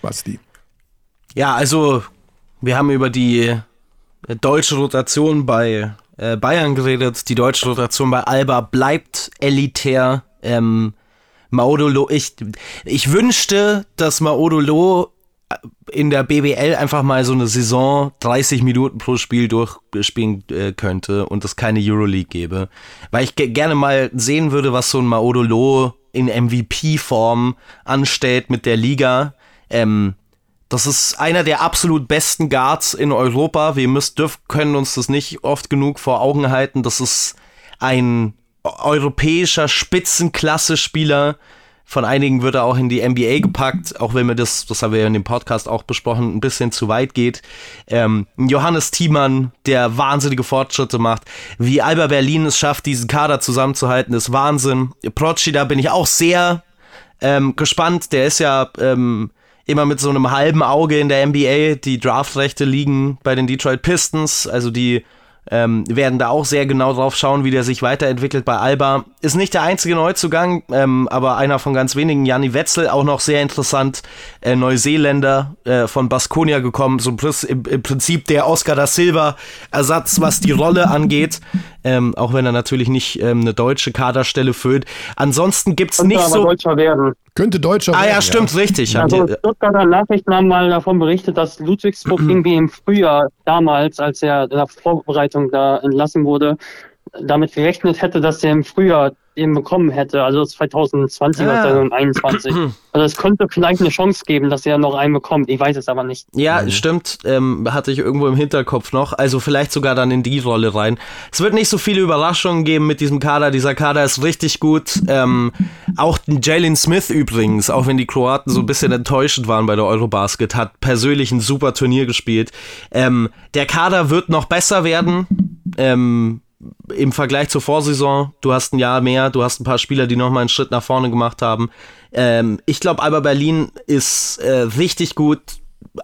Basti. Ja, also wir haben über die äh, deutsche Rotation bei äh, Bayern geredet. Die deutsche Rotation bei Alba bleibt elitär. Ähm, Maudolo, ich, ich wünschte, dass Maudolo in der BBL einfach mal so eine Saison 30 Minuten pro Spiel durchspielen äh, könnte und es keine Euroleague gäbe. Weil ich gerne mal sehen würde, was so ein Maodolo in MVP-Form anstellt mit der Liga. Ähm, das ist einer der absolut besten Guards in Europa. Wir müssen, dürfen, können uns das nicht oft genug vor Augen halten. Das ist ein europäischer Spitzenklasse-Spieler, von einigen wird er auch in die NBA gepackt, auch wenn mir das, das haben wir ja in dem Podcast auch besprochen, ein bisschen zu weit geht. Ähm, Johannes Thiemann, der wahnsinnige Fortschritte macht. Wie Alba Berlin es schafft, diesen Kader zusammenzuhalten, ist Wahnsinn. Procic, da bin ich auch sehr ähm, gespannt. Der ist ja ähm, immer mit so einem halben Auge in der NBA. Die Draftrechte liegen bei den Detroit Pistons, also die ähm, werden da auch sehr genau drauf schauen, wie der sich weiterentwickelt bei Alba. Ist nicht der einzige Neuzugang, ähm, aber einer von ganz wenigen. Janni Wetzel, auch noch sehr interessant. Äh, Neuseeländer äh, von Baskonia gekommen. So im, im, Prinzip der Oscar da Silva Ersatz, was die Rolle angeht. Ähm, auch wenn er natürlich nicht ähm, eine deutsche Kaderstelle füllt. Ansonsten gibt es nicht so. Deutscher werden. Könnte Deutscher ah, werden. Ja, stimmt, ja. richtig. Also Stuttgarter Nachrichten haben mal davon berichtet, dass Ludwigsburg irgendwie im Frühjahr damals, als er in der Vorbereitung da entlassen wurde, damit gerechnet hätte, dass er im Frühjahr eben bekommen hätte, also 2020 oder 2021. Also es könnte vielleicht eine Chance geben, dass er noch einen bekommt. Ich weiß es aber nicht. Ja, mhm. stimmt. Ähm, hatte ich irgendwo im Hinterkopf noch. Also vielleicht sogar dann in die Rolle rein. Es wird nicht so viele Überraschungen geben mit diesem Kader. Dieser Kader ist richtig gut. Ähm, auch Jalen Smith übrigens, auch wenn die Kroaten so ein bisschen enttäuschend waren bei der Eurobasket, hat persönlich ein super Turnier gespielt. Ähm, der Kader wird noch besser werden. Ähm, im Vergleich zur Vorsaison, du hast ein Jahr mehr, du hast ein paar Spieler, die nochmal einen Schritt nach vorne gemacht haben. Ähm, ich glaube, Alba Berlin ist äh, richtig gut,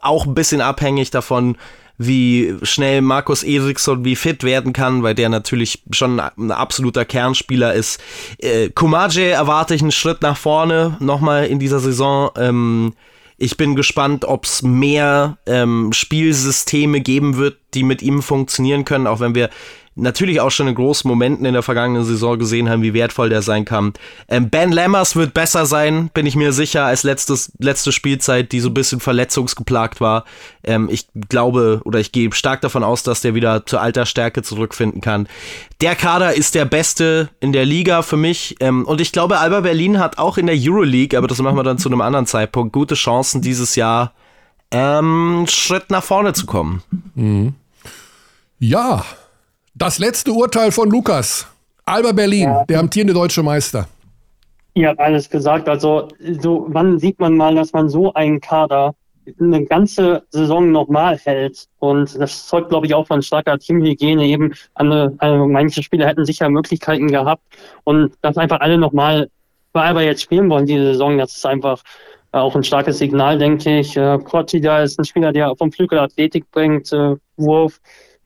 auch ein bisschen abhängig davon, wie schnell Markus Eriksson wie fit werden kann, weil der natürlich schon ein absoluter Kernspieler ist. Äh, Kumaje erwarte ich einen Schritt nach vorne nochmal in dieser Saison. Ähm, ich bin gespannt, ob es mehr ähm, Spielsysteme geben wird, die mit ihm funktionieren können, auch wenn wir natürlich auch schon in großen Momenten in der vergangenen Saison gesehen haben, wie wertvoll der sein kann. Ähm, ben Lammers wird besser sein, bin ich mir sicher, als letztes, letzte Spielzeit, die so ein bisschen verletzungsgeplagt war. Ähm, ich glaube oder ich gehe stark davon aus, dass der wieder zur alter Stärke zurückfinden kann. Der Kader ist der beste in der Liga für mich. Ähm, und ich glaube, Alba Berlin hat auch in der Euroleague, aber das machen wir dann zu einem anderen Zeitpunkt, gute Chancen dieses Jahr ähm, Schritt nach vorne zu kommen. Mhm. Ja, das letzte Urteil von Lukas. Alba Berlin, ja. der amtierende deutsche Meister. Ihr habt alles gesagt. Also, so, wann sieht man mal, dass man so einen Kader eine ganze Saison nochmal hält? Und das zeugt, glaube ich, auch von starker Teamhygiene. Eben, eine, also manche Spieler hätten sicher Möglichkeiten gehabt. Und dass einfach alle nochmal bei Alba jetzt spielen wollen, diese Saison, das ist einfach auch ein starkes Signal, denke ich. Äh, Corti da ist ein Spieler, der vom Flügel Athletik bringt, äh, Wurf,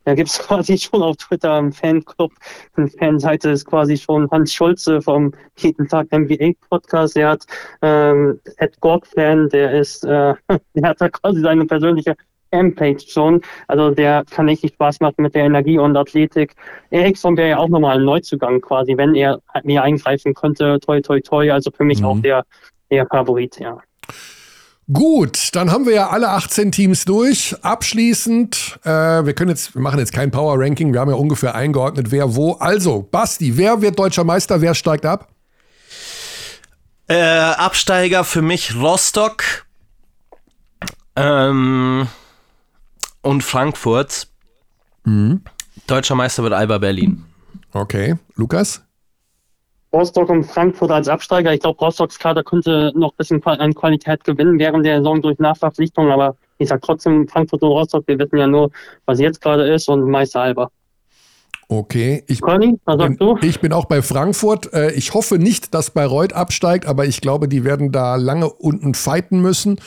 Da gibt es quasi schon auf Twitter einen Fanclub, eine Fanseite ist quasi schon Hans Schulze vom Jeden Tag NBA Podcast. Der hat ähm, Ed Gork-Fan, der ist, äh, der hat da quasi seine persönliche Fanpage schon. Also der kann richtig Spaß machen mit der Energie und Athletik. Eriksson wäre ja auch nochmal ein Neuzugang quasi, wenn er mir eingreifen könnte. Toi, toi, toi. Also für mich mhm. auch der, der Favorit, ja. Gut, dann haben wir ja alle 18 Teams durch. Abschließend, äh, wir können jetzt, wir machen jetzt kein Power Ranking, wir haben ja ungefähr eingeordnet, wer wo. Also, Basti, wer wird deutscher Meister, wer steigt ab? Äh, Absteiger für mich Rostock ähm, und Frankfurt. Mhm. Deutscher Meister wird Alba Berlin. Okay, Lukas? Rostock und Frankfurt als Absteiger. Ich glaube, Rostocks Kader könnte noch ein bisschen an Qualität gewinnen während der Saison durch Nachverpflichtung, aber ich sage trotzdem Frankfurt und Rostock, wir wissen ja nur, was jetzt gerade ist und Meister Alba. Okay, ich, Conny, was sagst bin, du? ich bin auch bei Frankfurt. Äh, ich hoffe nicht, dass Bayreuth absteigt, aber ich glaube, die werden da lange unten fighten müssen.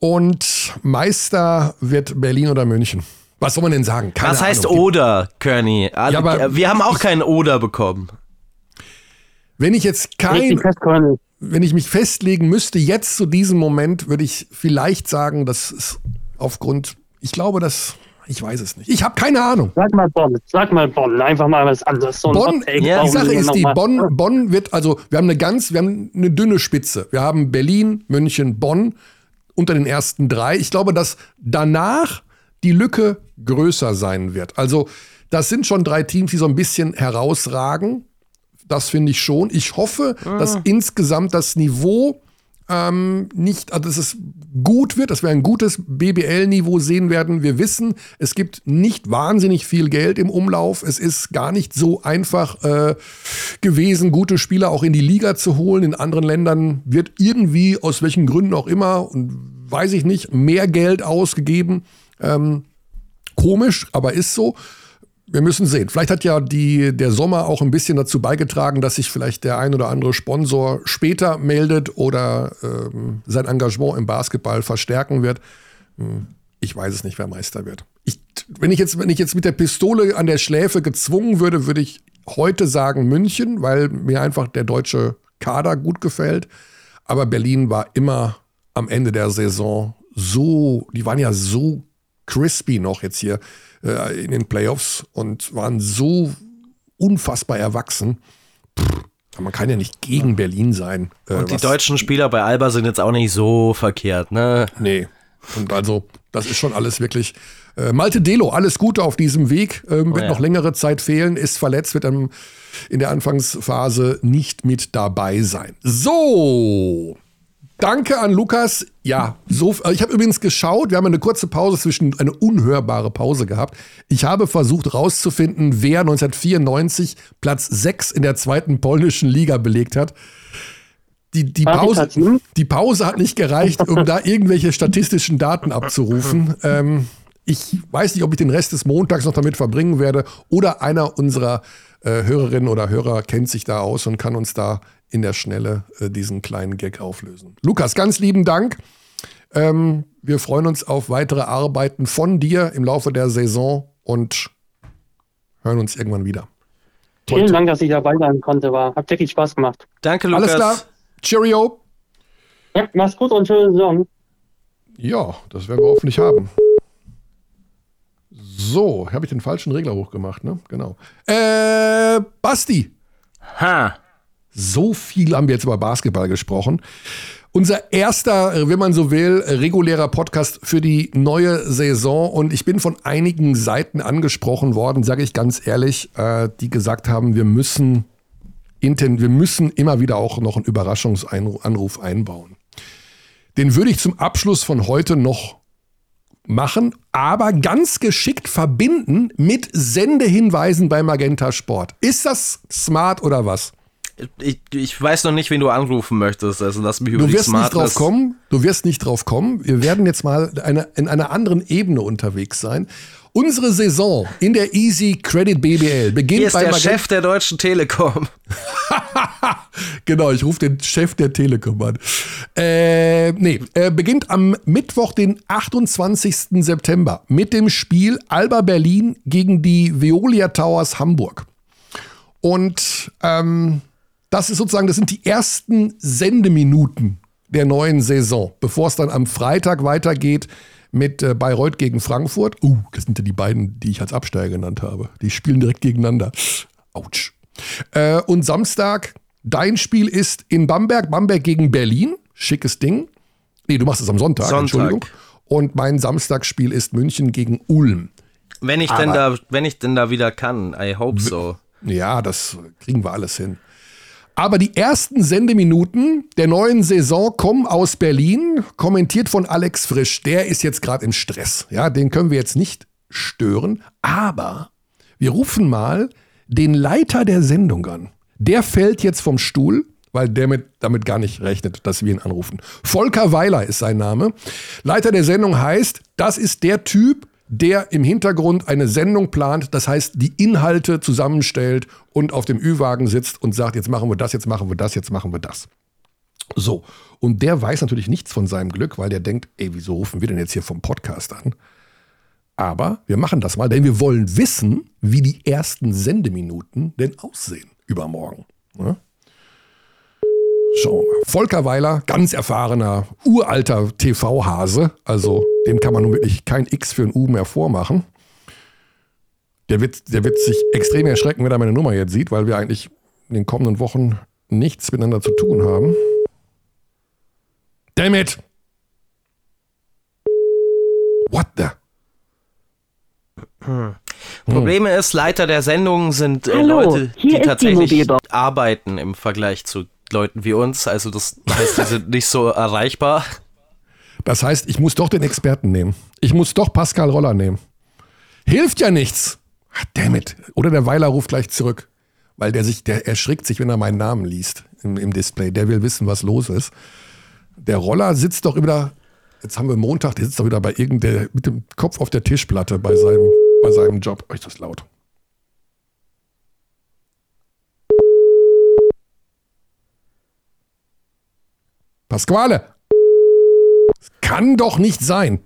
Und Meister wird Berlin oder München. Was soll man denn sagen? Keine Was heißt Ahnung. Oder, Kearney? Also, ja, wir haben auch keinen Oder bekommen. Wenn ich jetzt kein, wenn ich mich festlegen müsste, jetzt zu diesem Moment, würde ich vielleicht sagen, dass es aufgrund, ich glaube, dass ich weiß es nicht. Ich habe keine Ahnung. Sag mal Bonn. Sag mal Bonn. Einfach mal was anderes. So Bonn, ja, die Sache ist die, Bonn, Bonn wird, also wir haben eine ganz, wir haben eine dünne Spitze. Wir haben Berlin, München, Bonn unter den ersten drei. Ich glaube, dass danach die Lücke größer sein wird. Also das sind schon drei Teams, die so ein bisschen herausragen. Das finde ich schon. Ich hoffe, ah. dass insgesamt das Niveau ähm, nicht, also dass es gut wird, dass wir ein gutes BBL-Niveau sehen werden. Wir wissen, es gibt nicht wahnsinnig viel Geld im Umlauf. Es ist gar nicht so einfach äh, gewesen, gute Spieler auch in die Liga zu holen. In anderen Ländern wird irgendwie, aus welchen Gründen auch immer, und weiß ich nicht, mehr Geld ausgegeben. Ähm, komisch, aber ist so wir müssen sehen. Vielleicht hat ja die, der Sommer auch ein bisschen dazu beigetragen, dass sich vielleicht der ein oder andere Sponsor später meldet oder ähm, sein Engagement im Basketball verstärken wird. Hm, ich weiß es nicht, wer Meister wird. Ich, wenn, ich jetzt, wenn ich jetzt mit der Pistole an der Schläfe gezwungen würde, würde ich heute sagen München, weil mir einfach der deutsche Kader gut gefällt. Aber Berlin war immer am Ende der Saison so, die waren ja so crispy noch jetzt hier äh, in den Playoffs und waren so unfassbar erwachsen. Pff, man kann ja nicht gegen Berlin sein. Äh, und die deutschen Spieler bei Alba sind jetzt auch nicht so verkehrt, ne? Nee. Und also, das ist schon alles wirklich. Äh, Malte Delo, alles Gute auf diesem Weg. Ähm, wird oh ja. noch längere Zeit fehlen, ist verletzt, wird dann in der Anfangsphase nicht mit dabei sein. So, Danke an Lukas. Ja, so, äh, ich habe übrigens geschaut, wir haben eine kurze Pause zwischen, eine unhörbare Pause gehabt. Ich habe versucht rauszufinden, wer 1994 Platz 6 in der zweiten polnischen Liga belegt hat. Die, die, Pause, die Pause hat nicht gereicht, um da irgendwelche statistischen Daten abzurufen. Ähm, ich weiß nicht, ob ich den Rest des Montags noch damit verbringen werde oder einer unserer äh, Hörerinnen oder Hörer kennt sich da aus und kann uns da in der Schnelle äh, diesen kleinen Gag auflösen. Lukas, ganz lieben Dank. Ähm, wir freuen uns auf weitere Arbeiten von dir im Laufe der Saison und hören uns irgendwann wieder. Vielen Dank, dass ich dabei sein konnte. War, hat wirklich Spaß gemacht. Danke, Lukas. Alles klar. Cheerio. Ja, mach's gut und schöne Saison. Ja, das werden wir hoffentlich haben. So, habe ich den falschen Regler hochgemacht, ne? Genau. Äh, Basti. Ha. So viel haben wir jetzt über Basketball gesprochen. Unser erster, wenn man so will, regulärer Podcast für die neue Saison. Und ich bin von einigen Seiten angesprochen worden, sage ich ganz ehrlich, äh, die gesagt haben, wir müssen, wir müssen immer wieder auch noch einen Überraschungsanruf einbauen. Den würde ich zum Abschluss von heute noch machen, aber ganz geschickt verbinden mit Sendehinweisen bei Magenta Sport. Ist das smart oder was? Ich, ich weiß noch nicht, wen du anrufen möchtest. Also lass mich über Du wirst nicht drauf kommen. Du wirst nicht drauf kommen. Wir werden jetzt mal eine, in einer anderen Ebene unterwegs sein. Unsere Saison in der Easy Credit BBL beginnt Hier ist bei der Magenta- Chef der Deutschen Telekom. Genau, ich rufe den Chef der Telekom an. Äh, nee, äh, beginnt am Mittwoch, den 28. September mit dem Spiel Alba Berlin gegen die Veolia Towers Hamburg. Und ähm, das ist sozusagen, das sind die ersten Sendeminuten der neuen Saison, bevor es dann am Freitag weitergeht mit äh, Bayreuth gegen Frankfurt. Uh, das sind ja die beiden, die ich als Absteiger genannt habe. Die spielen direkt gegeneinander. Autsch. Äh, und Samstag, dein Spiel ist in Bamberg, Bamberg gegen Berlin. Schickes Ding. Nee, du machst es am Sonntag, Sonntag. Entschuldigung. Und mein Samstagsspiel ist München gegen Ulm. Wenn ich denn da, wenn ich denn da wieder kann, I hope so. Ja, das kriegen wir alles hin. Aber die ersten Sendeminuten der neuen Saison kommen aus Berlin, kommentiert von Alex Frisch. Der ist jetzt gerade im Stress. Ja, den können wir jetzt nicht stören. Aber wir rufen mal den Leiter der Sendung an. Der fällt jetzt vom Stuhl, weil der mit, damit gar nicht rechnet, dass wir ihn anrufen. Volker Weiler ist sein Name. Leiter der Sendung heißt, das ist der Typ, der im Hintergrund eine Sendung plant, das heißt, die Inhalte zusammenstellt und auf dem Ü-Wagen sitzt und sagt, jetzt machen wir das, jetzt machen wir das, jetzt machen wir das. So, und der weiß natürlich nichts von seinem Glück, weil der denkt, ey, wieso rufen wir denn jetzt hier vom Podcast an? Aber wir machen das mal, denn wir wollen wissen, wie die ersten Sendeminuten denn aussehen übermorgen. Ja? Schauen wir mal. Volker Weiler, ganz erfahrener, uralter TV-Hase. Also dem kann man nun wirklich kein X für ein U mehr vormachen. Der wird, der wird sich extrem erschrecken, wenn er meine Nummer jetzt sieht, weil wir eigentlich in den kommenden Wochen nichts miteinander zu tun haben. Damn it! What the? Probleme ist, Leiter der Sendung sind äh, Hallo, Leute, die die tatsächlich Mobilbox. arbeiten im Vergleich zu Leuten wie uns. Also das heißt, die sind nicht so erreichbar. Das heißt, ich muss doch den Experten nehmen. Ich muss doch Pascal Roller nehmen. Hilft ja nichts. Ah, Damn it. Oder der Weiler ruft gleich zurück. Weil der sich, der erschrickt sich, wenn er meinen Namen liest im, im Display. Der will wissen, was los ist. Der Roller sitzt doch wieder, jetzt haben wir Montag, der sitzt doch wieder bei irgendeinem, mit dem Kopf auf der Tischplatte bei seinem, bei seinem Job. Oh, ist das laut. Pasquale! Kann doch nicht sein.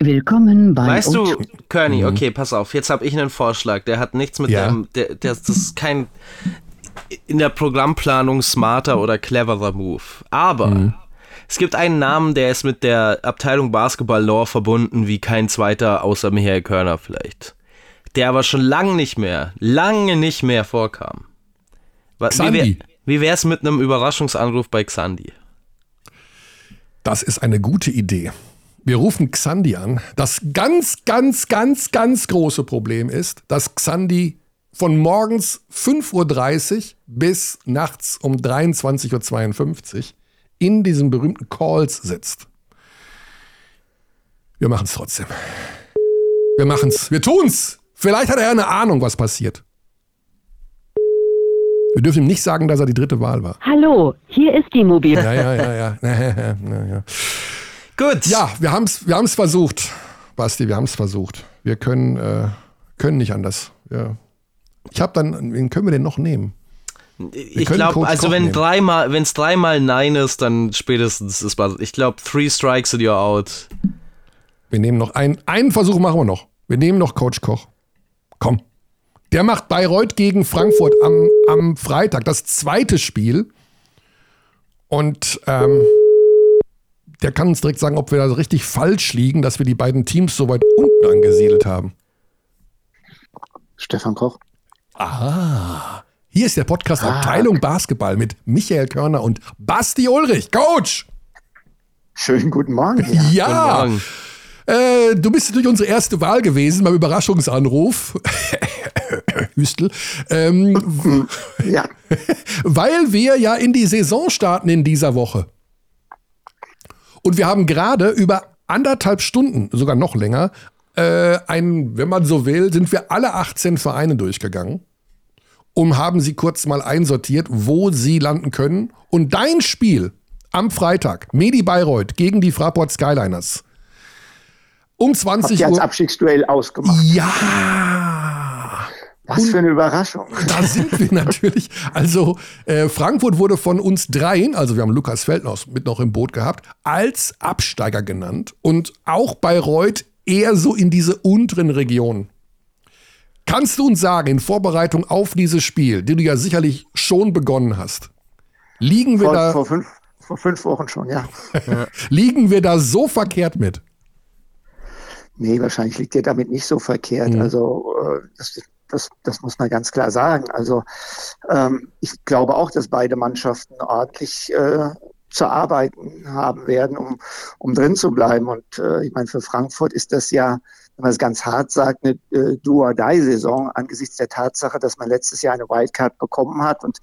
Willkommen bei Weißt du, O2. Kearney, okay, pass auf, jetzt habe ich einen Vorschlag. Der hat nichts mit Ja. dem, der, der, das ist kein in der Programmplanung smarter oder cleverer Move. Aber es gibt einen Namen, der ist mit der Abteilung Basketball Law verbunden wie kein zweiter außer Michael Körner vielleicht. Der aber schon lange nicht mehr, lange nicht mehr vorkam. Wa- Xandi. Wie, wär, wie wär's mit einem Überraschungsanruf bei Xandi? Das ist eine gute Idee. Wir rufen Xandi an. Das ganz, ganz, ganz, ganz große Problem ist, dass Xandi von morgens 5.30 Uhr bis nachts um 23.52 Uhr in diesen berühmten Calls sitzt. Wir machen es trotzdem. Wir machen es. Wir tun's. Vielleicht hat er eine Ahnung, was passiert. Wir dürfen ihm nicht sagen, dass er die dritte Wahl war. Hallo, hier ist die Mobil. Ja, ja, ja, ja. ja, ja, ja. Gut. Ja, wir haben es wir haben's versucht, Basti, wir haben es versucht. Wir können, äh, können nicht anders. Ja. Ich habe dann, wen können wir denn noch nehmen? Ich können glaube, also Koch wenn nehmen. dreimal, wenn es dreimal Nein ist, dann spätestens ist was. Ich glaube, three strikes and you're out. Wir nehmen noch einen, einen Versuch machen wir noch. Wir nehmen noch Coach Koch. Komm. Der macht Bayreuth gegen Frankfurt am, am Freitag, das zweite Spiel. Und ähm, der kann uns direkt sagen, ob wir da so richtig falsch liegen, dass wir die beiden Teams so weit unten angesiedelt haben. Stefan Koch. Hier ist der Podcast Abteilung Basketball mit Michael Körner und Basti Ulrich. Coach! Schönen guten Morgen. Ja. Ja! Guten Morgen. Äh, du bist natürlich unsere erste Wahl gewesen beim Überraschungsanruf. Hüstel. Ähm, ja. weil wir ja in die Saison starten in dieser Woche. Und wir haben gerade über anderthalb Stunden, sogar noch länger, äh, ein, wenn man so will, sind wir alle 18 Vereine durchgegangen. und haben sie kurz mal einsortiert, wo sie landen können. Und dein Spiel am Freitag, Medi Bayreuth gegen die Fraport Skyliners. Um 20 Habt ihr als Uhr. Abstiegsduell ausgemacht. Ja! Was für eine Überraschung. Da sind wir natürlich. Also äh, Frankfurt wurde von uns dreien, also wir haben Lukas Feldhaus mit noch im Boot gehabt, als Absteiger genannt und auch Bayreuth eher so in diese unteren Regionen. Kannst du uns sagen, in Vorbereitung auf dieses Spiel, die du ja sicherlich schon begonnen hast, liegen wir, Vor, da, vor, fünf, vor fünf Wochen schon, ja. liegen wir da so verkehrt mit? Nee, wahrscheinlich liegt ihr damit nicht so verkehrt. Mhm. Also äh, das, das, das muss man ganz klar sagen. Also ähm, ich glaube auch, dass beide Mannschaften ordentlich äh, zu arbeiten haben werden, um, um drin zu bleiben. Und äh, ich meine, für Frankfurt ist das ja, wenn man es ganz hart sagt, eine äh, Do-or-Die-Saison angesichts der Tatsache, dass man letztes Jahr eine Wildcard bekommen hat und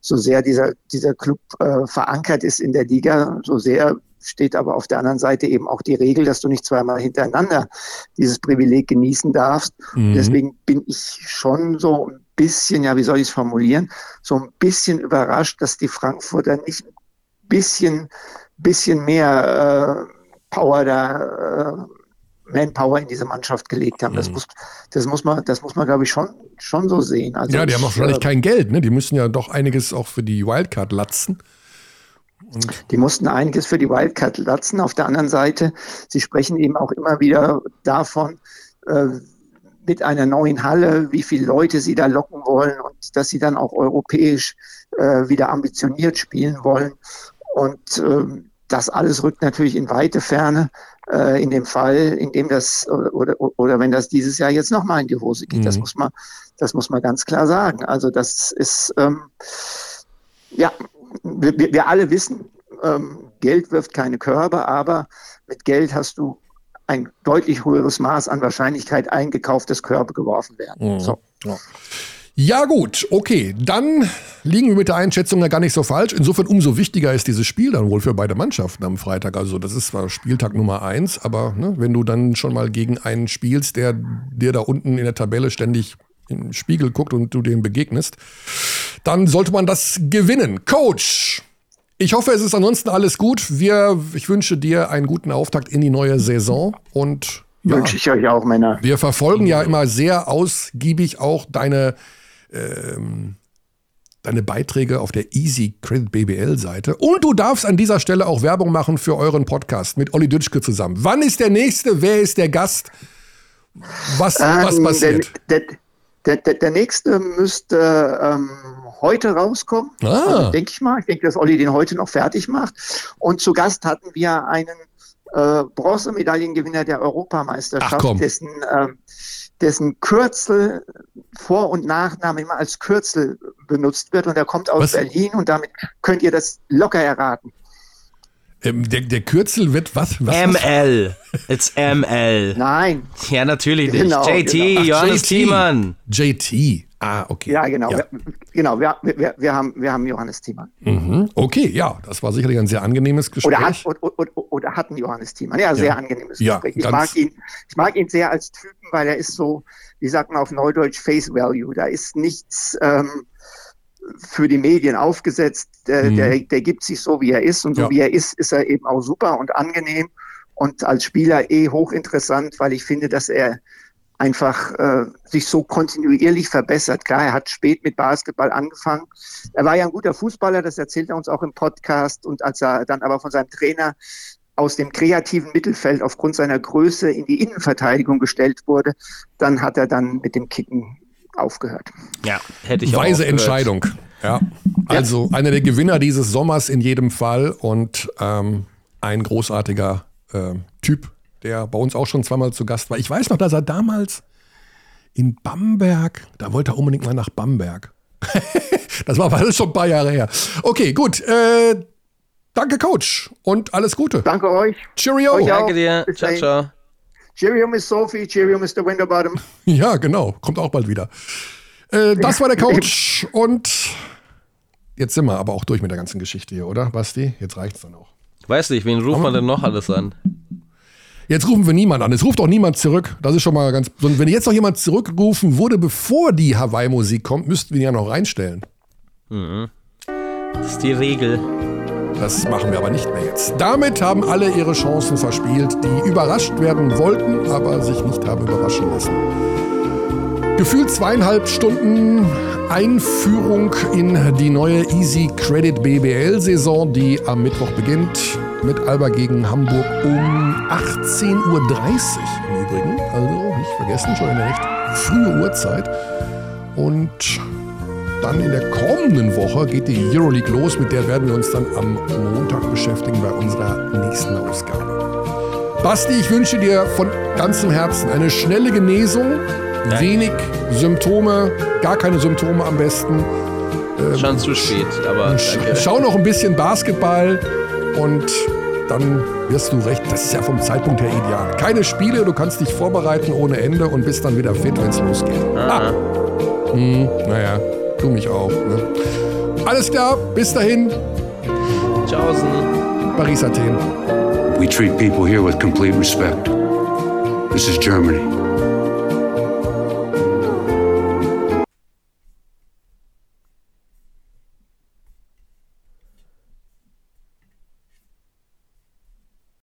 so sehr dieser, dieser Club äh, verankert ist in der Liga, so sehr steht aber auf der anderen Seite eben auch die Regel, dass du nicht zweimal hintereinander dieses Privileg genießen darfst. Mhm. Deswegen bin ich schon so ein bisschen, ja, wie soll ich es formulieren, so ein bisschen überrascht, dass die Frankfurter nicht ein bisschen, bisschen mehr äh, Power da, äh, Manpower in diese Mannschaft gelegt haben. Das Mhm. muss, das muss man, das muss man, glaube ich, schon, schon so sehen. Also Ja, die haben auch ich, wahrscheinlich äh, kein Geld, ne? Die müssen ja doch einiges auch für die Wildcard latzen. Die mussten einiges für die Wildcat latzen. Auf der anderen Seite, sie sprechen eben auch immer wieder davon, äh, mit einer neuen Halle, wie viele Leute sie da locken wollen und dass sie dann auch europäisch äh, wieder ambitioniert spielen wollen. Und ähm, das alles rückt natürlich in weite Ferne äh, in dem Fall, in dem das oder, oder, wenn das dieses Jahr jetzt nochmal in die Hose geht. Das Mhm. muss man, das muss man ganz klar sagen. Also das ist ähm, ja, wir, wir- alle wissen, ähm, Geld wirft keine Körbe, aber mit Geld hast du ein deutlich höheres Maß an Wahrscheinlichkeit eingekauft, dass Körbe geworfen werden. Mhm. So. Ja, gut, okay. Dann liegen wir mit der Einschätzung ja gar nicht so falsch. Insofern umso wichtiger ist dieses Spiel dann wohl für beide Mannschaften am Freitag. Also, das ist zwar Spieltag Nummer eins, aber ne, wenn du dann schon mal gegen einen spielst, der dir da unten in der Tabelle ständig im Spiegel guckt und du dem begegnest, dann sollte man das gewinnen. Coach! Ich hoffe, es ist ansonsten alles gut. Wir, ich wünsche dir einen guten Auftakt in die neue Saison und ja, Wünsche ich euch auch, Männer. wir verfolgen ja immer sehr ausgiebig auch deine, ähm, deine Beiträge auf der Easy Credit BBL Seite. Und du darfst an dieser Stelle auch Werbung machen für euren Podcast mit Olli Dütschke zusammen. Wann ist der nächste? Wer ist der Gast? Was, was Ähm, passiert? Der, der, der, der nächste müsste ähm, heute rauskommen, Ah. also, denke ich mal. Ich denke, dass Olli den heute noch fertig macht. Und zu Gast hatten wir einen äh, Bronzemedaillengewinner der Europameisterschaft, dessen, ähm, dessen Kürzel, Vor- und Nachname immer als Kürzel benutzt wird. Und er kommt aus Was? Berlin und damit könnt ihr das locker erraten. Ähm, der, der Kürzel wird was? was, was? ML. It's ML. Nein, Ja, natürlich nicht. Genau, JT, genau. Ach, Johannes JT. Thiemann. JT. Ah, okay. ja, genau. Ja. Wir, genau, wir, wir, wir, haben, wir haben Johannes Thiemann. Mhm. Okay, ja, das war sicherlich ein sehr angenehmes Gespräch. Oder, hat, oder, oder, oder hatten Johannes Thiemann. Ja, sehr angenehmes Ja, Gespräch. Ich mag, ihn, ich mag ihn sehr als Typen, weil er ist so, wie sagt man auf Neudeutsch, Face Value. Da ist nichts ähm, für die Medien aufgesetzt. Der, Mhm. der, der gibt sich so, wie er ist. Und so Ja. wie er ist, ist er eben auch super und angenehm. Und als Spieler eh hochinteressant, weil ich finde, dass er einfach äh, sich so kontinuierlich verbessert. Klar, er hat spät mit Basketball angefangen. Er war ja ein guter Fußballer, das erzählt er uns auch im Podcast. Und als er dann aber von seinem Trainer aus dem kreativen Mittelfeld aufgrund seiner Größe in die Innenverteidigung gestellt wurde, dann hat er dann mit dem Kicken aufgehört. Ja, hätte ich auch Weise gehört. Entscheidung. Ja. Also einer der Gewinner dieses Sommers in jedem Fall und ähm, ein großartiger ähm, Typ, der bei uns auch schon zweimal zu Gast war. Ich weiß noch, dass er damals in Bamberg, da wollte er unbedingt mal nach Bamberg. das war aber alles schon ein paar Jahre her. Okay, gut. Äh, danke, Coach. Und alles Gute. Danke euch. Cheerio. Euch auch. Danke dir. Bis Ciao, dahin. ciao. Cheerio, Miss Sophie. Cheerio, Mr. Winterbottom. Ja, genau. Kommt auch bald wieder. Äh, das war der Coach. Und jetzt sind wir aber auch durch mit der ganzen Geschichte hier, oder, Basti? Jetzt reicht's dann auch. Weiß nicht, wen ruft man denn noch alles an? Jetzt rufen wir niemand an. Es ruft auch niemand zurück. Das ist schon mal ganz. Wenn jetzt noch jemand zurückgerufen wurde, bevor die Hawaii-Musik kommt, müssten wir ihn ja noch reinstellen. Mhm. Das ist die Regel. Das machen wir aber nicht mehr jetzt. Damit haben alle ihre Chancen verspielt, die überrascht werden wollten, aber sich nicht haben überraschen lassen. Gefühlt zweieinhalb Stunden Einführung in die neue Easy Credit BBL-Saison, die am Mittwoch beginnt mit Alba gegen Hamburg um 18.30 Uhr im Übrigen. Also nicht vergessen, schon eine recht frühe Uhrzeit. Und dann in der kommenden Woche geht die Euroleague los, mit der werden wir uns dann am Montag beschäftigen bei unserer nächsten Ausgabe. Basti, ich wünsche dir von ganzem Herzen eine schnelle Genesung, Danke. wenig Symptome, gar keine Symptome am besten. Ähm, Schon zu spät, aber danke. Schau noch ein bisschen Basketball und dann wirst du recht. Das ist ja vom Zeitpunkt her ideal. Keine Spiele, du kannst dich vorbereiten ohne Ende und bist dann wieder fit, wenn es losgeht. Ah. Hm, naja, du mich auch. Ne? Alles klar, bis dahin. Tschaußen. Paris, Athen. We treat people here with complete respect. This is Germany.